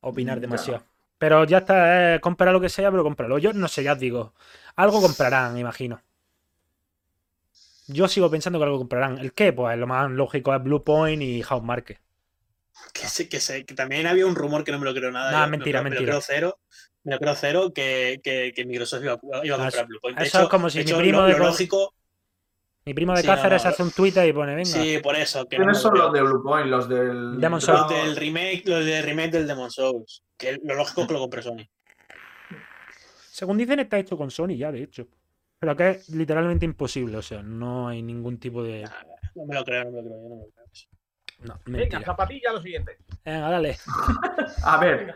[SPEAKER 1] opinar
[SPEAKER 4] Mm,
[SPEAKER 1] demasiado. Pero ya está, eh, compra lo que sea, pero cómpralo. Yo no sé, ya os digo. Algo comprarán, imagino. Yo sigo pensando que algo comprarán. ¿El qué? Pues lo más lógico es Blue Point y House Market.
[SPEAKER 3] Que, sé, que, sé, que también había un rumor que no me lo creo nada.
[SPEAKER 1] Nah,
[SPEAKER 3] yo
[SPEAKER 1] mentira,
[SPEAKER 3] me lo,
[SPEAKER 1] mentira.
[SPEAKER 3] Me lo creo cero. Me lo creo cero que, que, que Microsoft iba, a- iba a
[SPEAKER 1] Ah,
[SPEAKER 3] comprar
[SPEAKER 1] eso-
[SPEAKER 3] Bluepoint. De
[SPEAKER 1] eso
[SPEAKER 3] hecho-
[SPEAKER 1] es como si
[SPEAKER 3] de
[SPEAKER 1] mi
[SPEAKER 3] hecho,
[SPEAKER 1] primo
[SPEAKER 3] lo,
[SPEAKER 1] de
[SPEAKER 3] lo lógico.
[SPEAKER 1] Mi primo de
[SPEAKER 3] Sí, no,
[SPEAKER 1] Cáceres
[SPEAKER 3] no.
[SPEAKER 1] hace un Twitter y pone, venga.
[SPEAKER 3] Sí, por eso. Que no
[SPEAKER 4] ¿Quiénes
[SPEAKER 3] me
[SPEAKER 4] son
[SPEAKER 3] lo
[SPEAKER 4] los de Blue Point? Los del...
[SPEAKER 1] Demon
[SPEAKER 3] Los
[SPEAKER 1] Souls.
[SPEAKER 3] del remake, los del remake del Demon Souls. Que lo lógico es que lo compre Sony.
[SPEAKER 1] Según dicen, está hecho con Sony ya, de hecho. Pero que es literalmente imposible, o sea, no hay ningún tipo de.
[SPEAKER 3] No me lo creo, no me lo creo. yo no me lo creo.
[SPEAKER 1] No,
[SPEAKER 2] Venga, zapatilla, lo siguiente.
[SPEAKER 1] Venga, dale. [LAUGHS]
[SPEAKER 4] A ver.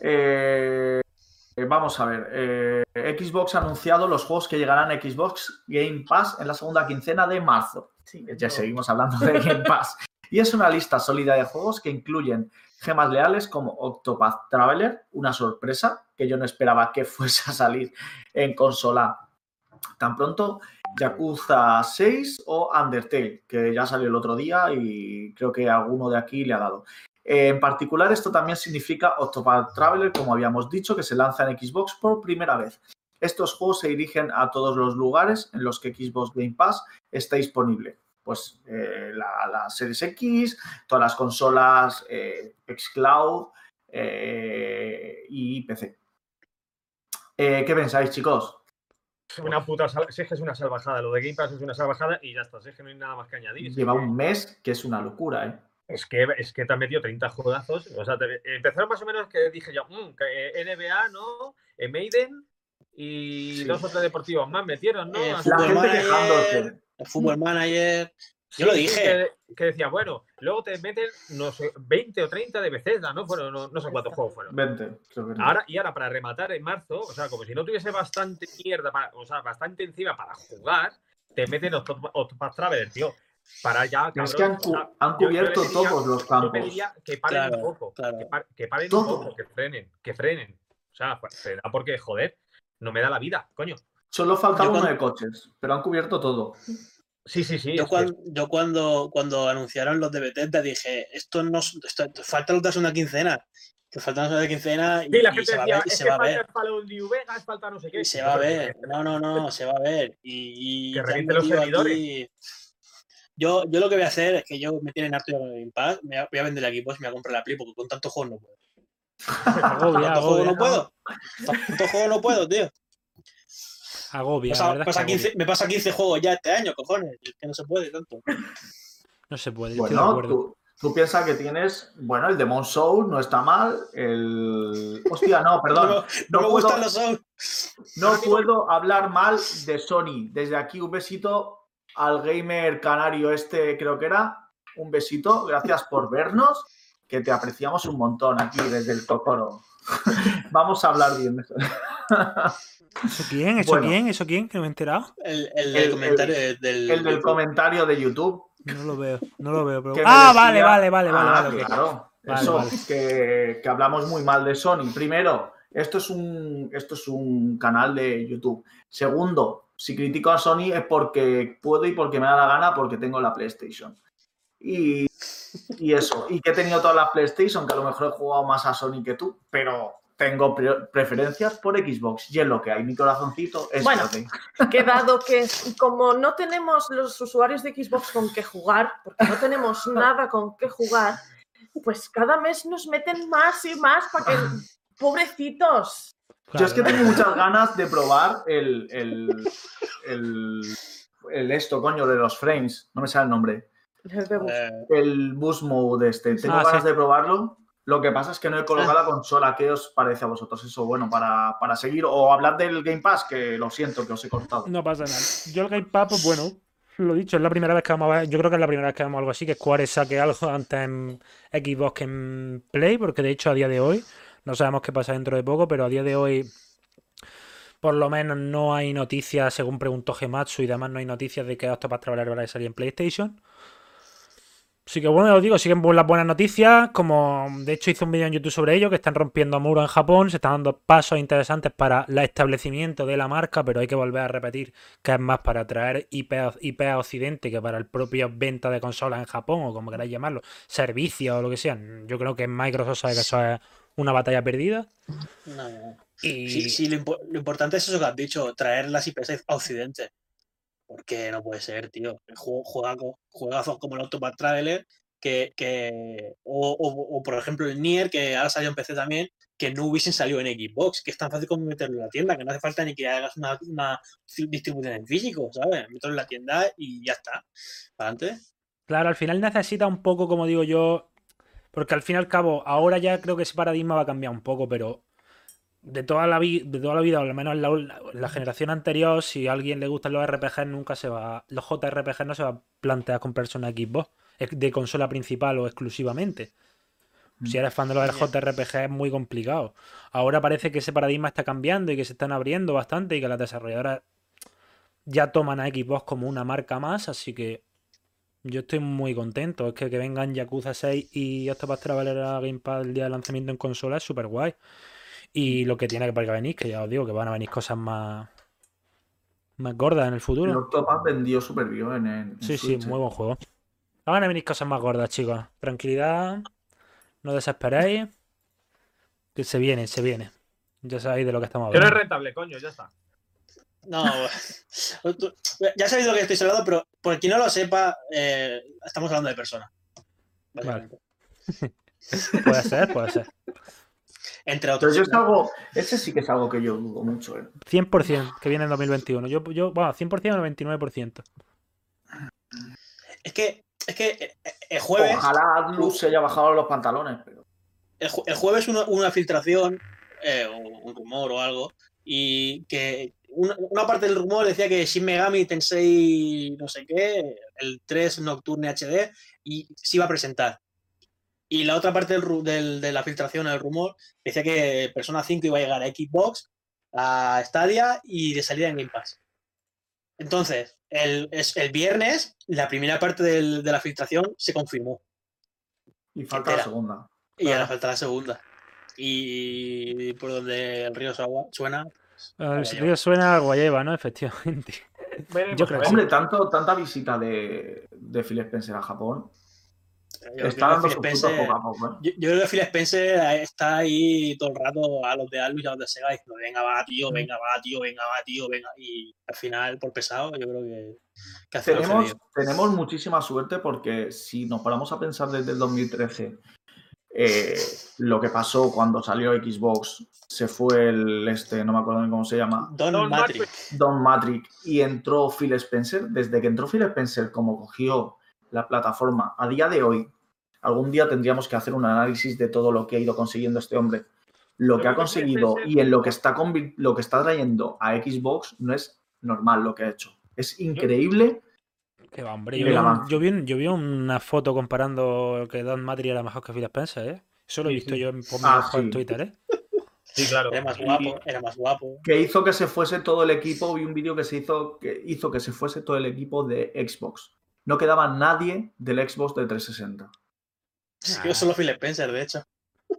[SPEAKER 4] Eh, vamos a ver. eh, Xbox ha anunciado los juegos que llegarán a Xbox Game Pass en la segunda quincena de marzo.
[SPEAKER 5] Sí,
[SPEAKER 4] Ya
[SPEAKER 5] no.
[SPEAKER 4] seguimos hablando de Game Pass. Y es una lista sólida de juegos que incluyen gemas leales como Octopath Traveler, una sorpresa que yo no esperaba que [LAUGHS] fuese a salir en consola tan pronto. Yakuza 6 o Undertale, que ya salió el otro día y creo que alguno de aquí le ha dado. En particular, esto también significa Octopath Traveler, como habíamos dicho, que se lanza en Xbox por primera vez. Estos juegos se dirigen a todos los lugares en los que Xbox Game Pass está disponible. Pues eh, la, la Series X, todas las consolas eh, xCloud eh, y PC. Eh, ¿Qué pensáis, chicos?
[SPEAKER 2] Es una puta sal- si es que es una salvajada. Lo de Game Pass es una salvajada y ya está. Si es que no hay nada más que añadir.
[SPEAKER 4] Lleva
[SPEAKER 2] Es que-
[SPEAKER 4] un mes, que es una locura, ¿eh?
[SPEAKER 2] Es que, es que te han metido 30 juegazos. O sea, te- empezaron más o menos que dije yo, mm, que, eh, NBA, ¿no? Maiden y
[SPEAKER 4] Sí.
[SPEAKER 2] dos o tres deportivos más metieron, ¿no? Así
[SPEAKER 4] La gente quejándose.
[SPEAKER 3] El Fútbol Manager.
[SPEAKER 2] Sí,
[SPEAKER 3] Yo lo dije.
[SPEAKER 2] que, que decía, bueno, luego te meten, no sé, 20 o 30 de Bethesda, ¿no? Fueron, no, no sé cuántos juegos fueron.
[SPEAKER 4] 20, creo que no.
[SPEAKER 2] Ahora, y ahora para rematar en marzo, o sea, como si no tuviese bastante mierda, para- o sea, bastante encima para jugar, te meten Octop- Octopath Traveler, tío. Para ya,
[SPEAKER 4] es que han, cu-
[SPEAKER 2] yo- yo
[SPEAKER 4] cubierto
[SPEAKER 2] pediría-
[SPEAKER 4] todos los
[SPEAKER 2] Yo
[SPEAKER 4] campos.
[SPEAKER 2] pediría que paren
[SPEAKER 3] Claro,
[SPEAKER 2] un poco,
[SPEAKER 3] claro.
[SPEAKER 2] que, par- que paren un
[SPEAKER 4] Todo.
[SPEAKER 2] poco, que frenen, que frenen. O sea, frena porque, joder, no me da la vida, coño.
[SPEAKER 4] Solo faltaba
[SPEAKER 3] Yo
[SPEAKER 4] uno
[SPEAKER 3] cuando-
[SPEAKER 4] de coches, pero han cubierto todo.
[SPEAKER 2] Sí, sí, sí.
[SPEAKER 3] Yo, cuando, yo cuando, cuando anunciaron los de Bethesda dije, esto no es- esto, falta la segunda quincena. Que falta la segunda quincena y,
[SPEAKER 2] Sí, la
[SPEAKER 3] y
[SPEAKER 2] gente
[SPEAKER 3] se va a ver. Y se va a
[SPEAKER 2] falta
[SPEAKER 3] ver.
[SPEAKER 2] Vegas, falta no sé qué.
[SPEAKER 3] Y se va a ver. No, no, no, [LAUGHS] se va a ver. Y, y
[SPEAKER 2] Que reviente los servidores.
[SPEAKER 3] aquí- Yo, yo lo que voy a hacer es que yo me tienen harto de Game Pass, me voy a- vender el equipo y me voy a comprar la Play porque con tantos juegos no puedo.
[SPEAKER 1] Agobia,
[SPEAKER 3] ¿Tantos juegos no puedo? ¿Tantos juegos no puedo, tío?
[SPEAKER 1] Agobia, la
[SPEAKER 3] Pasa-
[SPEAKER 1] verdad es
[SPEAKER 3] pasa
[SPEAKER 1] que agobia.
[SPEAKER 3] 15 me pasa 15 juegos ya este año, cojones. Es que no se puede tanto.
[SPEAKER 1] No se puede, estoy de
[SPEAKER 4] Bueno,
[SPEAKER 1] acuerdo.
[SPEAKER 4] tú, tú piensas que tienes, bueno, el Demon Soul no está mal, el... Hostia, no, [LAUGHS] perdón.
[SPEAKER 3] me-
[SPEAKER 4] No,
[SPEAKER 3] no me
[SPEAKER 4] puedo,
[SPEAKER 3] gustan los Souls.
[SPEAKER 4] no puedo hablar mal de Sony. Desde aquí un besito al gamer canario este, creo que era. Un besito, gracias por vernos, que te apreciamos un montón aquí desde el Tocoro. [LAUGHS] Vamos a hablar bien de [LAUGHS] eso.
[SPEAKER 1] ¿Eso quién? ¿Eso
[SPEAKER 4] Bueno.
[SPEAKER 1] quién? ¿Eso quién? Que no me he enterado.
[SPEAKER 3] El, el,
[SPEAKER 4] El-
[SPEAKER 3] comentario del.
[SPEAKER 4] El del comentario de YouTube.
[SPEAKER 1] No lo veo, no lo veo. Pero... Ah,
[SPEAKER 4] decía-
[SPEAKER 1] vale, vale, vale, vale.
[SPEAKER 4] Ah,
[SPEAKER 1] vale,
[SPEAKER 4] claro.
[SPEAKER 1] Vale,
[SPEAKER 4] Eso,
[SPEAKER 1] vale.
[SPEAKER 4] Que, que hablamos muy mal de Sony. Primero, esto es un, esto es un canal de YouTube. Segundo, si critico a Sony es porque puedo y porque me da la gana, porque tengo la PlayStation. Y, y eso, y que he tenido todas las PlayStation, que a lo mejor he jugado más a Sony que tú, pero tengo pre- preferencias por Xbox y es lo que hay. Mi corazoncito es
[SPEAKER 5] Bueno. [LAUGHS] que dado que como no tenemos los usuarios de Xbox con qué jugar, porque no tenemos [LAUGHS] nada con qué jugar, pues cada mes nos meten más y más para que... [LAUGHS] Pobrecitos.
[SPEAKER 4] Yo es que tengo muchas ganas de probar el, el, el, el esto, coño, de los frames. No me sale el nombre.
[SPEAKER 5] Les debo.
[SPEAKER 3] Eh,
[SPEAKER 4] El boost mode este. Tengo
[SPEAKER 1] Ah,
[SPEAKER 4] ganas
[SPEAKER 1] sí.
[SPEAKER 4] de probarlo. Lo que pasa es que no he colocado la consola. ¿Qué os parece a vosotros eso? Bueno, para, para seguir o hablar del Game Pass, que lo siento, que os he cortado.
[SPEAKER 1] No pasa nada. Yo el Game Pass, pues bueno, lo dicho, es la primera vez que vamos a ver, yo creo que es la primera vez que vemos algo así, que Square saque algo antes en Xbox que en Play, porque de hecho a día de hoy, no sabemos qué pasa dentro de poco, pero a día de hoy, por lo menos no hay noticias, según preguntó Gematsu y demás, no hay noticias de que Octopath Traveler va a salir en PlayStation. Así que bueno, os digo, siguen las buenas noticias. Como de hecho hice un vídeo en YouTube sobre ello, que están rompiendo muros en Japón, se están dando pasos interesantes para el establecimiento de la marca, pero hay que volver a repetir que es más para traer IP, a- IP a Occidente que para el propio venta de consolas en Japón, o como queráis llamarlo, servicios o lo que sea. Yo creo que Microsoft sabe que eso es una batalla perdida.
[SPEAKER 3] no.
[SPEAKER 1] Y
[SPEAKER 3] Sí, sí, lo, impo- lo importante es eso que has dicho, traer las IPs a Occidente. Porque no puede ser, tío. Juegazo, juegazos como el Octopath Traveler, que, que o, o- por ejemplo el Nier, que ahora salió en PC también, que no hubiesen salido en Xbox, que es tan fácil como meterlo en la tienda, que no hace falta ni que hagas una, una distribución en físico, ¿sabes? Meterlo en la tienda y ya está. Adelante.
[SPEAKER 1] Claro, al final necesita un poco, como digo yo, porque al fin y al cabo, ahora ya creo que ese paradigma va a cambiar un poco, pero de toda la, vi- de toda la vida, o al menos en la, la generación anterior, si a alguien le gustan los RPG, nunca se va, los JRPG no se va a plantear comprarse una Xbox de consola principal o exclusivamente. Si eres fan de los. JRPG es muy complicado. Ahora parece que ese paradigma está cambiando y que se están abriendo bastante y que las desarrolladoras ya toman a Xbox como una marca más, así que yo estoy muy contento. Es que que vengan Yakuza 6 y Octopath Traveler a Game Pass el día de lanzamiento en consola es súper guay. Y lo que tiene que para venir, que ya os digo que van a venir cosas más, más gordas en el
[SPEAKER 4] El
[SPEAKER 1] futuro.
[SPEAKER 4] Octopath vendió súper bien en, en
[SPEAKER 1] Sí, sí, muy
[SPEAKER 4] eh.
[SPEAKER 1] buen juego. Van a venir cosas más gordas, chicos. Tranquilidad, no desesperéis. Que se viene, se viene. Ya sabéis de lo que estamos
[SPEAKER 2] Que no es
[SPEAKER 1] hablando.
[SPEAKER 2] rentable, coño, ya está.
[SPEAKER 3] No, [LAUGHS] ya sabéis de lo que estoy hablando, pero por quien no lo sepa, eh, estamos hablando de personas. básicamente. [LAUGHS]
[SPEAKER 1] Puede ser, puede ser.
[SPEAKER 3] Entre
[SPEAKER 4] Pero
[SPEAKER 3] otros.
[SPEAKER 4] yo es algo, ese sí que es algo que yo dudo mucho. eh.
[SPEAKER 1] 100% que viene en 2021. Yo, yo bueno, 100% o 99%.
[SPEAKER 3] Es que, es que eh, eh, el jueves,
[SPEAKER 4] Ojalá Atlus se haya bajado los pantalones, pero
[SPEAKER 3] el, ju- el jueves una, una filtración, eh, o un rumor o algo, y que una, una parte del rumor decía que Shin Megami Tensei no sé qué, el 3 Nocturne HD, y se iba a presentar. Y la otra parte del ru- del- de la filtración, el rumor, decía que Persona 5 iba a llegar a Xbox, a Stadia y de salida en Game Pass. Entonces, el, es- el viernes, la primera parte del- de la filtración se confirmó.
[SPEAKER 4] y falta la segunda.
[SPEAKER 3] Y ahora falta la segunda. Y por donde el río suena.
[SPEAKER 1] El
[SPEAKER 3] Vaya.
[SPEAKER 1] río suena a Guayeva, ¿no? Efectivamente. Yo creo que
[SPEAKER 2] a ver.
[SPEAKER 4] Hombre, tanto, tanta visita de, de Phil Spencer a Japón
[SPEAKER 3] Yo creo
[SPEAKER 4] está
[SPEAKER 3] que
[SPEAKER 4] dando
[SPEAKER 3] Phil
[SPEAKER 4] sus frutos
[SPEAKER 3] Spencer-
[SPEAKER 4] poco a poco. ¿eh?
[SPEAKER 3] yo, yo creo que Phil Spencer está ahí todo el rato a los de Alus y a los de Sega diciendo, venga, va,
[SPEAKER 4] Mm.
[SPEAKER 3] tío, venga, va, tío, venga, va, tío, venga. Y al final, por pesado, yo creo que, que hace
[SPEAKER 4] Tenemos, tenemos muchísima suerte porque si nos paramos a pensar desde el 2013, eh, lo que pasó cuando salió Xbox, se fue el este, no me acuerdo ni cómo se llama,
[SPEAKER 3] Don,
[SPEAKER 2] Don
[SPEAKER 3] Matrix.
[SPEAKER 4] Don Matrix y entró Phil Spencer, desde que entró Phil Spencer, como cogió la plataforma a día de hoy, algún día tendríamos que hacer un análisis de todo lo que ha ido consiguiendo este hombre. Lo que ha
[SPEAKER 2] que
[SPEAKER 4] conseguido y en lo que está lo que está trayendo a Xbox no es normal lo que ha hecho. Es increíble.
[SPEAKER 1] Que va, hombre.
[SPEAKER 4] Y
[SPEAKER 1] Yo vi, un- yo, vi, un- yo vi una foto comparando que Don Matri era mejor que Phil Spencer, ¿eh? Eso lo he visto
[SPEAKER 2] sí.
[SPEAKER 1] yo en,
[SPEAKER 4] Ah,
[SPEAKER 1] en. Twitter, ¿eh?
[SPEAKER 2] Sí, claro.
[SPEAKER 3] Era más guapo, era más guapo.
[SPEAKER 4] que hizo que se fuese todo el equipo. Vi un vídeo que se hizo que hizo que se fuese todo el equipo de Xbox. No quedaba nadie del Xbox de 360.
[SPEAKER 3] Sí, yo solo Phil Spencer, de hecho.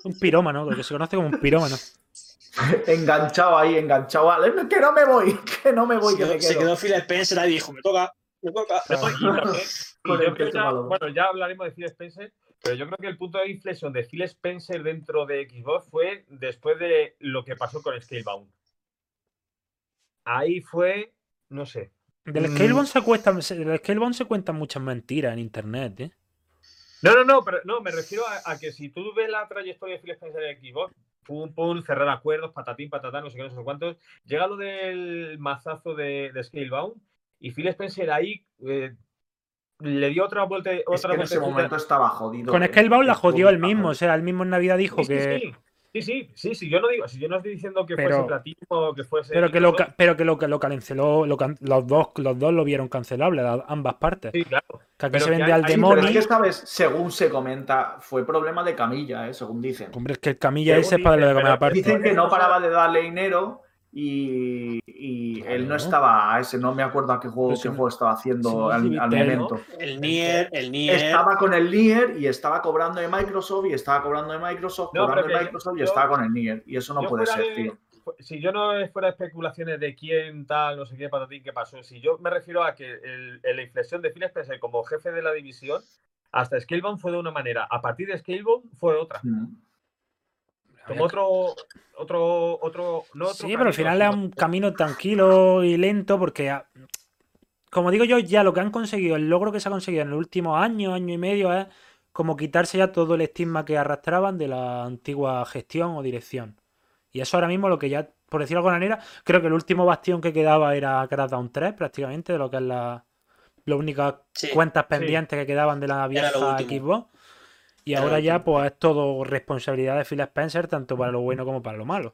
[SPEAKER 1] Un pirómano, lo que se conoce como un pirómano. [LAUGHS]
[SPEAKER 4] enganchado ahí, enganchado. Que no me voy, que no me voy,
[SPEAKER 3] Se
[SPEAKER 4] que
[SPEAKER 3] quedó,
[SPEAKER 4] me
[SPEAKER 3] se
[SPEAKER 4] quedo.
[SPEAKER 3] quedó Phil Spencer ahí y dijo, me toca, me toca. [LAUGHS]
[SPEAKER 2] Ya- bueno, ya hablaremos de Phil Spencer, Pero yo creo que el punto de inflexión de Phil Spencer dentro de Xbox fue después de lo que pasó con Scalebound. Ahí fue, no sé.
[SPEAKER 1] Del
[SPEAKER 2] Mm.
[SPEAKER 1] Scalebound se, cuentan, se- del Scalebound se cuentan muchas mentiras en internet, ¿eh?
[SPEAKER 2] No, no, no, pero no, me refiero a, a que si tú ves la trayectoria de Phil Spencer en Xbox, pum, pum, cerrar acuerdos, patatín, patatán, no sé qué, no sé cuántos, llega lo del mazazo de, de Scalebound y Phil Spencer ahí eh, le dio otra vuelta.
[SPEAKER 4] Es
[SPEAKER 2] Otra
[SPEAKER 4] que en ese momento estaba jodido.
[SPEAKER 1] Con
[SPEAKER 4] eh.
[SPEAKER 1] Scalebound la jodió él mismo. O sea, él mismo en Navidad dijo
[SPEAKER 2] sí,
[SPEAKER 1] que.
[SPEAKER 2] sí. Sí, sí, sí, sí, yo no digo, si yo no estoy diciendo que
[SPEAKER 1] Pero-
[SPEAKER 2] fuese platino o que fuese.
[SPEAKER 1] Pero que lo, pero que lo, que lo canceló, lo can- los, dos, los dos lo vieron cancelable, la- ambas partes.
[SPEAKER 2] Sí, claro.
[SPEAKER 1] Que aquí
[SPEAKER 2] Pero
[SPEAKER 1] se
[SPEAKER 2] que
[SPEAKER 1] vende
[SPEAKER 2] hay-
[SPEAKER 1] al
[SPEAKER 2] hay-
[SPEAKER 4] Sí, pero es
[SPEAKER 1] demonio.
[SPEAKER 4] que, ¿sabes? Según se comenta, fue problema de camilla, ¿eh? según dicen.
[SPEAKER 1] Hombre, es que camilla
[SPEAKER 2] Según
[SPEAKER 1] ese es para lo de
[SPEAKER 2] pero
[SPEAKER 1] aparte.
[SPEAKER 4] Dicen que no paraba de darle dinero y, y él no estaba a ese, no me acuerdo a qué juego,
[SPEAKER 1] Pero
[SPEAKER 4] qué juego estaba haciendo al, momento.
[SPEAKER 3] El Nier, el Nier.
[SPEAKER 4] Estaba con el Nier y estaba cobrando de Microsoft y estaba cobrando de Microsoft,
[SPEAKER 2] No,
[SPEAKER 4] cobrando de Microsoft y estaba con el Nier. Y eso no puede ser,
[SPEAKER 2] de-
[SPEAKER 4] tío.
[SPEAKER 2] Si yo no fuera especulaciones de quién tal, no sé qué, patatín, qué pasó, si yo me refiero a que el- el- la inflexión de Phil Spencer como jefe de la división, hasta Scalebound fue de una manera, a partir de Scalebound fue de otra.
[SPEAKER 4] Mm.
[SPEAKER 2] Como otro, otro, otro, no otro
[SPEAKER 1] Sí, pero al final es un camino tranquilo y lento porque, ah, como digo yo, ya lo que han conseguido, el logro que se ha conseguido en los últimos años, año y medio, es como quitarse ya todo el estigma que arrastraban de la antigua gestión o dirección. Y eso ahora mismo lo que ya, por decirlo de alguna manera, creo que el último bastión que quedaba era Crackdown 3 prácticamente, de lo que es la, las únicas
[SPEAKER 3] Sí.
[SPEAKER 1] cuentas pendientes que quedaban de la vieja. Xbox. Y ahora ya, pues es todo responsabilidad de Phil Spencer, tanto para lo bueno como para lo malo.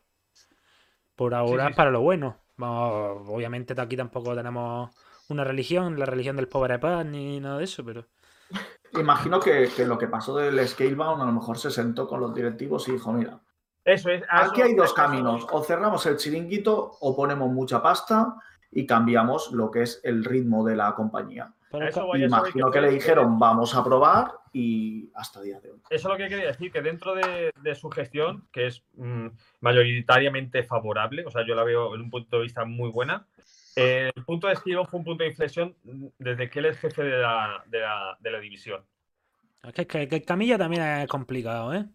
[SPEAKER 1] Por ahora
[SPEAKER 2] sí,
[SPEAKER 1] para lo bueno. Vamos, obviamente aquí tampoco tenemos una religión, la religión del pobre paz ni nada de eso, pero [LAUGHS]
[SPEAKER 4] Imagino que, que lo que pasó del Scalebound a lo mejor se sentó con los directivos y dijo, mira,
[SPEAKER 2] Eso es. a
[SPEAKER 4] aquí hay dos caminos, o cerramos el chiringuito o ponemos mucha pasta y cambiamos lo que es el ritmo de la compañía.
[SPEAKER 1] Pero
[SPEAKER 2] Eso
[SPEAKER 1] ca-
[SPEAKER 2] voy a saber
[SPEAKER 4] Imagino
[SPEAKER 2] que
[SPEAKER 4] que le dijeron, vamos a probar y hasta el día de hoy.
[SPEAKER 2] Eso es lo que quería decir, que dentro de, de su gestión, que es mm, mayoritariamente favorable, o sea, yo la veo en un punto de vista muy buena, eh, el punto de Esquivo fue un punto de inflexión desde que él es jefe de la, de la, de la división.
[SPEAKER 1] es que, que- que camilla también es complicado, ¿eh?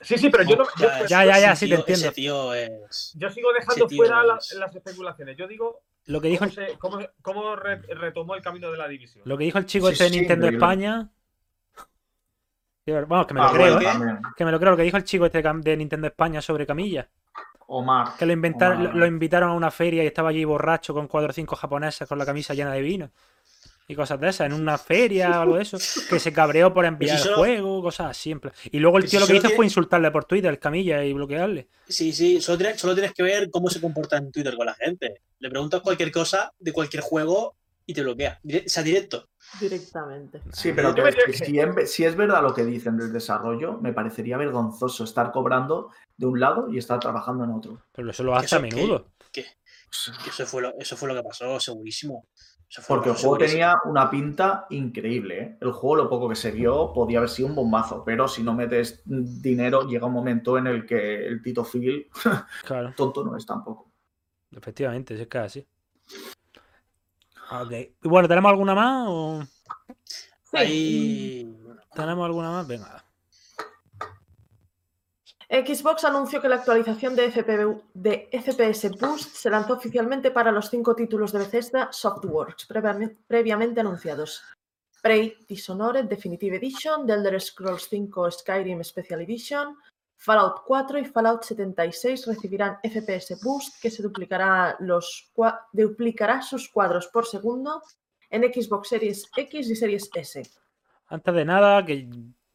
[SPEAKER 2] Sí, sí, pero yo no. yo-
[SPEAKER 1] Ya, ya, ya, sí te
[SPEAKER 3] tío-
[SPEAKER 1] entiendo.
[SPEAKER 3] Ese tío es.
[SPEAKER 2] Yo sigo dejando fuera la- las especulaciones. Yo digo
[SPEAKER 1] Lo que dijo
[SPEAKER 2] cómo,
[SPEAKER 1] el,
[SPEAKER 2] se- cómo- cómo re- retomó el camino de la división.
[SPEAKER 1] lo que dijo el chico
[SPEAKER 4] Sí,
[SPEAKER 1] este de
[SPEAKER 4] sí,
[SPEAKER 1] Nintendo. España. Vamos, que me lo
[SPEAKER 4] Ah,
[SPEAKER 1] creo,
[SPEAKER 4] bueno,
[SPEAKER 1] ¿eh? Que me lo creo, lo que dijo el chico este de Nintendo España sobre Camilla.
[SPEAKER 4] Omar.
[SPEAKER 1] Que lo, inventaron,
[SPEAKER 4] Omar.
[SPEAKER 1] lo, lo invitaron a una feria y estaba allí borracho con cuatro o cinco japoneses con la camisa llena de vino. Y cosas de esas, en una feria o algo de eso. Que se cabreó por [LAUGHS] enviar
[SPEAKER 3] si
[SPEAKER 1] el
[SPEAKER 3] solo-
[SPEAKER 1] juego, cosas así. en plan. Y luego el tío
[SPEAKER 3] si
[SPEAKER 1] lo que hizo
[SPEAKER 3] tiene-
[SPEAKER 1] fue insultarle por Twitter, el Camilla, y bloquearle.
[SPEAKER 3] Sí, sí, solo tienes, solo tienes que ver cómo se comporta en Twitter con la gente. Le preguntas cualquier cosa de cualquier juego y te bloquea. O sea, directo.
[SPEAKER 5] directamente.
[SPEAKER 4] Sí, pero que-
[SPEAKER 2] que-
[SPEAKER 4] si, en- si es verdad lo que dicen del desarrollo, me parecería vergonzoso estar cobrando de un lado y estar trabajando en otro.
[SPEAKER 1] Pero eso lo hace a
[SPEAKER 3] Eso
[SPEAKER 1] menudo.
[SPEAKER 3] Eso, fue lo, eso fue lo que pasó, segurísimo.
[SPEAKER 4] Porque
[SPEAKER 3] que
[SPEAKER 4] el juego tenía una pinta increíble. ¿eh? El juego, lo poco que se vio, podía haber sido un bombazo, pero si no metes dinero, llega un momento en el que el Tito Phil [LAUGHS]
[SPEAKER 1] Claro,
[SPEAKER 4] tonto no es tampoco.
[SPEAKER 1] efectivamente, si es así. Ok. Y bueno, ¿tenemos alguna más? O...
[SPEAKER 5] Sí.
[SPEAKER 3] Ahí.
[SPEAKER 1] ¿Tenemos alguna más? Venga.
[SPEAKER 5] Xbox anunció que la actualización de, FPS Boost se lanzó oficialmente para los cinco títulos de Bethesda Softworks previamente, anunciados. Prey Dishonored Definitive Edition, The Elder Scrolls 5 Skyrim Special Edition, Fallout 4 y Fallout 76 recibirán FPS Boost que se duplicará, los, duplicará sus cuadros por segundo en Xbox Series X y Series S.
[SPEAKER 1] Antes de nada, que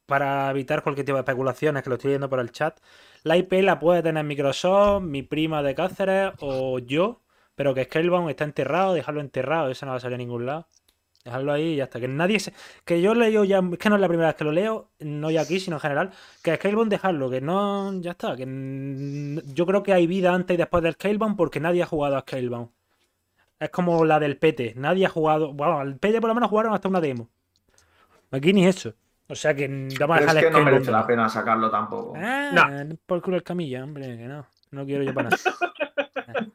[SPEAKER 1] para evitar cualquier tipo de especulaciones, que lo estoy viendo por el chat, la IP la puede tener Microsoft, mi prima de Cáceres o yo, pero que Scalebound está enterrado, dejarlo enterrado, eso no va a salir a ningún lado. Dejarlo ahí y ya está. Que nadie se... Que yo leo ya, es que no es la primera vez que lo leo, no ya aquí, sino en general, que Scalebound dejarlo, que no, ya está. Que yo creo que hay vida antes y después del Scalebound porque nadie ha jugado a Scalebound. Es como la del PT, nadie ha jugado, bueno, el PT por lo menos jugaron hasta una demo. Aquí ni eso. O sea que vamos a
[SPEAKER 4] Pero es
[SPEAKER 1] dejar
[SPEAKER 4] que no merece la pena sacarlo tampoco.
[SPEAKER 1] Ah, por culo el camilla, hombre, que no. No quiero yo para nada. [LAUGHS]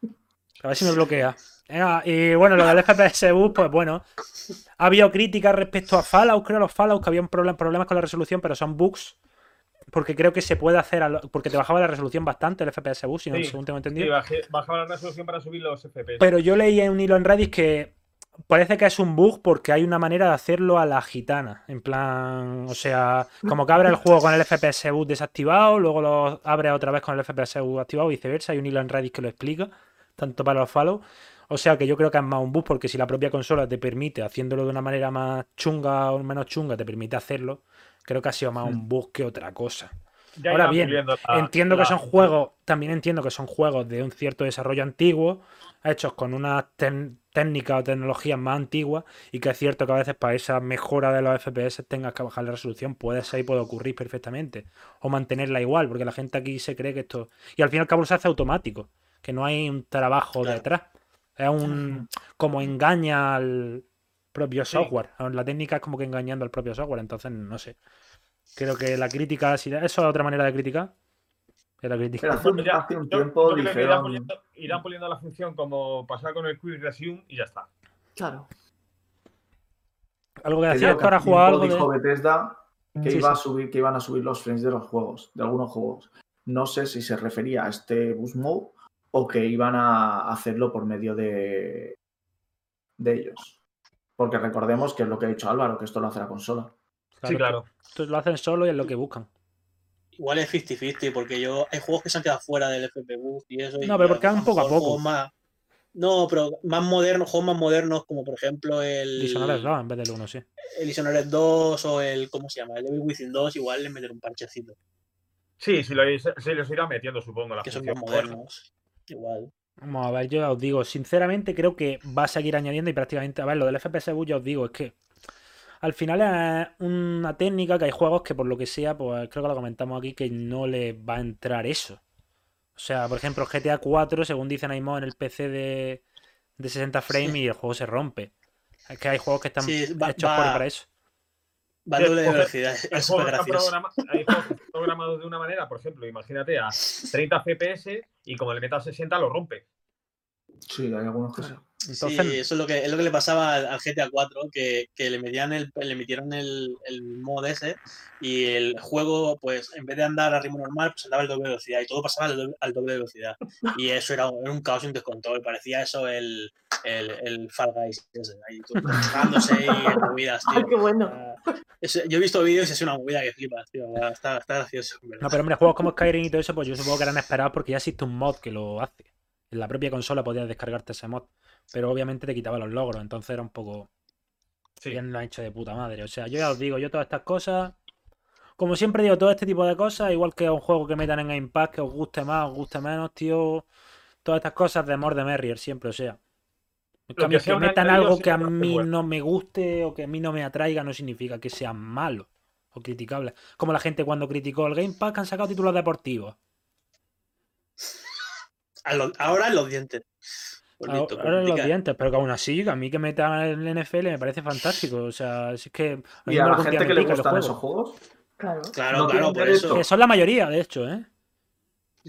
[SPEAKER 1] A ver si me bloquea. Venga, y bueno, lo del FPS Boost, pues bueno. Ha habido críticas respecto a Fallout, creo, los Fallout, que había un problem- problemas con la resolución, pero son bugs. Porque creo que se puede hacer, a lo- porque te bajaba la resolución bastante el FPS Boost, si no,
[SPEAKER 2] Sí,
[SPEAKER 1] según tengo
[SPEAKER 2] Sí,
[SPEAKER 1] entendido.
[SPEAKER 2] bajé- bajaba la resolución para subir los FPS.
[SPEAKER 1] Pero yo leí en un hilo en Reddit que parece que es un bug porque hay una manera de hacerlo a la gitana. En plan, o sea, como que abre el juego con el FPS boost desactivado, luego lo abre otra vez con el FPS boost activado, viceversa. Hay un hilo en Reddit que lo explica, tanto para los follow. O sea que yo creo que es más un bug porque si la propia consola te permite, haciéndolo de una manera más chunga o menos chunga, te permite hacerlo, creo que ha sido más un bug que otra cosa.
[SPEAKER 2] Ya
[SPEAKER 1] Ahora bien,
[SPEAKER 2] la-
[SPEAKER 1] Entiendo que
[SPEAKER 2] la-
[SPEAKER 1] son juegos, también entiendo que son juegos de un cierto desarrollo antiguo, hechos con unas técnicas o tecnologías más antiguas, y que es cierto que a veces para esa mejora de los FPS tengas que bajar la resolución, puede ser y puede ocurrir perfectamente, o mantenerla igual, porque la gente aquí se cree que esto... Y al fin y al cabo se hace automático, que no hay un trabajo
[SPEAKER 3] Claro.
[SPEAKER 1] detrás. Es un... como engaña al propio software. La técnica es como que engañando al propio software, entonces no sé. Creo que la crítica, si eso es otra manera de criticar. Es la crítica.
[SPEAKER 4] Pero hace un,
[SPEAKER 2] yo-
[SPEAKER 4] tiempo
[SPEAKER 2] yo irán poniendo, irán poniendo la función como pasar con el Quick Resume y ya está.
[SPEAKER 5] Claro.
[SPEAKER 1] Algo que
[SPEAKER 4] hace
[SPEAKER 1] juega
[SPEAKER 4] tiempo
[SPEAKER 1] algo
[SPEAKER 4] dijo
[SPEAKER 1] de...
[SPEAKER 4] Bethesda que
[SPEAKER 1] Sí,
[SPEAKER 4] iba a subir, que iban a subir los frames de los juegos, de algunos juegos. No sé si se refería a este boost mode o que iban a hacerlo por medio de, de ellos. Porque recordemos que es lo que ha dicho Álvaro, que esto lo hace la consola.
[SPEAKER 2] sí, claro.
[SPEAKER 1] Esto lo hacen solo y es lo que buscan.
[SPEAKER 3] Igual es 50-50, porque yo hay juegos que se han quedado fuera del FP Boost y eso. y
[SPEAKER 1] No, pero porque van poco a poco.
[SPEAKER 3] juegos Más, no, pero más modernos, juegos más modernos, como por ejemplo el.
[SPEAKER 1] Dishonored 2 en vez del 1, sí.
[SPEAKER 3] El Dishonored 2 o el. ¿Cómo se llama? El Evil Within 2, igual le meten un parchecito.
[SPEAKER 2] Sí, sí, lo, se los irá metiendo, supongo. La
[SPEAKER 3] Que son más modernos. Igual.
[SPEAKER 1] Vamos a ver, yo ya os digo, sinceramente creo que va a seguir añadiendo y prácticamente, a ver, lo del FPS ya os digo, es que al final es una técnica que hay juegos que por lo que sea, pues creo que lo comentamos aquí, que no le va a entrar eso. O sea, por ejemplo, GTA 4, según dicen ahí en el PC de, de 60 frames
[SPEAKER 3] Sí.
[SPEAKER 1] y el juego se rompe. Es que hay juegos que están
[SPEAKER 3] Sí, va-
[SPEAKER 1] hechos
[SPEAKER 3] va-
[SPEAKER 1] por para eso.
[SPEAKER 3] Va doble de velocidad.
[SPEAKER 2] Hay
[SPEAKER 3] Es
[SPEAKER 2] juegos, programa- hay juegos que están programados de una manera, por ejemplo, imagínate a 30 FPS y como le metas 60 lo rompe.
[SPEAKER 4] Sí, hay algunos que sí.
[SPEAKER 1] Entonces,
[SPEAKER 3] sí, eso es lo que, es lo que le pasaba al, GTA 4, que, que le metían el, le metieron el, el mod ese y el juego, pues en vez de andar a ritmo normal, pues andaba al doble velocidad y todo pasaba al doble, al doble velocidad. [LAUGHS] Y eso era, un- era un caos y un descontrol. Parecía eso el, el, el Fall Guys, ese, ahí y en [LAUGHS] movidas, tío.
[SPEAKER 5] Ay, qué bueno.
[SPEAKER 3] Ah, yo he visto vídeos y es una movida que flipas, tío. Está, está gracioso.
[SPEAKER 1] No, pero hombre, juegos como Skyrim y todo eso, pues yo supongo que eran esperados porque ya existe un mod que lo hace. En la propia consola podías descargarte ese mod. Pero obviamente te quitaba los logros, entonces era un poco.
[SPEAKER 2] Sí.
[SPEAKER 1] Bien lo han hecho de puta madre. O sea, yo ya os digo, yo todas estas cosas. Como siempre digo, todo este tipo de cosas, igual que un juego que metan en Game Pass, que os guste más, os guste menos, tío. Todas estas cosas de more de merrier, siempre, o sea. A mí
[SPEAKER 2] que
[SPEAKER 1] que metan algo que a mí no me guste o que a mí no me atraiga no significa que sea malo o criticable. Como la gente cuando criticó el Game Pass que han sacado títulos deportivos.
[SPEAKER 3] A lo- ahora en los dientes.
[SPEAKER 1] Ahora en los dientes, pero que aún así, que a mí que metan el NFL me parece fantástico. O sea, si es que. a
[SPEAKER 4] Y a
[SPEAKER 1] me
[SPEAKER 4] la gente
[SPEAKER 1] me
[SPEAKER 4] que le gustan
[SPEAKER 1] juegos.
[SPEAKER 4] esos juegos,
[SPEAKER 5] Claro.
[SPEAKER 3] Claro,
[SPEAKER 4] No
[SPEAKER 3] claro, por eso.
[SPEAKER 1] Que son la mayoría, de hecho, ¿eh?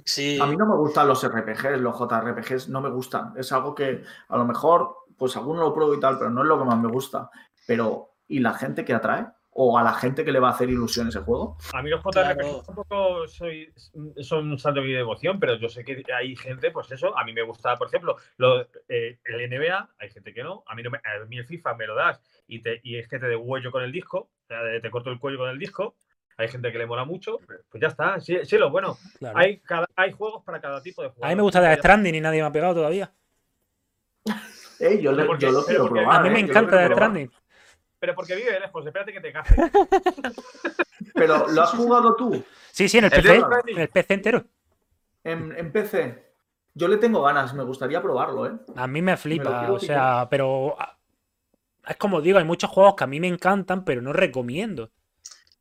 [SPEAKER 3] Sí.
[SPEAKER 4] a mí no me gustan los RPGs, los JRPGs, no me gustan. Es algo que a lo mejor, pues alguno lo pruebo y tal, pero no es lo que más me gusta. Pero, ¿y la gente que atrae? ¿O a la gente que le va a hacer ilusión ese juego?
[SPEAKER 2] A mí los
[SPEAKER 3] Claro.
[SPEAKER 2] JRPG tampoco soy, son un santo de mi devoción, pero yo sé que hay gente, pues eso, a mí me gusta, por ejemplo, lo, eh, el NBA, hay gente que no, a mí, no me- a mí el FIFA me lo das y, te, y es que te degüello con el disco, te corto el cuello con el disco, hay gente que le mola mucho, pues ya está, sí, sí lo bueno.
[SPEAKER 1] Claro.
[SPEAKER 2] Hay, cada, hay juegos para cada tipo de juego.
[SPEAKER 1] A mí me gusta Death Stranding y nadie me ha pegado todavía. [LAUGHS]
[SPEAKER 4] Eh, yo, le-
[SPEAKER 2] Porque-
[SPEAKER 4] yo lo quiero probar.
[SPEAKER 1] A mí me encanta Death
[SPEAKER 4] probar.
[SPEAKER 1] Stranding.
[SPEAKER 2] Pero porque vive lejos, espérate que te case. [LAUGHS]
[SPEAKER 4] Pero, ¿lo has jugado tú
[SPEAKER 1] Sí, sí, en el
[SPEAKER 2] El
[SPEAKER 1] PC. En el PC entero.
[SPEAKER 4] en, en PC? Yo le tengo ganas, me gustaría probarlo, ¿eh?
[SPEAKER 1] A mí me flipa, o sea, pero. ah, Es como digo, hay muchos juegos que a mí me encantan, pero no recomiendo.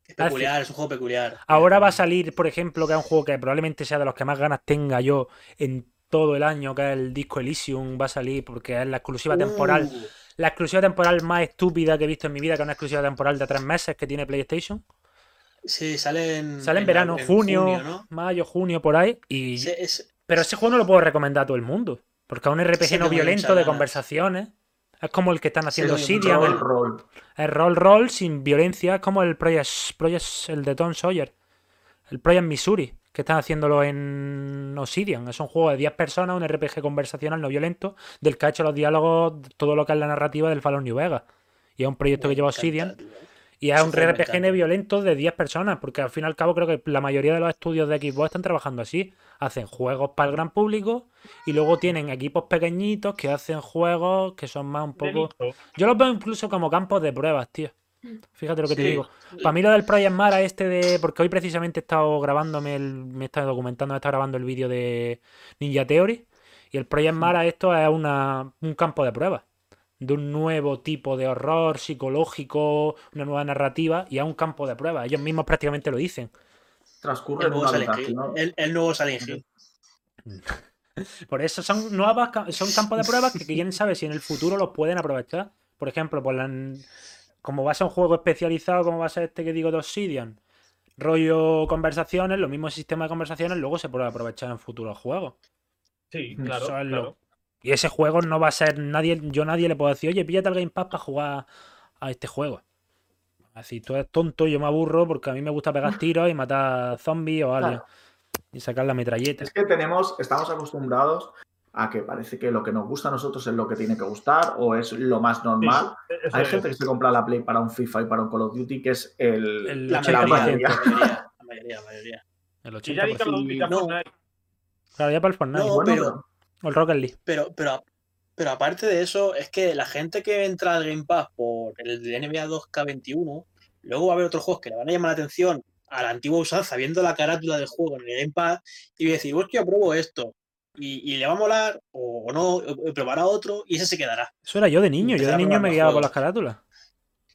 [SPEAKER 3] Es peculiar, es un juego peculiar.
[SPEAKER 1] Ahora va a salir, por ejemplo, que es un juego que probablemente sea de los que más ganas tenga yo en todo el año, que es el Disco Elysium. Va a salir porque es la exclusiva temporal. La exclusiva temporal más estúpida que he visto en mi vida, que es una exclusiva temporal de tres meses que tiene PlayStation.
[SPEAKER 3] sí, sale en.
[SPEAKER 1] Sale en verano,
[SPEAKER 3] en
[SPEAKER 1] junio,
[SPEAKER 3] junio, ¿no?
[SPEAKER 1] mayo, junio, por ahí. Y...
[SPEAKER 3] Sí, es-
[SPEAKER 1] Pero ese juego no lo puedo recomendar a todo el mundo. Porque es un RPG
[SPEAKER 3] Sí,
[SPEAKER 1] no violento de conversaciones. Es como el que están haciendo
[SPEAKER 3] Sí,
[SPEAKER 4] Roll,
[SPEAKER 1] el,
[SPEAKER 4] roll.
[SPEAKER 1] el roll roll sin violencia, es como el Project, Project- el de Tom Sawyer. El Project Missouri, que están haciéndolo en Obsidian. Es un juego de 10 personas, un RPG conversacional no violento, del que ha hecho los diálogos, todo lo que es la narrativa del Fallout New Vegas. Y es un proyecto que lleva Obsidian. Y es un RPG violento de 10 personas, porque al fin y al cabo creo que la mayoría de los estudios de Xbox están trabajando así. Hacen juegos para el gran público y luego tienen equipos pequeñitos que hacen juegos que son más un poco... Yo los veo incluso como campos de pruebas, tío. Fíjate lo que te digo. Para mí lo del Project Mara este de... Porque hoy precisamente he estado grabándome, el... me he estado documentando, me he estado grabando el vídeo de Ninja Theory. Y el Project Mara esto es una... un campo de pruebas. De un nuevo tipo de horror psicológico, una nueva narrativa. Y es un campo de pruebas. Ellos mismos prácticamente lo dicen.
[SPEAKER 4] Transcurre
[SPEAKER 3] El nuevo Silent Hill.
[SPEAKER 4] habitación.
[SPEAKER 3] El, el nuevo Silent Hill. [LAUGHS]
[SPEAKER 1] Por eso son nuevas, son campos de pruebas que quién sabe si en el futuro los pueden aprovechar. Por ejemplo, por la, como va a ser un juego especializado, como va a ser este que digo de Obsidian, rollo conversaciones, los mismos sistemas de conversaciones luego se pueden aprovechar en futuros juegos.
[SPEAKER 2] Sí,
[SPEAKER 4] Eso
[SPEAKER 2] claro.
[SPEAKER 1] es lo-
[SPEAKER 2] claro.
[SPEAKER 1] Y ese juego no va a ser nadie, yo a nadie le puedo decir, oye, píllate el Game Pass para jugar a este juego. Así, tú eres tonto, yo me aburro porque a mí me gusta pegar [LAUGHS] tiros y matar zombies o algo.
[SPEAKER 4] Claro.
[SPEAKER 1] Y sacar la metralleta.
[SPEAKER 4] Es que tenemos, estamos acostumbrados a que parece que lo que nos gusta a nosotros es lo que tiene que gustar o es lo más normal. Hay
[SPEAKER 2] es.
[SPEAKER 4] gente que se compra la Play para un FIFA y para un Call of Duty, que es el,
[SPEAKER 1] El
[SPEAKER 3] La
[SPEAKER 1] 80%. [LAUGHS]
[SPEAKER 3] mayoría, la mayoría, la mayoría, la mayoría.
[SPEAKER 1] El
[SPEAKER 2] Y ya ni
[SPEAKER 1] 80%.
[SPEAKER 2] Call of Duty a
[SPEAKER 3] No.
[SPEAKER 2] Fortnite.
[SPEAKER 1] Claro, ya para el Fortnite.
[SPEAKER 3] No,
[SPEAKER 4] Bueno,
[SPEAKER 3] pero-
[SPEAKER 1] O el Rocket League.
[SPEAKER 3] Pero, pero, pero aparte de eso, es que la gente que entra al Game Pass por el NBA 2K21, luego va a haber otros juegos que le van a llamar la atención a la antigua usanza, viendo la carátula del juego en el Game Pass, y va a decir, hostia, pruebo esto. Y, y le va a molar, o, o no, o, o probará otro, y ese se quedará.
[SPEAKER 1] Eso era yo de niño. Yo de niño me guiaba por las carátulas.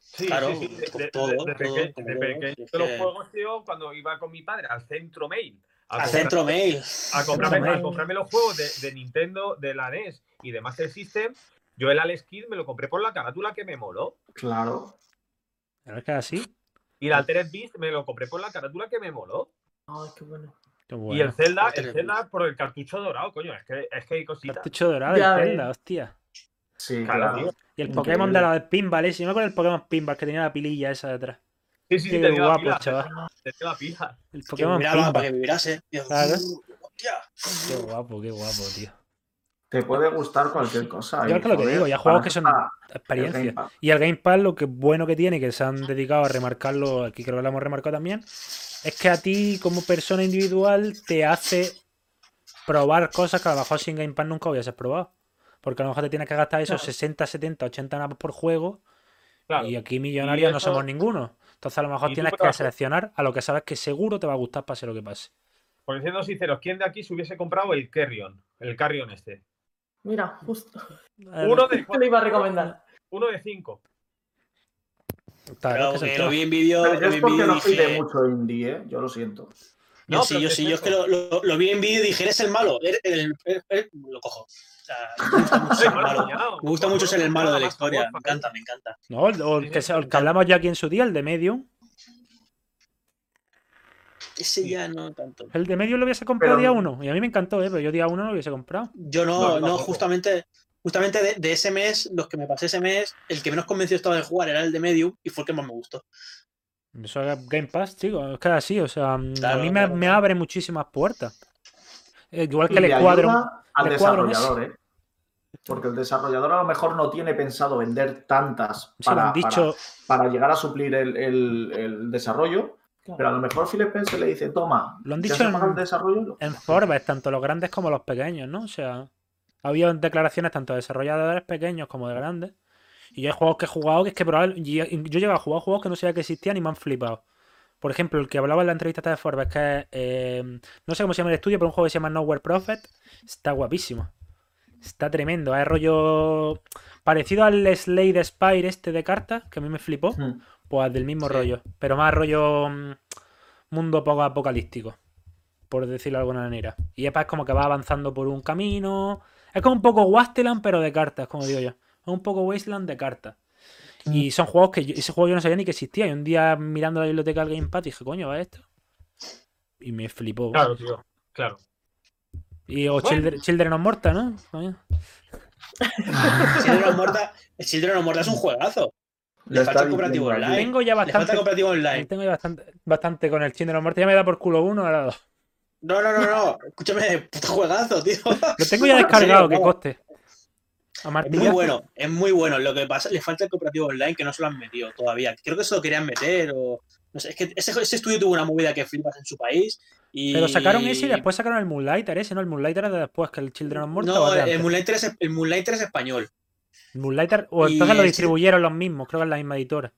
[SPEAKER 2] Sí,
[SPEAKER 3] Claro,
[SPEAKER 2] sí, sí. De,
[SPEAKER 3] con
[SPEAKER 2] de-
[SPEAKER 3] todo,
[SPEAKER 2] de- de
[SPEAKER 3] todo,
[SPEAKER 2] de pequeño los juegos, tío, cuando iba con mi padre al centro mail. A,
[SPEAKER 3] A
[SPEAKER 2] comprar-
[SPEAKER 3] Centro Mail.
[SPEAKER 2] a comprarme,
[SPEAKER 1] Centro
[SPEAKER 2] a
[SPEAKER 1] Mail.
[SPEAKER 2] comprarme los juegos de, de Nintendo, de la NES y de Master System. Yo el Alex Kidd me lo compré por la carátula que me moló.
[SPEAKER 4] Claro.
[SPEAKER 1] La verdad es que así.
[SPEAKER 2] Y el Altered Beast me lo compré por la carátula que me moló.
[SPEAKER 5] Ay, qué bueno.
[SPEAKER 2] Y el Zelda, el Zelda por el cartucho dorado, coño. Es que, es que hay cositas.
[SPEAKER 1] Cartucho dorado
[SPEAKER 5] Ya
[SPEAKER 1] de
[SPEAKER 5] ves.
[SPEAKER 1] Zelda, hostia.
[SPEAKER 4] Sí,
[SPEAKER 2] Claro,
[SPEAKER 4] claro.
[SPEAKER 2] tío.
[SPEAKER 1] Y el
[SPEAKER 4] Increíble.
[SPEAKER 1] Pokémon de la de Pinball, ese. Yo me acuerdo del Pokémon Pinball que tenía la pililla esa detrás.
[SPEAKER 2] Sí, sí, sí,
[SPEAKER 1] Qué
[SPEAKER 2] tenía la
[SPEAKER 1] guapo,
[SPEAKER 2] pila,
[SPEAKER 1] chaval.
[SPEAKER 2] tenía la pila.
[SPEAKER 1] El
[SPEAKER 3] Que
[SPEAKER 1] Pokémon
[SPEAKER 3] para
[SPEAKER 1] Pinball.
[SPEAKER 3] que vibrase. Y yo,
[SPEAKER 1] Claro.
[SPEAKER 3] hostia.
[SPEAKER 1] Qué guapo, qué guapo, tío.
[SPEAKER 4] Te puede gustar cualquier cosa.
[SPEAKER 1] Yo es que lo que digo, ya juegos que son
[SPEAKER 4] está el
[SPEAKER 1] experiencia.
[SPEAKER 4] Game Pass.
[SPEAKER 1] Y el Game Pass lo que bueno que tiene, que se han dedicado a remarcarlo, aquí creo que lo hemos remarcado también, es que a ti como persona individual te hace probar cosas que a lo mejor sin Game Pass nunca hubieses probado. Porque a lo mejor te tienes que gastar esos
[SPEAKER 5] Claro.
[SPEAKER 1] 60, 70, 80 navos por juego
[SPEAKER 2] Claro.
[SPEAKER 1] y aquí millonarios no
[SPEAKER 2] eso-
[SPEAKER 1] somos ninguno. Entonces a lo mejor tienes que seleccionar a lo que sabes que seguro te va a gustar pase lo que pase.
[SPEAKER 2] Porque siendo sinceros, ¿quién de aquí se hubiese comprado el Carrion? El Carrion este.
[SPEAKER 5] Mira, justo.
[SPEAKER 2] Uno de
[SPEAKER 5] Te lo iba a recomendar.
[SPEAKER 2] Uno de cinco.
[SPEAKER 1] Claro, que el
[SPEAKER 3] lo vi en vídeo.
[SPEAKER 4] Yo es porque no soy de
[SPEAKER 3] dije-
[SPEAKER 4] mucho indie, ¿eh? Yo lo siento.
[SPEAKER 3] Yo
[SPEAKER 2] No,
[SPEAKER 3] sí,
[SPEAKER 2] pero
[SPEAKER 3] yo sí,
[SPEAKER 2] es
[SPEAKER 3] yo es que lo, lo- lo vi en vídeo y dije, eres el malo. eres- eres- lo cojo. O sea, me gusta [LAUGHS] mucho ser el
[SPEAKER 2] Mal
[SPEAKER 3] malo.
[SPEAKER 2] soñado.
[SPEAKER 3] Me gusta mucho ser el malo de la historia. Me encanta, me encanta.
[SPEAKER 1] No, o el que, el que hablamos ya aquí en su día, el de Medium.
[SPEAKER 3] Ese ya no tanto.
[SPEAKER 1] El de Medium lo hubiese comprado
[SPEAKER 4] Pero-
[SPEAKER 1] día uno. Y a mí me encantó, ¿eh? pero yo día uno no lo hubiese comprado.
[SPEAKER 3] Yo
[SPEAKER 2] No,
[SPEAKER 3] no, justamente, justamente de, de ese mes, los que me pasé ese mes, el que menos convencido estaba de jugar era el de Medium y fue el que más me gustó.
[SPEAKER 1] Eso es Game Pass, chico. Es que así, o sea, mm, a
[SPEAKER 3] Claro,
[SPEAKER 1] mí me,
[SPEAKER 3] claro,
[SPEAKER 1] me
[SPEAKER 3] claro.
[SPEAKER 1] abre muchísimas puertas. Eh, Igual que
[SPEAKER 4] Y
[SPEAKER 1] el
[SPEAKER 4] ayuda al
[SPEAKER 1] el
[SPEAKER 4] desarrollador, ¿eh? Porque el desarrollador a lo mejor no tiene pensado vender tantas para,
[SPEAKER 1] han dicho.
[SPEAKER 4] para- para llegar a suplir el, el- el desarrollo. Pero a lo mejor Phil Spencer le dice, toma,
[SPEAKER 1] Lo han
[SPEAKER 4] ¿ya
[SPEAKER 1] dicho en-
[SPEAKER 4] el desarrollo?
[SPEAKER 1] En Forbes, tanto los grandes como los pequeños, ¿no? O sea, ha habido declaraciones tanto de desarrolladores pequeños como de grandes. Y hay juegos que he jugado que es que probable, yo llegado a jugar juegos que no sabía que existían y me han flipado. Por ejemplo, el que hablaba en la entrevista de Forbes, que es, eh, no sé cómo se llama el estudio, pero un juego que se llama Nowhere Prophet, está guapísimo. Está tremendo. Es rollo parecido al Slade Spire este de cartas, que a mí me flipó.
[SPEAKER 4] Hmm.
[SPEAKER 1] Pues del mismo
[SPEAKER 3] Sí.
[SPEAKER 1] rollo, pero más rollo mm, mundo poco apocalíptico, por decirlo de alguna manera. Y es como que va avanzando por un camino. Es como un poco Wasteland, pero de cartas, como digo yo. Es un poco Wasteland de cartas. Y son juegos que yo- ese juego yo no sabía ni que existía. Y un día mirando la biblioteca del Gamepad dije, coño, ¿va esto? Y me flipó.
[SPEAKER 2] Claro, tío. Claro.
[SPEAKER 1] Y o
[SPEAKER 2] Bueno.
[SPEAKER 1] Children, Children of Morta, ¿no? [LAUGHS]
[SPEAKER 3] Children of Morta, el Children of Morta es un juegazo. Le falta cooperativo online.
[SPEAKER 1] Tengo ya
[SPEAKER 3] Le falta
[SPEAKER 1] bastante.
[SPEAKER 3] cooperativo online.
[SPEAKER 1] Tengo ya bastante, bastante con el Children of Morta. Ya me da por culo uno, ahora dos.
[SPEAKER 3] No, no, no, no. Escúchame, puto juegazo, tío.
[SPEAKER 1] Lo tengo ya descargado, [LAUGHS] que
[SPEAKER 3] no.
[SPEAKER 1] coste. A
[SPEAKER 3] Es muy bueno, es muy bueno. Lo que pasa, le falta el cooperativo online que no se lo han metido todavía. Creo que se lo querían meter o. No sé, es que ese, ese estudio tuvo una movida que flipas en su país. Y...
[SPEAKER 1] Pero sacaron ese y después sacaron el Moonlighter ese, ¿no? El Moonlighter es de después que el Children of Morta. o
[SPEAKER 3] No,
[SPEAKER 1] es de
[SPEAKER 3] el? Moonlighter, es, el Moonlighter es español.
[SPEAKER 1] Moonlighter. O entonces lo distribuyeron los mismos, creo que es la misma editora.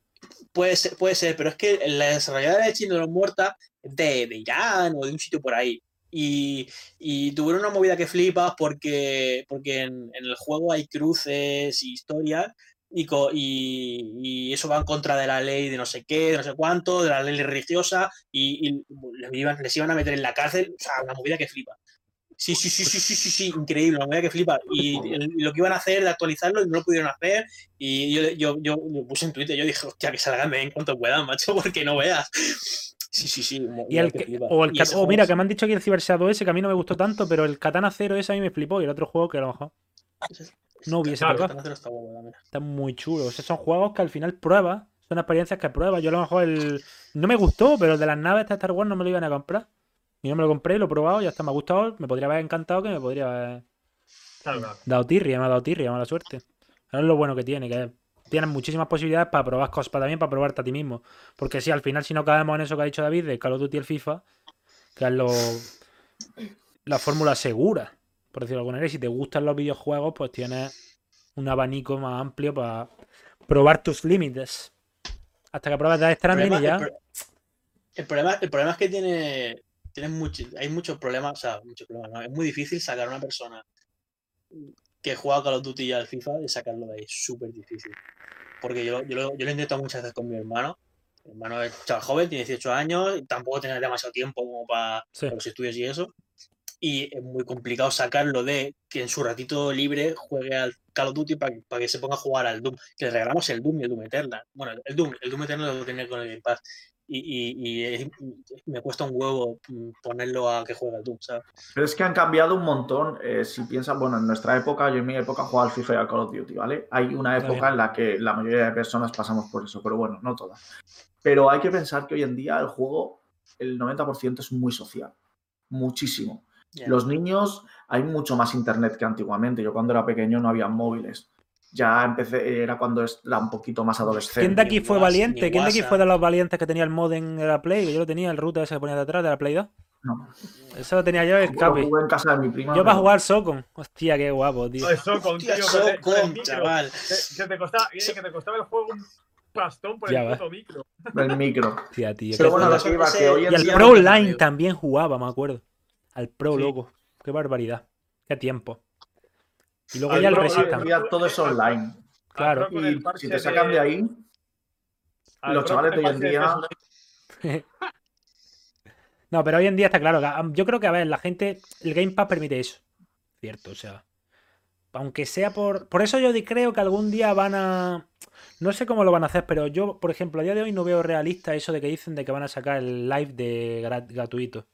[SPEAKER 3] Puede ser, puede ser, pero es que la desarrolladora de Morta es de, de Irán o de un sitio por ahí. Y, y tuvieron una movida que flipas porque, porque en, en el juego hay cruces y historias y, y, y eso va en contra de la ley de no sé qué, de no sé cuánto, de la ley religiosa y, y les, iban, les iban a meter en la cárcel. O sea, una movida que flipa. Sí, sí, sí, sí, sí, sí, sí, increíble, una movida que flipa. Y, lo que iban a hacer de actualizarlo no lo pudieron hacer. Y yo, yo, yo lo puse en Twitter, yo dije, hostia, que salgan en cuanto puedan, macho, [LAUGHS] porque no veas. Sí, sí, sí.
[SPEAKER 1] Y el
[SPEAKER 3] que
[SPEAKER 1] o el
[SPEAKER 3] Y
[SPEAKER 1] oh, mira, que me han dicho que el Cyber Shadow ese, que a mí no me gustó tanto, pero el Katana Zero ese a mí me flipó. Y el otro juego que a lo mejor no hubiese
[SPEAKER 2] Claro,
[SPEAKER 3] está.
[SPEAKER 1] Está muy chulo. O sea, son juegos que al final pruebas. Son experiencias que pruebas. Yo a lo mejor el. No me gustó, pero el de las naves de Star Wars no me lo iban a comprar. Y no me lo compré, lo he probado, ya está, me ha gustado. Me podría haber encantado que me podría haber dado tirria, me ha dado tirria, mala suerte. Ahora es lo bueno que tiene, que tienes muchísimas posibilidades para probar cosas, para también para probarte a ti mismo. Porque si al final, si no caemos en eso que ha dicho David, de Call of Duty y el FIFA, que es lo, la fórmula segura, por decirlo de alguna manera, y si te gustan los videojuegos, pues tienes un abanico más amplio para probar tus límites. Hasta que pruebas Death Stranding y ya.
[SPEAKER 3] el problema, el problema es que tiene, tiene mucho, hay muchos problemas, o sea, muchos problemas, ¿no? Es muy difícil sacar a una persona que juega a Call of Duty y al FIFA y sacarlo de ahí. Es súper difícil. Porque yo, yo, lo, yo lo he intentado muchas veces con mi hermano. Mi hermano es chaval joven, tiene 18 años, y tampoco tiene demasiado tiempo como para,
[SPEAKER 1] Sí.
[SPEAKER 3] para los estudios y eso. Y es muy complicado sacarlo de que en su ratito libre juegue al Call of Duty para, que se ponga a jugar al Doom. Que le regalamos el Doom y el Doom Eternal. Bueno, el Doom, el Doom Eternal lo tenía con el Game Pass. Y, y- y es- me cuesta un huevo mm, ponerlo a que juegue Doom, ¿sabes?
[SPEAKER 4] Pero es que han cambiado un montón. eh, si piensas, bueno, en nuestra época, yo en mi época jugaba al FIFA y al Call of Duty, ¿vale? Hay una época en la que la mayoría de personas pasamos por eso, pero bueno, no todas. Pero hay que pensar que hoy en día el juego, el 90% es muy social. Muchísimo. Los niños, hay mucho más internet que antiguamente. Yo cuando era pequeño no había móviles. Ya empecé, era cuando era un poquito más adolescente.
[SPEAKER 1] ¿Quién de aquí fue valiente?
[SPEAKER 3] ni
[SPEAKER 1] ¿Quién de aquí fue de los valientes que tenía el modem de la Play? Que yo lo tenía, el router ese que ponía detrás de la Play 2.
[SPEAKER 4] No.
[SPEAKER 1] Eso lo tenía yo, el Capi.
[SPEAKER 4] jugué en casa de mi prima.
[SPEAKER 1] Yo para jugar Socon. Hostia, qué guapo, tío.
[SPEAKER 2] Eso con
[SPEAKER 3] Hostia,
[SPEAKER 2] tío, que te- con el
[SPEAKER 3] Socom,
[SPEAKER 2] micro,
[SPEAKER 3] chaval.
[SPEAKER 2] Que, te costaba, que te costaba el juego un pastón por
[SPEAKER 1] Ya
[SPEAKER 2] el puto micro.
[SPEAKER 4] El micro.
[SPEAKER 1] Hostia, tío.
[SPEAKER 4] Pero
[SPEAKER 1] qué
[SPEAKER 4] bueno,
[SPEAKER 1] chulo.
[SPEAKER 4] lo que iba, que hoy en
[SPEAKER 1] y el Pro Online también jugaba, me acuerdo. Al Pro,
[SPEAKER 2] Sí.
[SPEAKER 1] loco. Qué barbaridad. Qué tiempo. Y luego ya el
[SPEAKER 4] día todo es online.
[SPEAKER 1] Claro.
[SPEAKER 4] Y si te sacan de ahí, los chavales de hoy en día-
[SPEAKER 2] PS1 [LAUGHS]
[SPEAKER 1] No, pero hoy en día está claro. Yo creo que, a ver, la gente. El Game Pass permite eso. Cierto, o sea. Aunque sea por. Por eso yo di- creo que algún día van a. No sé cómo lo van a hacer, pero yo, por ejemplo, a día de hoy no veo realista eso de que dicen de que van a sacar el live de gra- gratuito.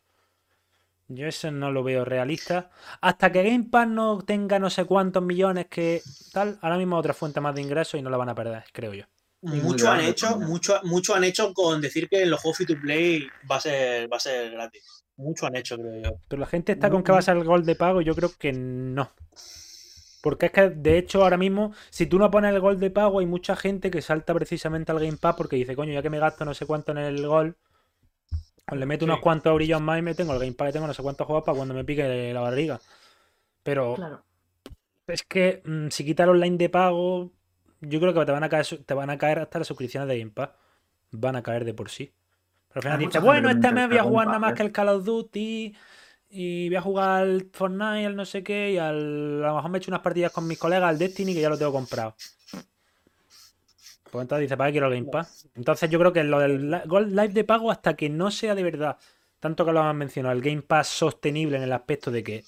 [SPEAKER 1] Yo eso no lo veo realista. Hasta que Game Pass no tenga no sé cuántos millones que tal, ahora mismo otra fuente más de ingresos y no la van a perder, creo yo.
[SPEAKER 3] Mucho han hecho, mucho, mucho han hecho con decir que los juegos free to play va a ser, va a ser gratis. Mucho han hecho, creo yo.
[SPEAKER 1] Pero la gente está con que va a ser el gol de pago, yo creo que no. Porque es que, de hecho, ahora mismo, si tú no pones el gol de pago, hay mucha gente que salta precisamente al Game Pass porque dice, coño, ya que me gasto no sé cuánto en el gol, le meto unos
[SPEAKER 2] Sí.
[SPEAKER 1] cuantos brillos más y me tengo el Game Pass, que tengo no sé cuántos juegos para cuando me pique la barriga. Pero
[SPEAKER 5] Claro.
[SPEAKER 1] es que mm, si quitas el online de pago, yo creo que te van a caer, te van a caer hasta las suscripciones de Game Pass. Van a caer de por sí. Pero al final dices, bueno, este mes voy a jugar nada más
[SPEAKER 4] Pass,
[SPEAKER 1] que
[SPEAKER 4] ¿eh?
[SPEAKER 1] el Call of Duty y voy a jugar al Fortnite, al no sé qué, y al, a lo mejor me echo unas partidas con mis colegas al Destiny que ya lo tengo comprado. Pues entonces dice, ¿para qué quiero el Game Pass? Entonces yo creo que lo del Gold Live de pago hasta que no sea de verdad, tanto que lo han mencionado, el Game Pass sostenible en el aspecto de que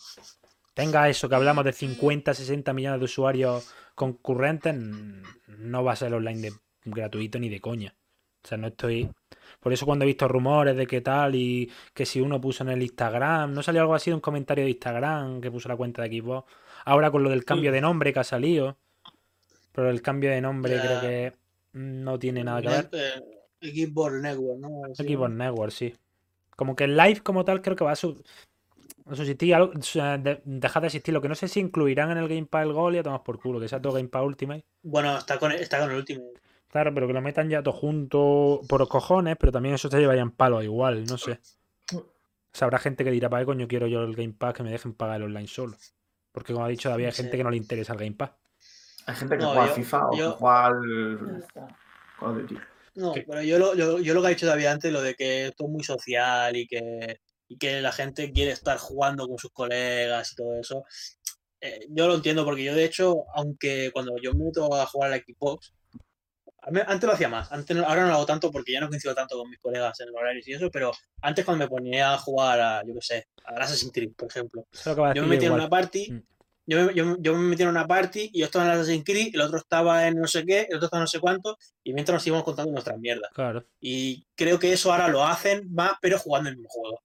[SPEAKER 1] tenga eso que hablamos de 50, 60 millones de usuarios concurrentes, mm, no va a ser online de gratuito ni de coña. O sea, no estoy. Por eso cuando he visto rumores de qué tal y que si uno puso en el Instagram, no salió algo así de un comentario de Instagram que puso la cuenta de Xbox. Ahora con lo del cambio de nombre que ha salido. Pero el cambio de nombre creo que no tiene nada que ver.
[SPEAKER 3] Xbox Network, ¿no?
[SPEAKER 1] Xbox Network, sí. Como que el live como tal creo que va a, su- a subsistir, algo- de- dejar de existir. Lo que no sé si incluirán en el Game Pass el Gol y a tomar por culo, que sea todo Game Pass Ultimate.
[SPEAKER 3] Bueno, está con, está con el último.
[SPEAKER 1] Claro, pero que lo metan ya todo junto por los cojones, pero también eso se llevarían palos igual, no sé. O sea, habrá gente que dirá, ¿para qué coño quiero yo el Game Pass que me dejen pagar el online solo? Porque como ha dicho David, hay gente que no le interesa el Game Pass.
[SPEAKER 4] Hay gente que
[SPEAKER 3] No,
[SPEAKER 4] juega
[SPEAKER 3] yo-
[SPEAKER 4] a FIFA o
[SPEAKER 3] yo-
[SPEAKER 4] que juega al. Call of Duty.
[SPEAKER 3] No,
[SPEAKER 2] Sí.
[SPEAKER 3] pero yo lo, yo, yo lo que ha dicho David antes, lo de que esto es muy social y que, y que la gente quiere estar jugando con sus colegas y todo eso, eh, yo lo entiendo porque yo de hecho, aunque cuando yo me meto a jugar a la Xbox, antes lo hacía más, antes no- ahora no lo hago tanto porque ya no coincido tanto con mis colegas en horarios y eso, pero antes cuando me ponía a jugar a, yo qué sé, a Assassin's Creed, por ejemplo, yo me metía en
[SPEAKER 1] igual.
[SPEAKER 3] una party,
[SPEAKER 1] Mm.
[SPEAKER 3] Yo, me- yo, yo me metía en una party y yo estaba en Assassin's Creed, el otro estaba en no sé qué, el otro estaba en no sé cuánto, y mientras nos íbamos contando nuestras mierdas.
[SPEAKER 1] Claro.
[SPEAKER 3] Y creo que eso ahora lo hacen más, pero jugando el mismo juego.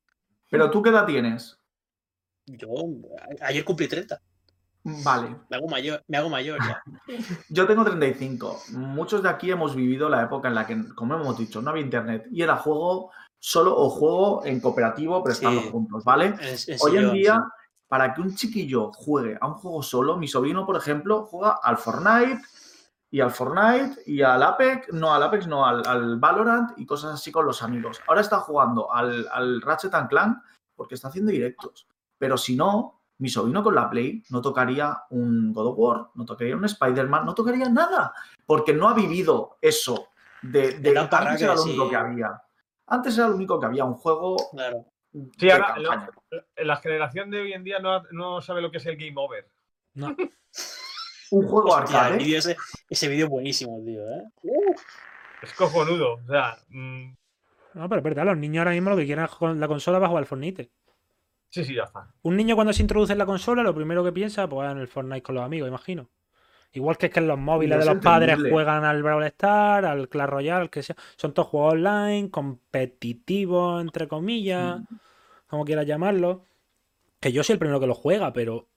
[SPEAKER 4] Pero tú qué edad tienes?
[SPEAKER 3] Yo a- ayer cumplí 30.
[SPEAKER 4] Vale,
[SPEAKER 3] Me hago mayor, me hago mayor ya. [LAUGHS]
[SPEAKER 4] yo tengo 35. Muchos de aquí hemos vivido la época en la que, como hemos dicho, no había internet y era juego solo o juego en cooperativo, pero estando
[SPEAKER 3] Sí.
[SPEAKER 4] juntos, ¿vale? Hoy en día,
[SPEAKER 3] sí.
[SPEAKER 4] Para que un chiquillo juegue a un juego solo, mi sobrino, por ejemplo, juega al Fortnite y al Fortnite y al Apex, no al Apex, no, al, al Valorant y cosas así con los amigos. Ahora está jugando al, al Ratchet and Clank porque está haciendo directos. Pero si no, mi sobrino con la Play no tocaría un God of War, no tocaría un Spider-Man, no tocaría nada, porque no ha vivido eso de, de-
[SPEAKER 3] De
[SPEAKER 4] antes era lo único
[SPEAKER 3] sí.
[SPEAKER 4] que había. Antes era lo único que había, un juego
[SPEAKER 3] Claro.
[SPEAKER 2] Sí, ahora
[SPEAKER 4] campaña.
[SPEAKER 2] la generación de hoy en día no, no sabe lo que es el game over.
[SPEAKER 1] No.
[SPEAKER 4] Un juego
[SPEAKER 3] Hostia,
[SPEAKER 4] arcade.
[SPEAKER 3] vídeo ese, ese vídeo es buenísimo, tío, ¿eh?
[SPEAKER 2] Es cojonudo. O sea, mm,
[SPEAKER 1] No, pero es verdad, los niños ahora mismo lo que quieren es con la consola va a jugar al Fortnite.
[SPEAKER 2] sí, sí, ya está.
[SPEAKER 1] Un niño cuando se introduce en la consola, lo primero que piensa, pues en el Fortnite con los amigos, imagino. Igual que es que en los móviles
[SPEAKER 4] es
[SPEAKER 1] de los padres juegan al Brawl Stars, al Clash Royale, al que sea. Son todos juegos online, competitivos, entre comillas, como quieras llamarlo. Que yo soy el primero que lo juega, pero.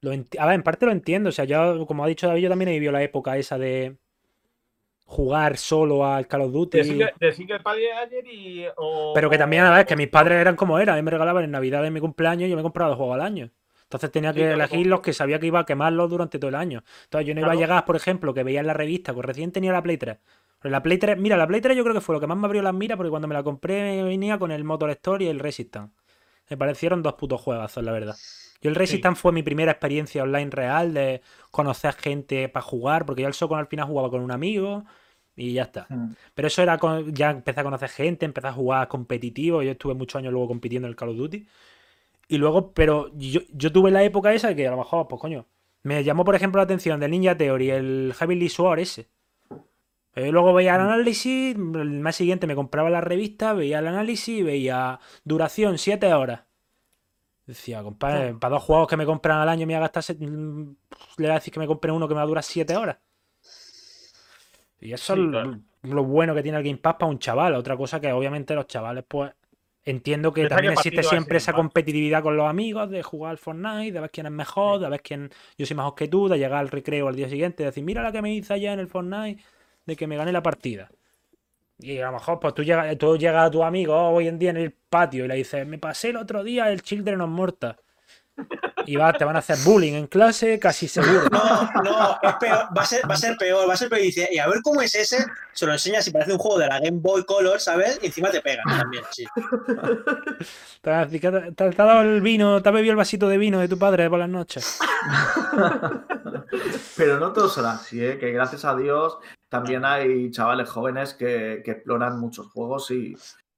[SPEAKER 1] Lo a ver, en parte lo entiendo. O sea, yo, como ha dicho David, yo también he vivido la época esa de jugar solo al Call of Duty.
[SPEAKER 2] De Single, de Single ayer y. o-
[SPEAKER 1] Pero que también, a ver, que mis padres eran como eran. A mí me regalaban en Navidad en mi cumpleaños y yo me compraba dos juegos al año. Entonces tenía que elegir los que sabía que iba a quemarlos durante todo el año. Entonces yo no iba a llegar, por ejemplo, que veía en la revista, que recién tenía la Play 3. Pero la Play 3, mira, la Play 3 yo creo que fue lo que más me abrió las miras porque cuando me la compré venía con el Motor Store y el Resistance. Me parecieron dos putos juegazos, la verdad. Yo el Resistance fue mi primera experiencia online real de conocer gente para jugar, porque yo al Socon al final jugaba con un amigo y ya está.
[SPEAKER 4] Mm.
[SPEAKER 1] Pero eso era, con- ya empecé a conocer gente, empecé a jugar competitivo. Yo estuve muchos años luego compitiendo en el Call of Duty. Y luego, pero yo, yo tuve la época esa que a lo mejor, pues coño, me llamó por ejemplo la atención del Ninja Theory, el Heavenly Sword ese. Pero yo luego veía el análisis, el mes siguiente me compraba la revista, veía el análisis veía duración 7 horas. Decía, compadre, para dos juegos que me compran al año me voy a gastar. se- mm, Le voy a decir que me compren uno que me va a durar 7 horas. Y eso
[SPEAKER 2] Sí,
[SPEAKER 1] es lo-
[SPEAKER 2] claro.
[SPEAKER 1] lo bueno que tiene el Game Pass para un chaval. Otra cosa que obviamente los chavales, pues. Entiendo que también existe siempre esa competitividad con los amigos, de jugar al Fortnite, de ver quién es mejor, de ver quién yo soy mejor que tú, de llegar al recreo al día siguiente y decir, mira la que me hice ayer en el Fortnite, de que me gané la partida. Y a lo mejor, pues tú llegas, tú llegas a tu amigo hoy en día en el patio y le dices, me pasé el otro día el Children of Morta. Y va, te van a hacer bullying en clase, casi seguro.
[SPEAKER 3] No, no, es peor, va a ser, va a ser peor, va a ser peor. Y dice, y a ver cómo es ese, se lo enseñas y parece un juego de la Game Boy Color, ¿sabes? Y encima te pegan también, sí.
[SPEAKER 1] Te, que te, te- te ha dado el vino, te ha bebido el vasito de vino de tu padre por las noches.
[SPEAKER 4] Pero no todos son así, ¿eh? que gracias a Dios también hay chavales jóvenes que, que exploran muchos juegos y,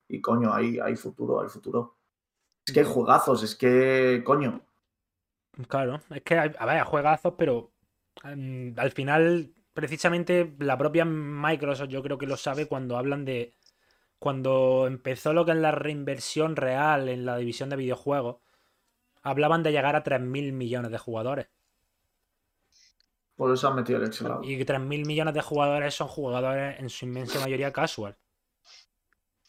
[SPEAKER 4] y coño, hay, hay futuro, hay futuro. Es que hay juegazos, es que, coño,
[SPEAKER 1] Claro, es que, hay- a ver, juegazos, pero em, al final, precisamente la propia Microsoft yo creo que lo sabe cuando hablan de... Cuando empezó lo que es la reinversión real en la división de videojuegos, hablaban de llegar a 3.000 millones de jugadores.
[SPEAKER 4] Por eso han metido el Excel.
[SPEAKER 1] Y 3.000 millones de jugadores son jugadores en su inmensa mayoría casual.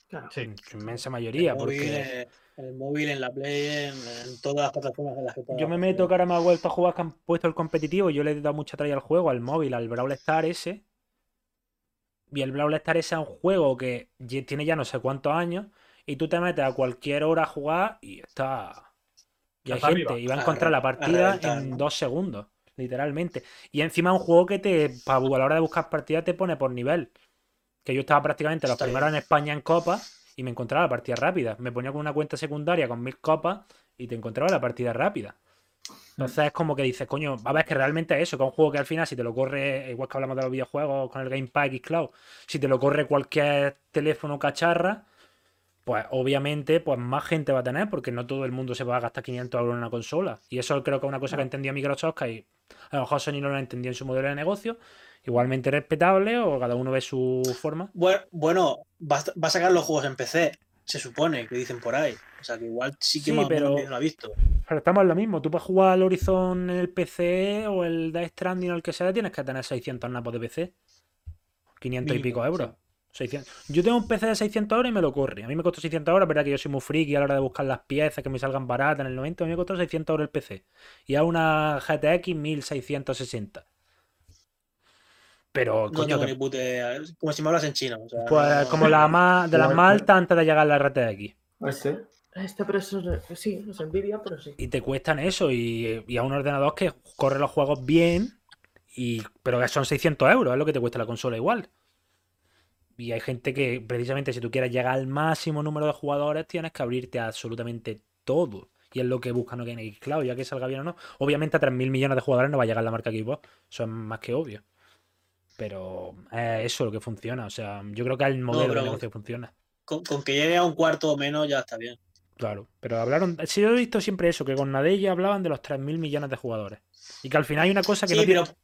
[SPEAKER 5] Claro.
[SPEAKER 2] Sí.
[SPEAKER 1] En su inmensa mayoría.
[SPEAKER 3] el, móvil,
[SPEAKER 1] Porque
[SPEAKER 3] eh, el móvil, en la Play, en, en todas las plataformas en las que puedas
[SPEAKER 1] yo me meto que ahora me ha vuelto a jugar que han puesto el competitivo. Yo le he dado mucha tralla al juego, al móvil, al Brawl Star ese. Y el Brawl Star ese es un juego que tiene ya no sé cuántos años. Y tú te metes a cualquier hora a jugar y está. Y hay
[SPEAKER 2] Está
[SPEAKER 1] gente, y va a encontrar la partida en
[SPEAKER 3] ¿no?
[SPEAKER 1] dos segundos, literalmente. Y encima es un juego que te, a la hora de buscar partidas, te pone por nivel. Que yo estaba prácticamente los
[SPEAKER 3] Está
[SPEAKER 1] primeros
[SPEAKER 3] bien.
[SPEAKER 1] en España en copa y me encontraba la partida rápida. Me ponía con una cuenta secundaria con mil copas y te encontraba la partida rápida. Entonces es como que dices, coño, a ver, es que realmente es eso, que es un juego que al final, si te lo corre, igual que hablamos de los videojuegos con el Game Pack y Cloud, si te lo corre cualquier teléfono cacharra, pues obviamente pues más gente va a tener, porque no todo el mundo se va a gastar 500 euros en una consola. Y eso creo que es una cosa que entendió Microsoft, que a lo mejor Sony no lo entendió en su modelo de negocio, igualmente respetable, o cada uno ve su forma.
[SPEAKER 3] Bueno, bueno, va, a- va a sacar los juegos en PC, se supone, que dicen por ahí. O sea, que igual sí que
[SPEAKER 1] Sí,
[SPEAKER 3] más
[SPEAKER 1] pero-
[SPEAKER 3] lo ha visto.
[SPEAKER 1] Pero estamos en lo mismo. Tú para jugar al Horizon en el PC o el Death Stranding o el que sea, tienes que tener 600 napos de PC. 500 y pico
[SPEAKER 3] sí.
[SPEAKER 1] euros. 600. Yo tengo un PC de 600 euros y me lo corre. A mí me costó 600 euros, verdad que yo soy muy friki a la hora de buscar las piezas que me salgan baratas en el 90. A mí me costó 600 euros el PC. Y a una GTX 1660. Pero,
[SPEAKER 3] No
[SPEAKER 1] coño,
[SPEAKER 3] tengo
[SPEAKER 1] que-
[SPEAKER 3] ni puta idea. Como si me hablas en chino. o sea,
[SPEAKER 1] pues
[SPEAKER 3] no-
[SPEAKER 1] como la más, de las más
[SPEAKER 4] Bueno.
[SPEAKER 1] altas antes de llegar a la RTX.
[SPEAKER 4] Este.
[SPEAKER 5] Este, pero eso es- sí, es envidia, pero sí.
[SPEAKER 1] y te cuestan eso y, y a un ordenador que corre los juegos bien y pero que son 600 euros es lo que te cuesta la consola igual y hay gente que precisamente si tú quieres llegar al máximo número de jugadores tienes que abrirte a absolutamente todo y es lo que buscan aquí en Xcloud ya que salga bien o no obviamente a 3.000 millones de jugadores no va a llegar la marca Xbox eso es más que obvio pero es eso lo que funciona o sea yo creo que el modelo
[SPEAKER 3] pero-
[SPEAKER 1] de negocio funciona
[SPEAKER 3] con, con que llegue a un cuarto o menos ya está bien.
[SPEAKER 1] Claro, pero hablaron. Si yo he visto siempre eso, que con Nadella hablaban de los 3.000 millones de jugadores. Y que al final hay una cosa que
[SPEAKER 3] Sí,
[SPEAKER 1] no tiene.
[SPEAKER 3] pero,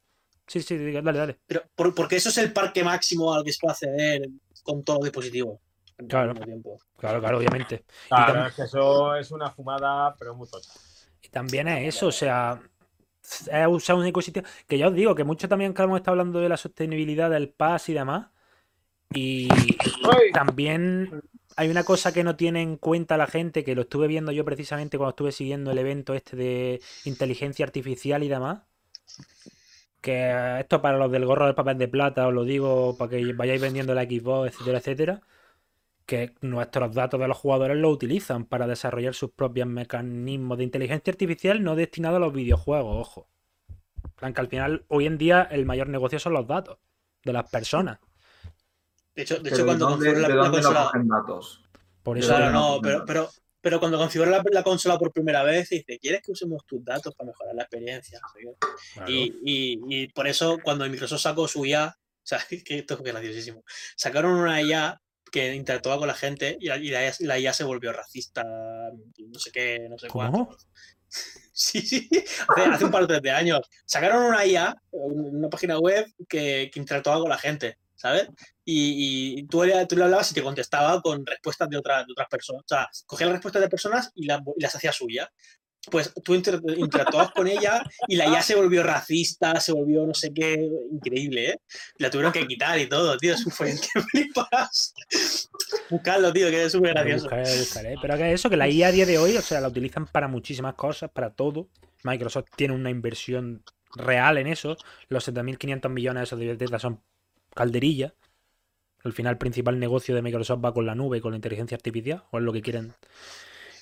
[SPEAKER 1] Sí, sí, dale, dale.
[SPEAKER 3] pero por- porque eso es el parque máximo al que se puede acceder con todos los dispositivos.
[SPEAKER 1] Claro. Claro, claro, obviamente.
[SPEAKER 2] Claro, es que eso es una fumada, pero muy tocha.
[SPEAKER 1] Y también es eso, o sea. Es usar un ecosistema. Que ya os digo, que mucho también que hemos estado hablando de la sostenibilidad del PAS y demás. Y también hay una cosa que no tiene en cuenta la gente, que lo estuve viendo yo precisamente cuando estuve siguiendo el evento este de inteligencia artificial y demás. Que esto para los del gorro de papel de plata, os lo digo para que vayáis vendiendo la Xbox, etcétera, etcétera. Que nuestros datos de los jugadores los utilizan para desarrollar sus propios mecanismos de inteligencia artificial no destinados a los videojuegos, ojo. Plan que al final, hoy en día, el mayor negocio son los datos de las personas.
[SPEAKER 3] De hecho, de hecho
[SPEAKER 4] ¿de
[SPEAKER 3] cuando
[SPEAKER 4] dónde,
[SPEAKER 3] configuras la, la consola.
[SPEAKER 4] datos?
[SPEAKER 1] Por eso.
[SPEAKER 3] Claro, no,
[SPEAKER 4] no,
[SPEAKER 3] pero,
[SPEAKER 4] no.
[SPEAKER 3] pero, pero cuando configuras la, la consola por primera vez, dice, ¿quieres que usemos tus datos para mejorar la experiencia?
[SPEAKER 1] Claro.
[SPEAKER 3] Y, y- y por eso cuando Microsoft sacó su IA, o sea, que esto es graciosísimo, sacaron una IA que interactuaba con la gente y la, y la IA, la IA se volvió racista, no sé qué, no sé cuánto. [LAUGHS] Sí, sí, hace, hace un par de años. Sacaron una IA, un- una página web que, que interactuaba con la gente, ¿sabes? Y, y tú, le, tú le hablabas y te contestaba con respuestas de, otras de otras personas. O sea, cogía las respuestas de personas y, las y las hacía suya. Pues tú inter- interactuabas con ella y la [LAUGHS] IA se volvió racista, se volvió no sé qué, increíble, ¿eh? La tuvieron que quitar y todo, tío, es fue que flipas. Buscadlo, tío, que es súper
[SPEAKER 1] Lo
[SPEAKER 3] gracioso.
[SPEAKER 1] buscaré, lo buscaré. Pero que eso, que la IA a día de hoy, o sea, la utilizan para muchísimas cosas, para todo. Microsoft tiene una inversión real en eso. Los 7.500 millones esos de Bethesda son calderilla. Al final, el principal negocio de Microsoft va con la nube y con la inteligencia artificial, o es lo que quieren.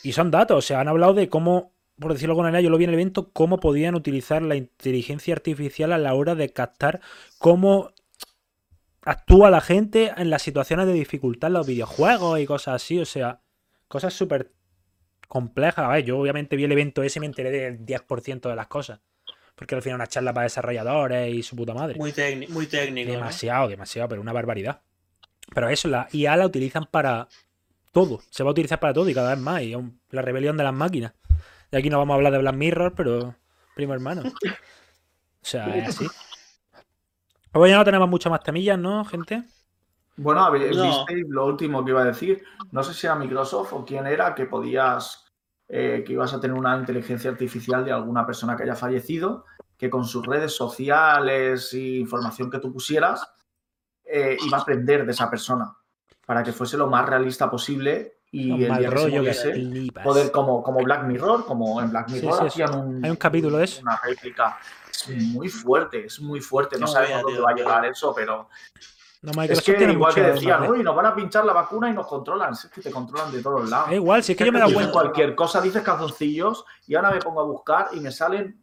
[SPEAKER 1] Y son datos, o sea, han hablado de cómo, por decirlo con manera, yo lo vi en el evento, cómo podían utilizar la inteligencia artificial a la hora de captar cómo actúa la gente en las situaciones de dificultad en los videojuegos y cosas así, o sea, cosas súper complejas. A ver, yo obviamente vi el evento ese y me enteré del 10% de las cosas. Porque al final una charla para desarrolladores y su puta madre.
[SPEAKER 3] Muy, muy técnico. ¿no?
[SPEAKER 1] Demasiado, demasiado, pero una barbaridad. Pero eso, la IA la utilizan para todo. Se va a utilizar para todo y cada vez más. Y la rebelión de las máquinas. Y aquí no vamos a hablar de Black Mirror, pero primo hermano. O sea, es así. Pues ya no tenemos muchas más temillas, ¿no, gente?
[SPEAKER 4] Bueno,
[SPEAKER 3] No.
[SPEAKER 4] visteis lo último que iba a decir. No sé si era Microsoft o quién era que podías, eh, que ibas a tener una inteligencia artificial de alguna persona que haya fallecido, que con sus redes sociales e información que tú pusieras, eh, iba a aprender de esa persona para que fuese lo más realista posible y el
[SPEAKER 1] mal
[SPEAKER 4] día que se
[SPEAKER 1] rollo que
[SPEAKER 4] muriese,
[SPEAKER 1] flipas.
[SPEAKER 4] poder como, como Black Mirror, como en Black Mirror
[SPEAKER 1] sí,
[SPEAKER 4] hacían un,
[SPEAKER 1] Hay un capítulo de eso.
[SPEAKER 4] una réplica. Es muy fuerte, es muy fuerte. No
[SPEAKER 3] No
[SPEAKER 4] sabemos
[SPEAKER 3] sabía,
[SPEAKER 4] dónde va a llegar eso, pero
[SPEAKER 1] No,
[SPEAKER 4] es
[SPEAKER 1] Microsoft
[SPEAKER 4] que
[SPEAKER 1] tiene
[SPEAKER 4] igual
[SPEAKER 1] mucho
[SPEAKER 4] que decían,
[SPEAKER 1] ¿eh?
[SPEAKER 4] uy, nos van a pinchar la vacuna y nos controlan. Si es que te controlan de todos lados.
[SPEAKER 1] Da igual, si es que yo me he dado
[SPEAKER 4] Dices
[SPEAKER 1] cuenta.
[SPEAKER 4] cualquier cosa, dices calzoncillos y ahora me pongo a buscar y me salen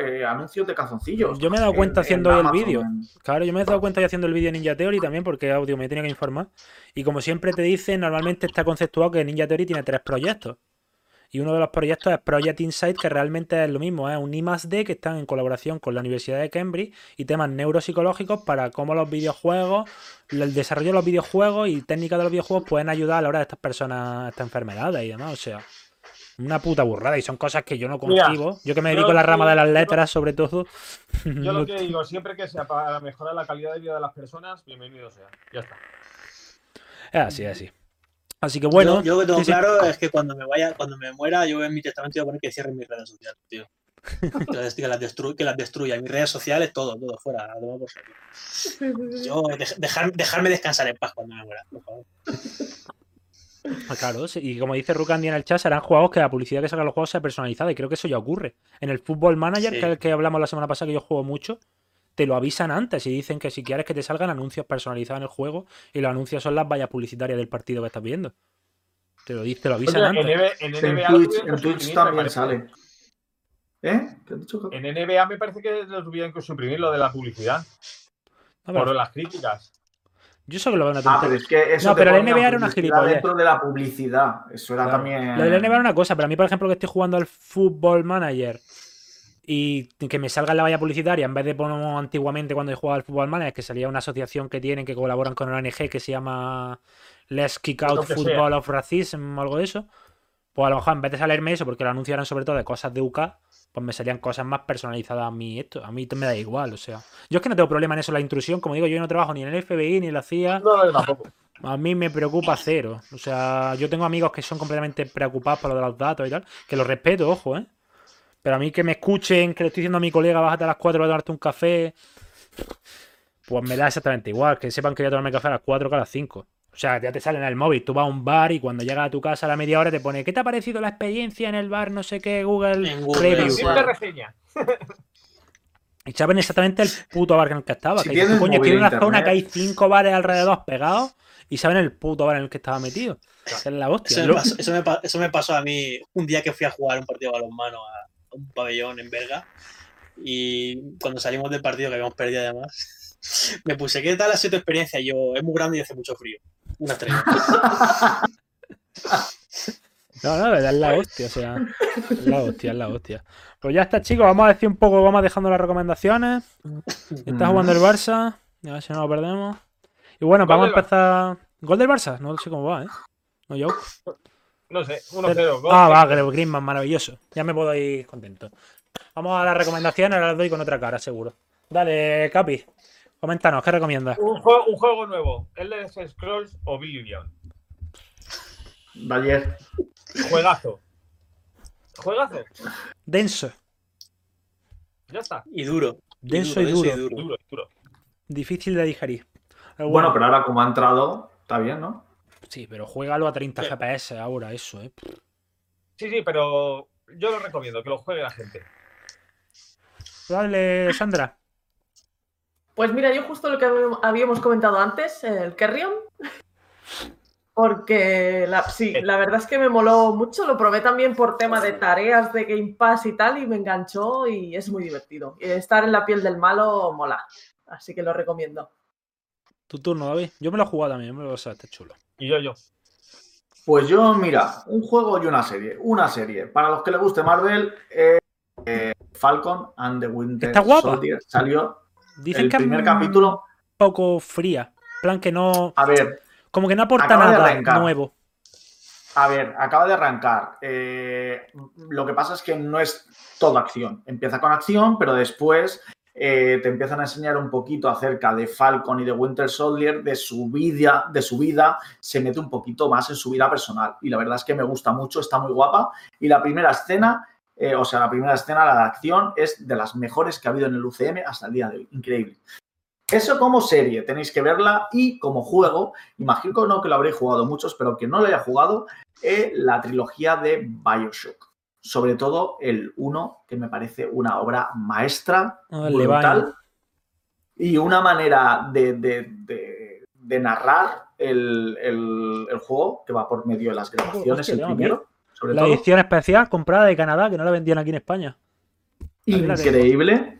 [SPEAKER 4] eh, anuncios de calzoncillos.
[SPEAKER 1] Yo me he dado cuenta
[SPEAKER 4] En-
[SPEAKER 1] haciendo
[SPEAKER 4] en
[SPEAKER 1] el vídeo. Claro, yo me he dado cuenta y haciendo el vídeo en Ninja Theory también, porque audio me tenía que informar. Y como siempre te dicen, normalmente está conceptuado que Ninja Theory tiene tres proyectos. Y uno de los proyectos es Project Insight, que realmente es lo mismo, es un I D que están en colaboración con la Universidad de Cambridge y temas neuropsicológicos para cómo los videojuegos, el desarrollo de los videojuegos y técnicas de los videojuegos pueden ayudar a la hora de estas personas, estas enfermedades y demás. O sea, una puta burrada. Y son cosas que yo no
[SPEAKER 2] Mira,
[SPEAKER 1] concibo. Yo que me dedico a la rama de las letras, sobre todo.
[SPEAKER 2] Yo lo [LAUGHS] que digo, siempre que sea para mejorar la calidad de vida de las personas, bienvenido sea. Ya está.
[SPEAKER 1] Es así, es así. Así que bueno.
[SPEAKER 3] yo, yo lo que tengo
[SPEAKER 1] sí, sí.
[SPEAKER 3] claro es que cuando me vaya, cuando me muera, yo en mi testamento voy a poner que cierren mis redes sociales, tío. [LAUGHS] Que las, que las, destru- que las destruya. Mis redes sociales, todo, todo, fuera. por. [LAUGHS] Yo, dej- dejar- dejarme descansar en paz cuando me muera, por favor.
[SPEAKER 1] Ah, Claro, sí, y como dice Rucandi en el chat, serán juegos que la publicidad que sacan los juegos sea personalizada. Y creo que eso ya ocurre. En el Football Manager,
[SPEAKER 3] Sí.
[SPEAKER 1] que es el que hablamos la semana pasada, que yo juego mucho, te lo avisan antes y dicen que si quieres que te salgan anuncios personalizados en el juego, y los anuncios son las vallas publicitarias del partido que estás viendo. Te lo, te lo avisan
[SPEAKER 2] Oye, en,
[SPEAKER 1] antes.
[SPEAKER 2] En
[SPEAKER 4] En
[SPEAKER 2] NBA
[SPEAKER 4] Twitch, en Twitch
[SPEAKER 2] me
[SPEAKER 4] también sale. ¿Eh? ¿Qué has dicho? Capi?
[SPEAKER 2] En NBA me parece que lo tuvieron que suprimir lo de la publicidad.
[SPEAKER 1] No, pero
[SPEAKER 2] Por las críticas.
[SPEAKER 1] yo eso que lo veo una
[SPEAKER 4] Ah, pero
[SPEAKER 1] tontería.
[SPEAKER 4] es que eso
[SPEAKER 1] No,
[SPEAKER 4] te
[SPEAKER 1] pero la NBA era una gilipollez.
[SPEAKER 4] Dentro de la publicidad. Eso era
[SPEAKER 1] Claro.
[SPEAKER 4] también.
[SPEAKER 1] Lo de la NBA era una cosa, pero a mí, por ejemplo, que estoy jugando al Football Manager y que me salga en la valla publicitaria, en vez de poner antiguamente cuando yo jugaba al Football Manager, que salía una asociación que tienen que colaboran con una ONG que se llama Let's Kick Out Football of Racism o algo de eso. Pues a lo mejor en vez de salirme eso, porque lo anunciaran sobre todo de cosas de UK, pues me salían cosas más personalizadas a mí. Esto, a mí me da igual, o sea. Yo es que no tengo problema en eso, la intrusión. Como digo, yo no trabajo ni en el FBI ni en la CIA.
[SPEAKER 2] No, yo tampoco. [LAUGHS]
[SPEAKER 1] A mí me preocupa cero. O sea, yo tengo amigos que son completamente preocupados por lo de los datos y tal, que los respeto, ojo, ¿eh? Pero a mí que me escuchen, que le estoy diciendo a mi colega, bájate a las 4 a tomarte un café, pues me da exactamente igual. Que sepan que voy a tomarme café a las 4 que a las 5. O sea, ya te sale en el móvil, tú vas a un bar y cuando llegas a tu casa a la media hora te pone, ¿qué te ha parecido la experiencia en el bar? No sé qué, Google,
[SPEAKER 3] Google,
[SPEAKER 1] Review.
[SPEAKER 2] reseña.
[SPEAKER 1] Y saben exactamente el puto bar en el que estaba.
[SPEAKER 4] Si
[SPEAKER 1] que dices, coño, tiene una
[SPEAKER 4] internet.
[SPEAKER 1] zona que hay cinco bares alrededor pegados y saben el puto bar en el que estaba metido. Es la hostia.
[SPEAKER 3] Eso me, pasó, eso, me, pa- eso me pasó a mí un día que fui a jugar un partido de balonmano a un pabellón en Berga. Y cuando salimos del partido, que habíamos perdido además, [LAUGHS] me puse, ¿qué tal ha sido tu experiencia? Y yo, es muy grande y hace mucho frío. Una estrella. [LAUGHS]
[SPEAKER 1] No, no, es la hostia, o sea. Es la hostia, es la hostia. Pues ya está, chicos. Vamos a decir un poco, vamos dejando las recomendaciones. Está jugando el Barça. A ver si no lo perdemos. Y bueno, vamos a empezar. ¿Gol del Barça? No sé cómo va, ¿eh? No, yo.
[SPEAKER 2] No sé, 1-0. gol.
[SPEAKER 1] Ah, va, creo Griezmann, maravilloso. Ya me puedo ir contento. Vamos a las recomendaciones, ahora las doy con otra cara, seguro. Dale, Capi. Coméntanos, ¿qué recomiendas?
[SPEAKER 2] Un juego, un juego nuevo. Elder Scrolls Oblivion.
[SPEAKER 4] Ayer.
[SPEAKER 2] Juegazo. Juegazo.
[SPEAKER 1] Denso.
[SPEAKER 2] Ya está.
[SPEAKER 3] Y duro.
[SPEAKER 1] Denso y duro.
[SPEAKER 2] Duro, duro.
[SPEAKER 1] Difícil de digerir. Pero
[SPEAKER 4] Bueno, pero ahora como ha entrado, está bien, ¿no?
[SPEAKER 1] Sí, pero juégalo a 30 FPS ahora, eso, ¿eh?
[SPEAKER 2] Sí, sí, pero yo lo recomiendo, que lo juegue la gente.
[SPEAKER 1] Dale, Sandra.
[SPEAKER 5] Pues mira, yo justo lo que habíamos- habíamos comentado antes, el Kerrion. Porque la, sí, la verdad es que me moló mucho. Lo probé también por tema de tareas de Game Pass y tal, y me enganchó y es muy divertido. Y estar en la piel del malo mola. Así que lo recomiendo.
[SPEAKER 1] Tu turno, David. Yo me lo he jugado también, me lo sé, está chulo.
[SPEAKER 2] Y yo, yo.
[SPEAKER 4] Pues yo, mira, un juego y una serie. Una serie. Para los que les guste Marvel, eh, eh, Falcon and the Winter
[SPEAKER 1] Está guapa.
[SPEAKER 4] Soldier salió
[SPEAKER 1] Dicen
[SPEAKER 4] el
[SPEAKER 1] que es
[SPEAKER 4] primer
[SPEAKER 1] un
[SPEAKER 4] capítulo.
[SPEAKER 1] poco fría. En plan que no.
[SPEAKER 4] A ver,
[SPEAKER 1] Como que no aporta nada
[SPEAKER 4] arrancar.
[SPEAKER 1] nuevo.
[SPEAKER 4] A ver, acaba de arrancar. Eh, lo que pasa es que no es toda acción. Empieza con acción, pero después eh, te empiezan a enseñar un poquito acerca de Falcon y de Winter Soldier, de su vida, de su vida, se mete un poquito más en su vida personal. Y la verdad es que me gusta mucho, está muy guapa. Y la primera escena eh, o sea, la primera escena, la de acción, es de las mejores que ha habido en el UCM hasta el día de hoy. Increíble. Eso como serie, tenéis que verla y como juego, imagino que no que lo habréis jugado muchos, pero que no lo haya jugado, eh, la trilogía de Bioshock. Sobre todo el 1, que me parece una obra maestra,
[SPEAKER 1] Ah,
[SPEAKER 4] brutal, y una manera de, de- de- de narrar el, el- el juego que va por medio de las grabaciones, el primero, sobre
[SPEAKER 1] La
[SPEAKER 4] todo.
[SPEAKER 1] edición especial comprada de Canadá, que no la vendían aquí en España.
[SPEAKER 4] Increíble.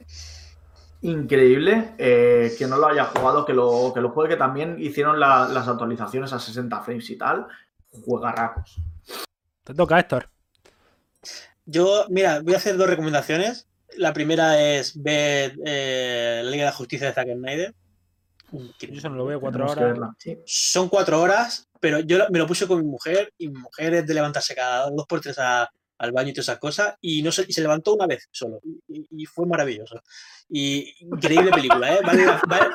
[SPEAKER 4] Increíble. eh, que no lo haya jugado, que lo, que lo juegue, que también hicieron la- las actualizaciones a 60 frames y tal. Juega racos.
[SPEAKER 1] Te toca, Héctor.
[SPEAKER 3] Yo, mira, voy a hacer dos recomendaciones. La primera es ver eh, la Liga de la Justicia de Zack Snyder.
[SPEAKER 1] Yo eso no lo veo cuatro horas.
[SPEAKER 3] Son cuatro horas, pero yo me lo puse con mi mujer y mi mujer es de levantarse cada dos por tres a- al baño y todas esas cosas y no se, y se levantó una vez solo y, y fue maravilloso. Y increíble película, ¿eh? Vale vale-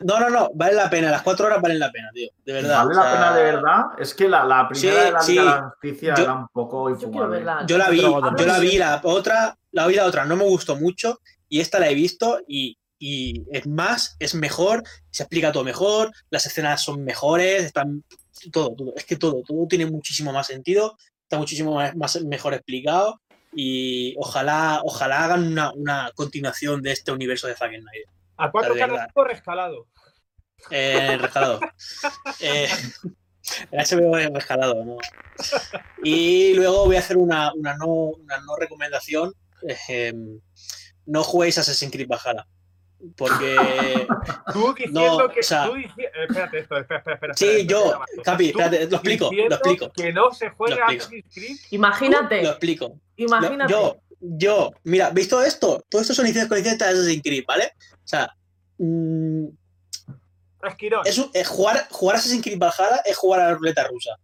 [SPEAKER 3] no, no, no, vale la pena, las cuatro horas valen la pena, tío, de verdad.
[SPEAKER 4] Vale
[SPEAKER 3] o
[SPEAKER 4] la pena de verdad. Es que la, la primera
[SPEAKER 3] Sí,
[SPEAKER 4] de la
[SPEAKER 3] sí.
[SPEAKER 4] Liga de la Justicia
[SPEAKER 3] Yo-
[SPEAKER 4] era un poco
[SPEAKER 5] Yo
[SPEAKER 4] infumable.
[SPEAKER 5] verla.
[SPEAKER 3] Yo la vi, yo la vi, la otra, la vi la otra, no me gustó mucho y esta la he visto y, y es más, es mejor, se explica todo mejor, las escenas son mejores, están todo, todo, es que todo, todo tiene muchísimo más sentido, está muchísimo más, más- mejor explicado y ojalá, ojalá hagan una, una continuación de este universo de Zack Snyder.
[SPEAKER 2] A cuatro caras rescalado.
[SPEAKER 3] Eh, rescalado. Eh, el HBO es rescalado, ¿no? Y luego voy a hacer una, una no, una no recomendación. eh, no juguéis Assassin's Creed Valhalla. Porque. [LAUGHS]
[SPEAKER 2] Tú diciendo
[SPEAKER 3] No,
[SPEAKER 2] que.
[SPEAKER 3] o sea-
[SPEAKER 2] tú dici- eh, espérate, esto, espera, espera, espera.
[SPEAKER 3] Sí,
[SPEAKER 2] espera,
[SPEAKER 3] yo, Capi, espérate, lo explico, lo explico.
[SPEAKER 2] Que no se juega. Assassin's Creed.
[SPEAKER 5] Imagínate,
[SPEAKER 3] Lo explico. Lo-
[SPEAKER 5] imagínate.
[SPEAKER 3] yo, yo, mira, ¿visto esto? Todo esto son iniciativas con licencia de Assassin's Creed, ¿vale? O sea, mm, es, un- es jugar, jugar Assassin's Creed Valhalla es jugar a la ruleta rusa,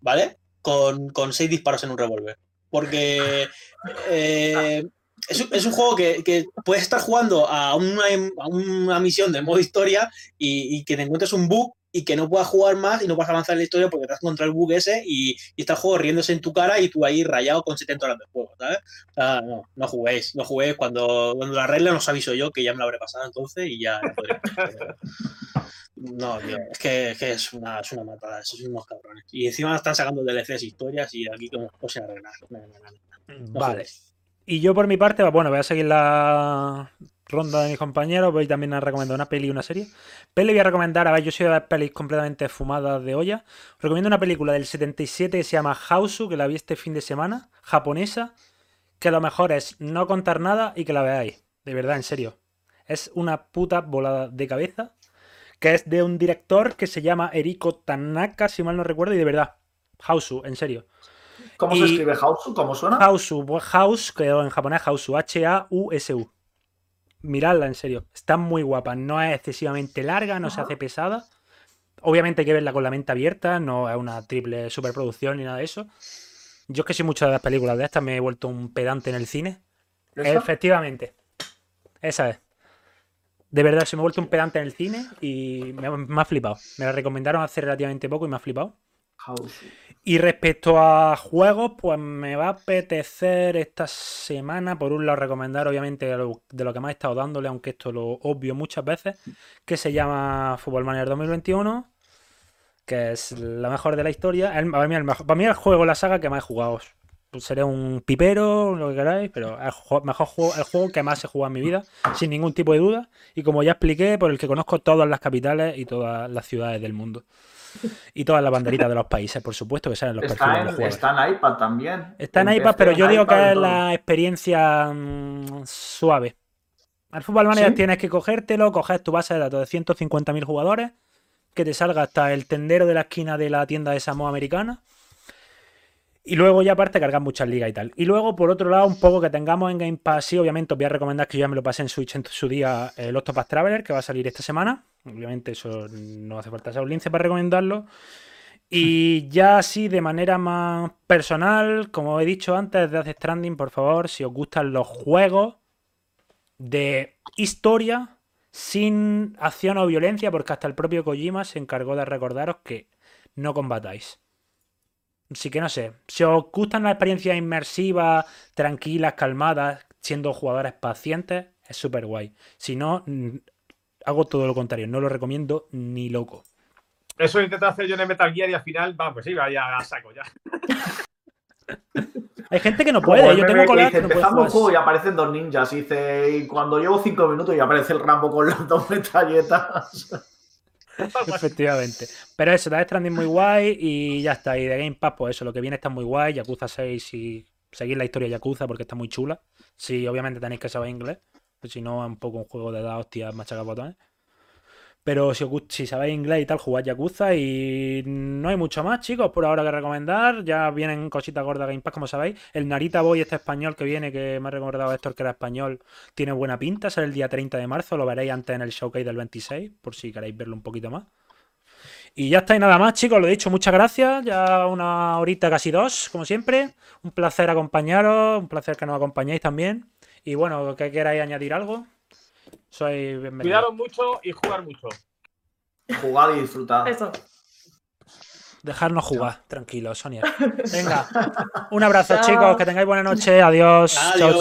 [SPEAKER 3] ¿vale? Con, con seis disparos en un revólver. Porque [LAUGHS] eh, es, un- es un juego que, que puedes estar jugando a una, a una misión de modo historia y, y que te encuentres un bug y que no puedas jugar más y no puedas avanzar en la historia porque te has encontrado el bug ese y, y está el juego riéndose en tu cara y tú ahí rayado con 70 horas de juego, ¿sabes? No, no juguéis, no juguéis. Cuando, cuando la regla os aviso yo que ya me lo habré pasado entonces y ya. podré. No, tío, es que, es que es una, es una matada, esos son unos cabrones. Y encima están sacando DLCs, historias y aquí como sin arreglar. No
[SPEAKER 1] Vale.
[SPEAKER 3] juguéis.
[SPEAKER 1] Y yo por mi parte, bueno, voy a seguir la ronda de mis compañeros. Voy también a recomendar una peli y una serie. Peli voy a recomendar, a ver, yo soy de ver pelis completamente fumadas de olla. Recomiendo una película del 77 que se llama Hausu, que la vi este fin de semana, japonesa, que lo mejor es no contar nada y que la veáis. De verdad, en serio. Es una puta volada de cabeza. Que es de un director que se llama Eriko Tanaka, si mal no recuerdo, y de verdad. Hausu, en serio.
[SPEAKER 4] ¿Cómo
[SPEAKER 1] Y-
[SPEAKER 4] se escribe House? ¿Cómo suena?
[SPEAKER 1] Hausu, pues House, que en japonés Hausu, H-A-U-S-U. Miradla, en serio. Está muy guapa. No es excesivamente larga, no se hace pesada. Obviamente hay que verla con la mente abierta, no es una triple superproducción ni nada de eso. Yo es que soy mucho de las películas de estas, me he vuelto un pedante en el cine. Efectivamente. Esa es. De verdad, se me ha vuelto un pedante en el cine y me, ha- me ha flipado. Me la recomendaron hace relativamente poco y me ha flipado.
[SPEAKER 4] House.
[SPEAKER 1] Y respecto a juegos, pues me va a apetecer esta semana, por un lado, recomendar obviamente de lo, que más he estado dándole, aunque esto lo obvio muchas veces, que se llama Football Manager 2021, que es la mejor de la historia. El- para, mí el el juego, la saga que más he jugado. Pues seré un pipero, lo que queráis, pero el mejor juego, el juego que más he jugado en mi vida, sin ningún tipo de duda. Y como ya expliqué, por el que conozco todas las capitales y todas las ciudades del mundo. Y todas las banderitas de los países, por supuesto, que salen los perfiles
[SPEAKER 4] Está
[SPEAKER 1] de los
[SPEAKER 4] en,
[SPEAKER 1] jugadores.
[SPEAKER 4] está en iPad también.
[SPEAKER 1] Está en iPad,
[SPEAKER 4] PC,
[SPEAKER 1] pero yo digo
[SPEAKER 4] iPad,
[SPEAKER 1] que es la experiencia mm, suave. Al Fútbol Manager
[SPEAKER 4] ¿Sí?
[SPEAKER 1] tienes que cogértelo, coger tu base de datos de 150.000 jugadores, que te salga hasta el tendero de la esquina de la tienda de Samoa americana. Y luego ya aparte cargar muchas ligas y tal. Y luego, por otro lado, un poco que tengamos en Game Pass, sí, obviamente os voy a recomendar que yo ya me lo pasé en Switch en su día el Octopath Traveler, que va a salir esta semana. Obviamente eso no hace falta ser un lince para recomendarlo. Y [LAUGHS] ya así, de manera más personal, como he dicho antes, de Death Stranding, por favor, si os gustan los juegos de historia sin acción o violencia, porque hasta el propio Kojima se encargó de recordaros que no combatáis. Así que no sé. Si os gustan las experiencias inmersivas, tranquilas, calmadas, siendo jugadores pacientes, es súper guay. Si no, hago todo lo contrario. No lo recomiendo ni loco.
[SPEAKER 2] Eso intenté hacer yo en el Metal Gear y al final, vamos, iba ya a saco ya. [LAUGHS]
[SPEAKER 1] Hay gente que no puede. Yo tengo
[SPEAKER 4] que
[SPEAKER 1] colegas
[SPEAKER 4] dice,
[SPEAKER 1] que no pueden
[SPEAKER 4] empezamos juego y aparecen dos ninjas. Y dice, y cuando llevo cinco minutos y aparece el Rambo con las dos [LAUGHS] metralletas. [LAUGHS]
[SPEAKER 1] Efectivamente. Pero eso, Death Stranding muy guay y ya está. Y de Game Pass, pues eso, lo que viene está muy guay. Yakuza 6 y seguir la historia de Yakuza porque está muy chula. Sí, obviamente tenéis que saber inglés. Pues si no, es un poco un juego de dar hostias, machacar botones. Pero si, os si sabéis inglés y tal, jugad Yakuza y no hay mucho más, chicos, por ahora que recomendar. Ya vienen cositas gordas Game Pass, como sabéis. El Narita Boy, este español que viene, que me ha recordado Héctor que era español, tiene buena pinta. Sale el día 30 de marzo, lo veréis antes en el showcase del 26, por si queréis verlo un poquito más. Y ya está, y nada más, chicos, lo he dicho, muchas gracias. Ya una horita, casi dos, como siempre. Un placer acompañaros, un placer que nos acompañéis también. Y bueno, que queráis añadir algo, sois bienvenidos.
[SPEAKER 2] Cuidaros mucho y jugar mucho.
[SPEAKER 4] Jugad y disfrutad.
[SPEAKER 5] Eso.
[SPEAKER 1] Dejarnos jugar, tranquilos, Sonia. [LAUGHS] Venga, un abrazo,
[SPEAKER 5] Chao.
[SPEAKER 1] chicos, que tengáis buena noche. Adiós. Chao,
[SPEAKER 3] Adiós.
[SPEAKER 1] chao.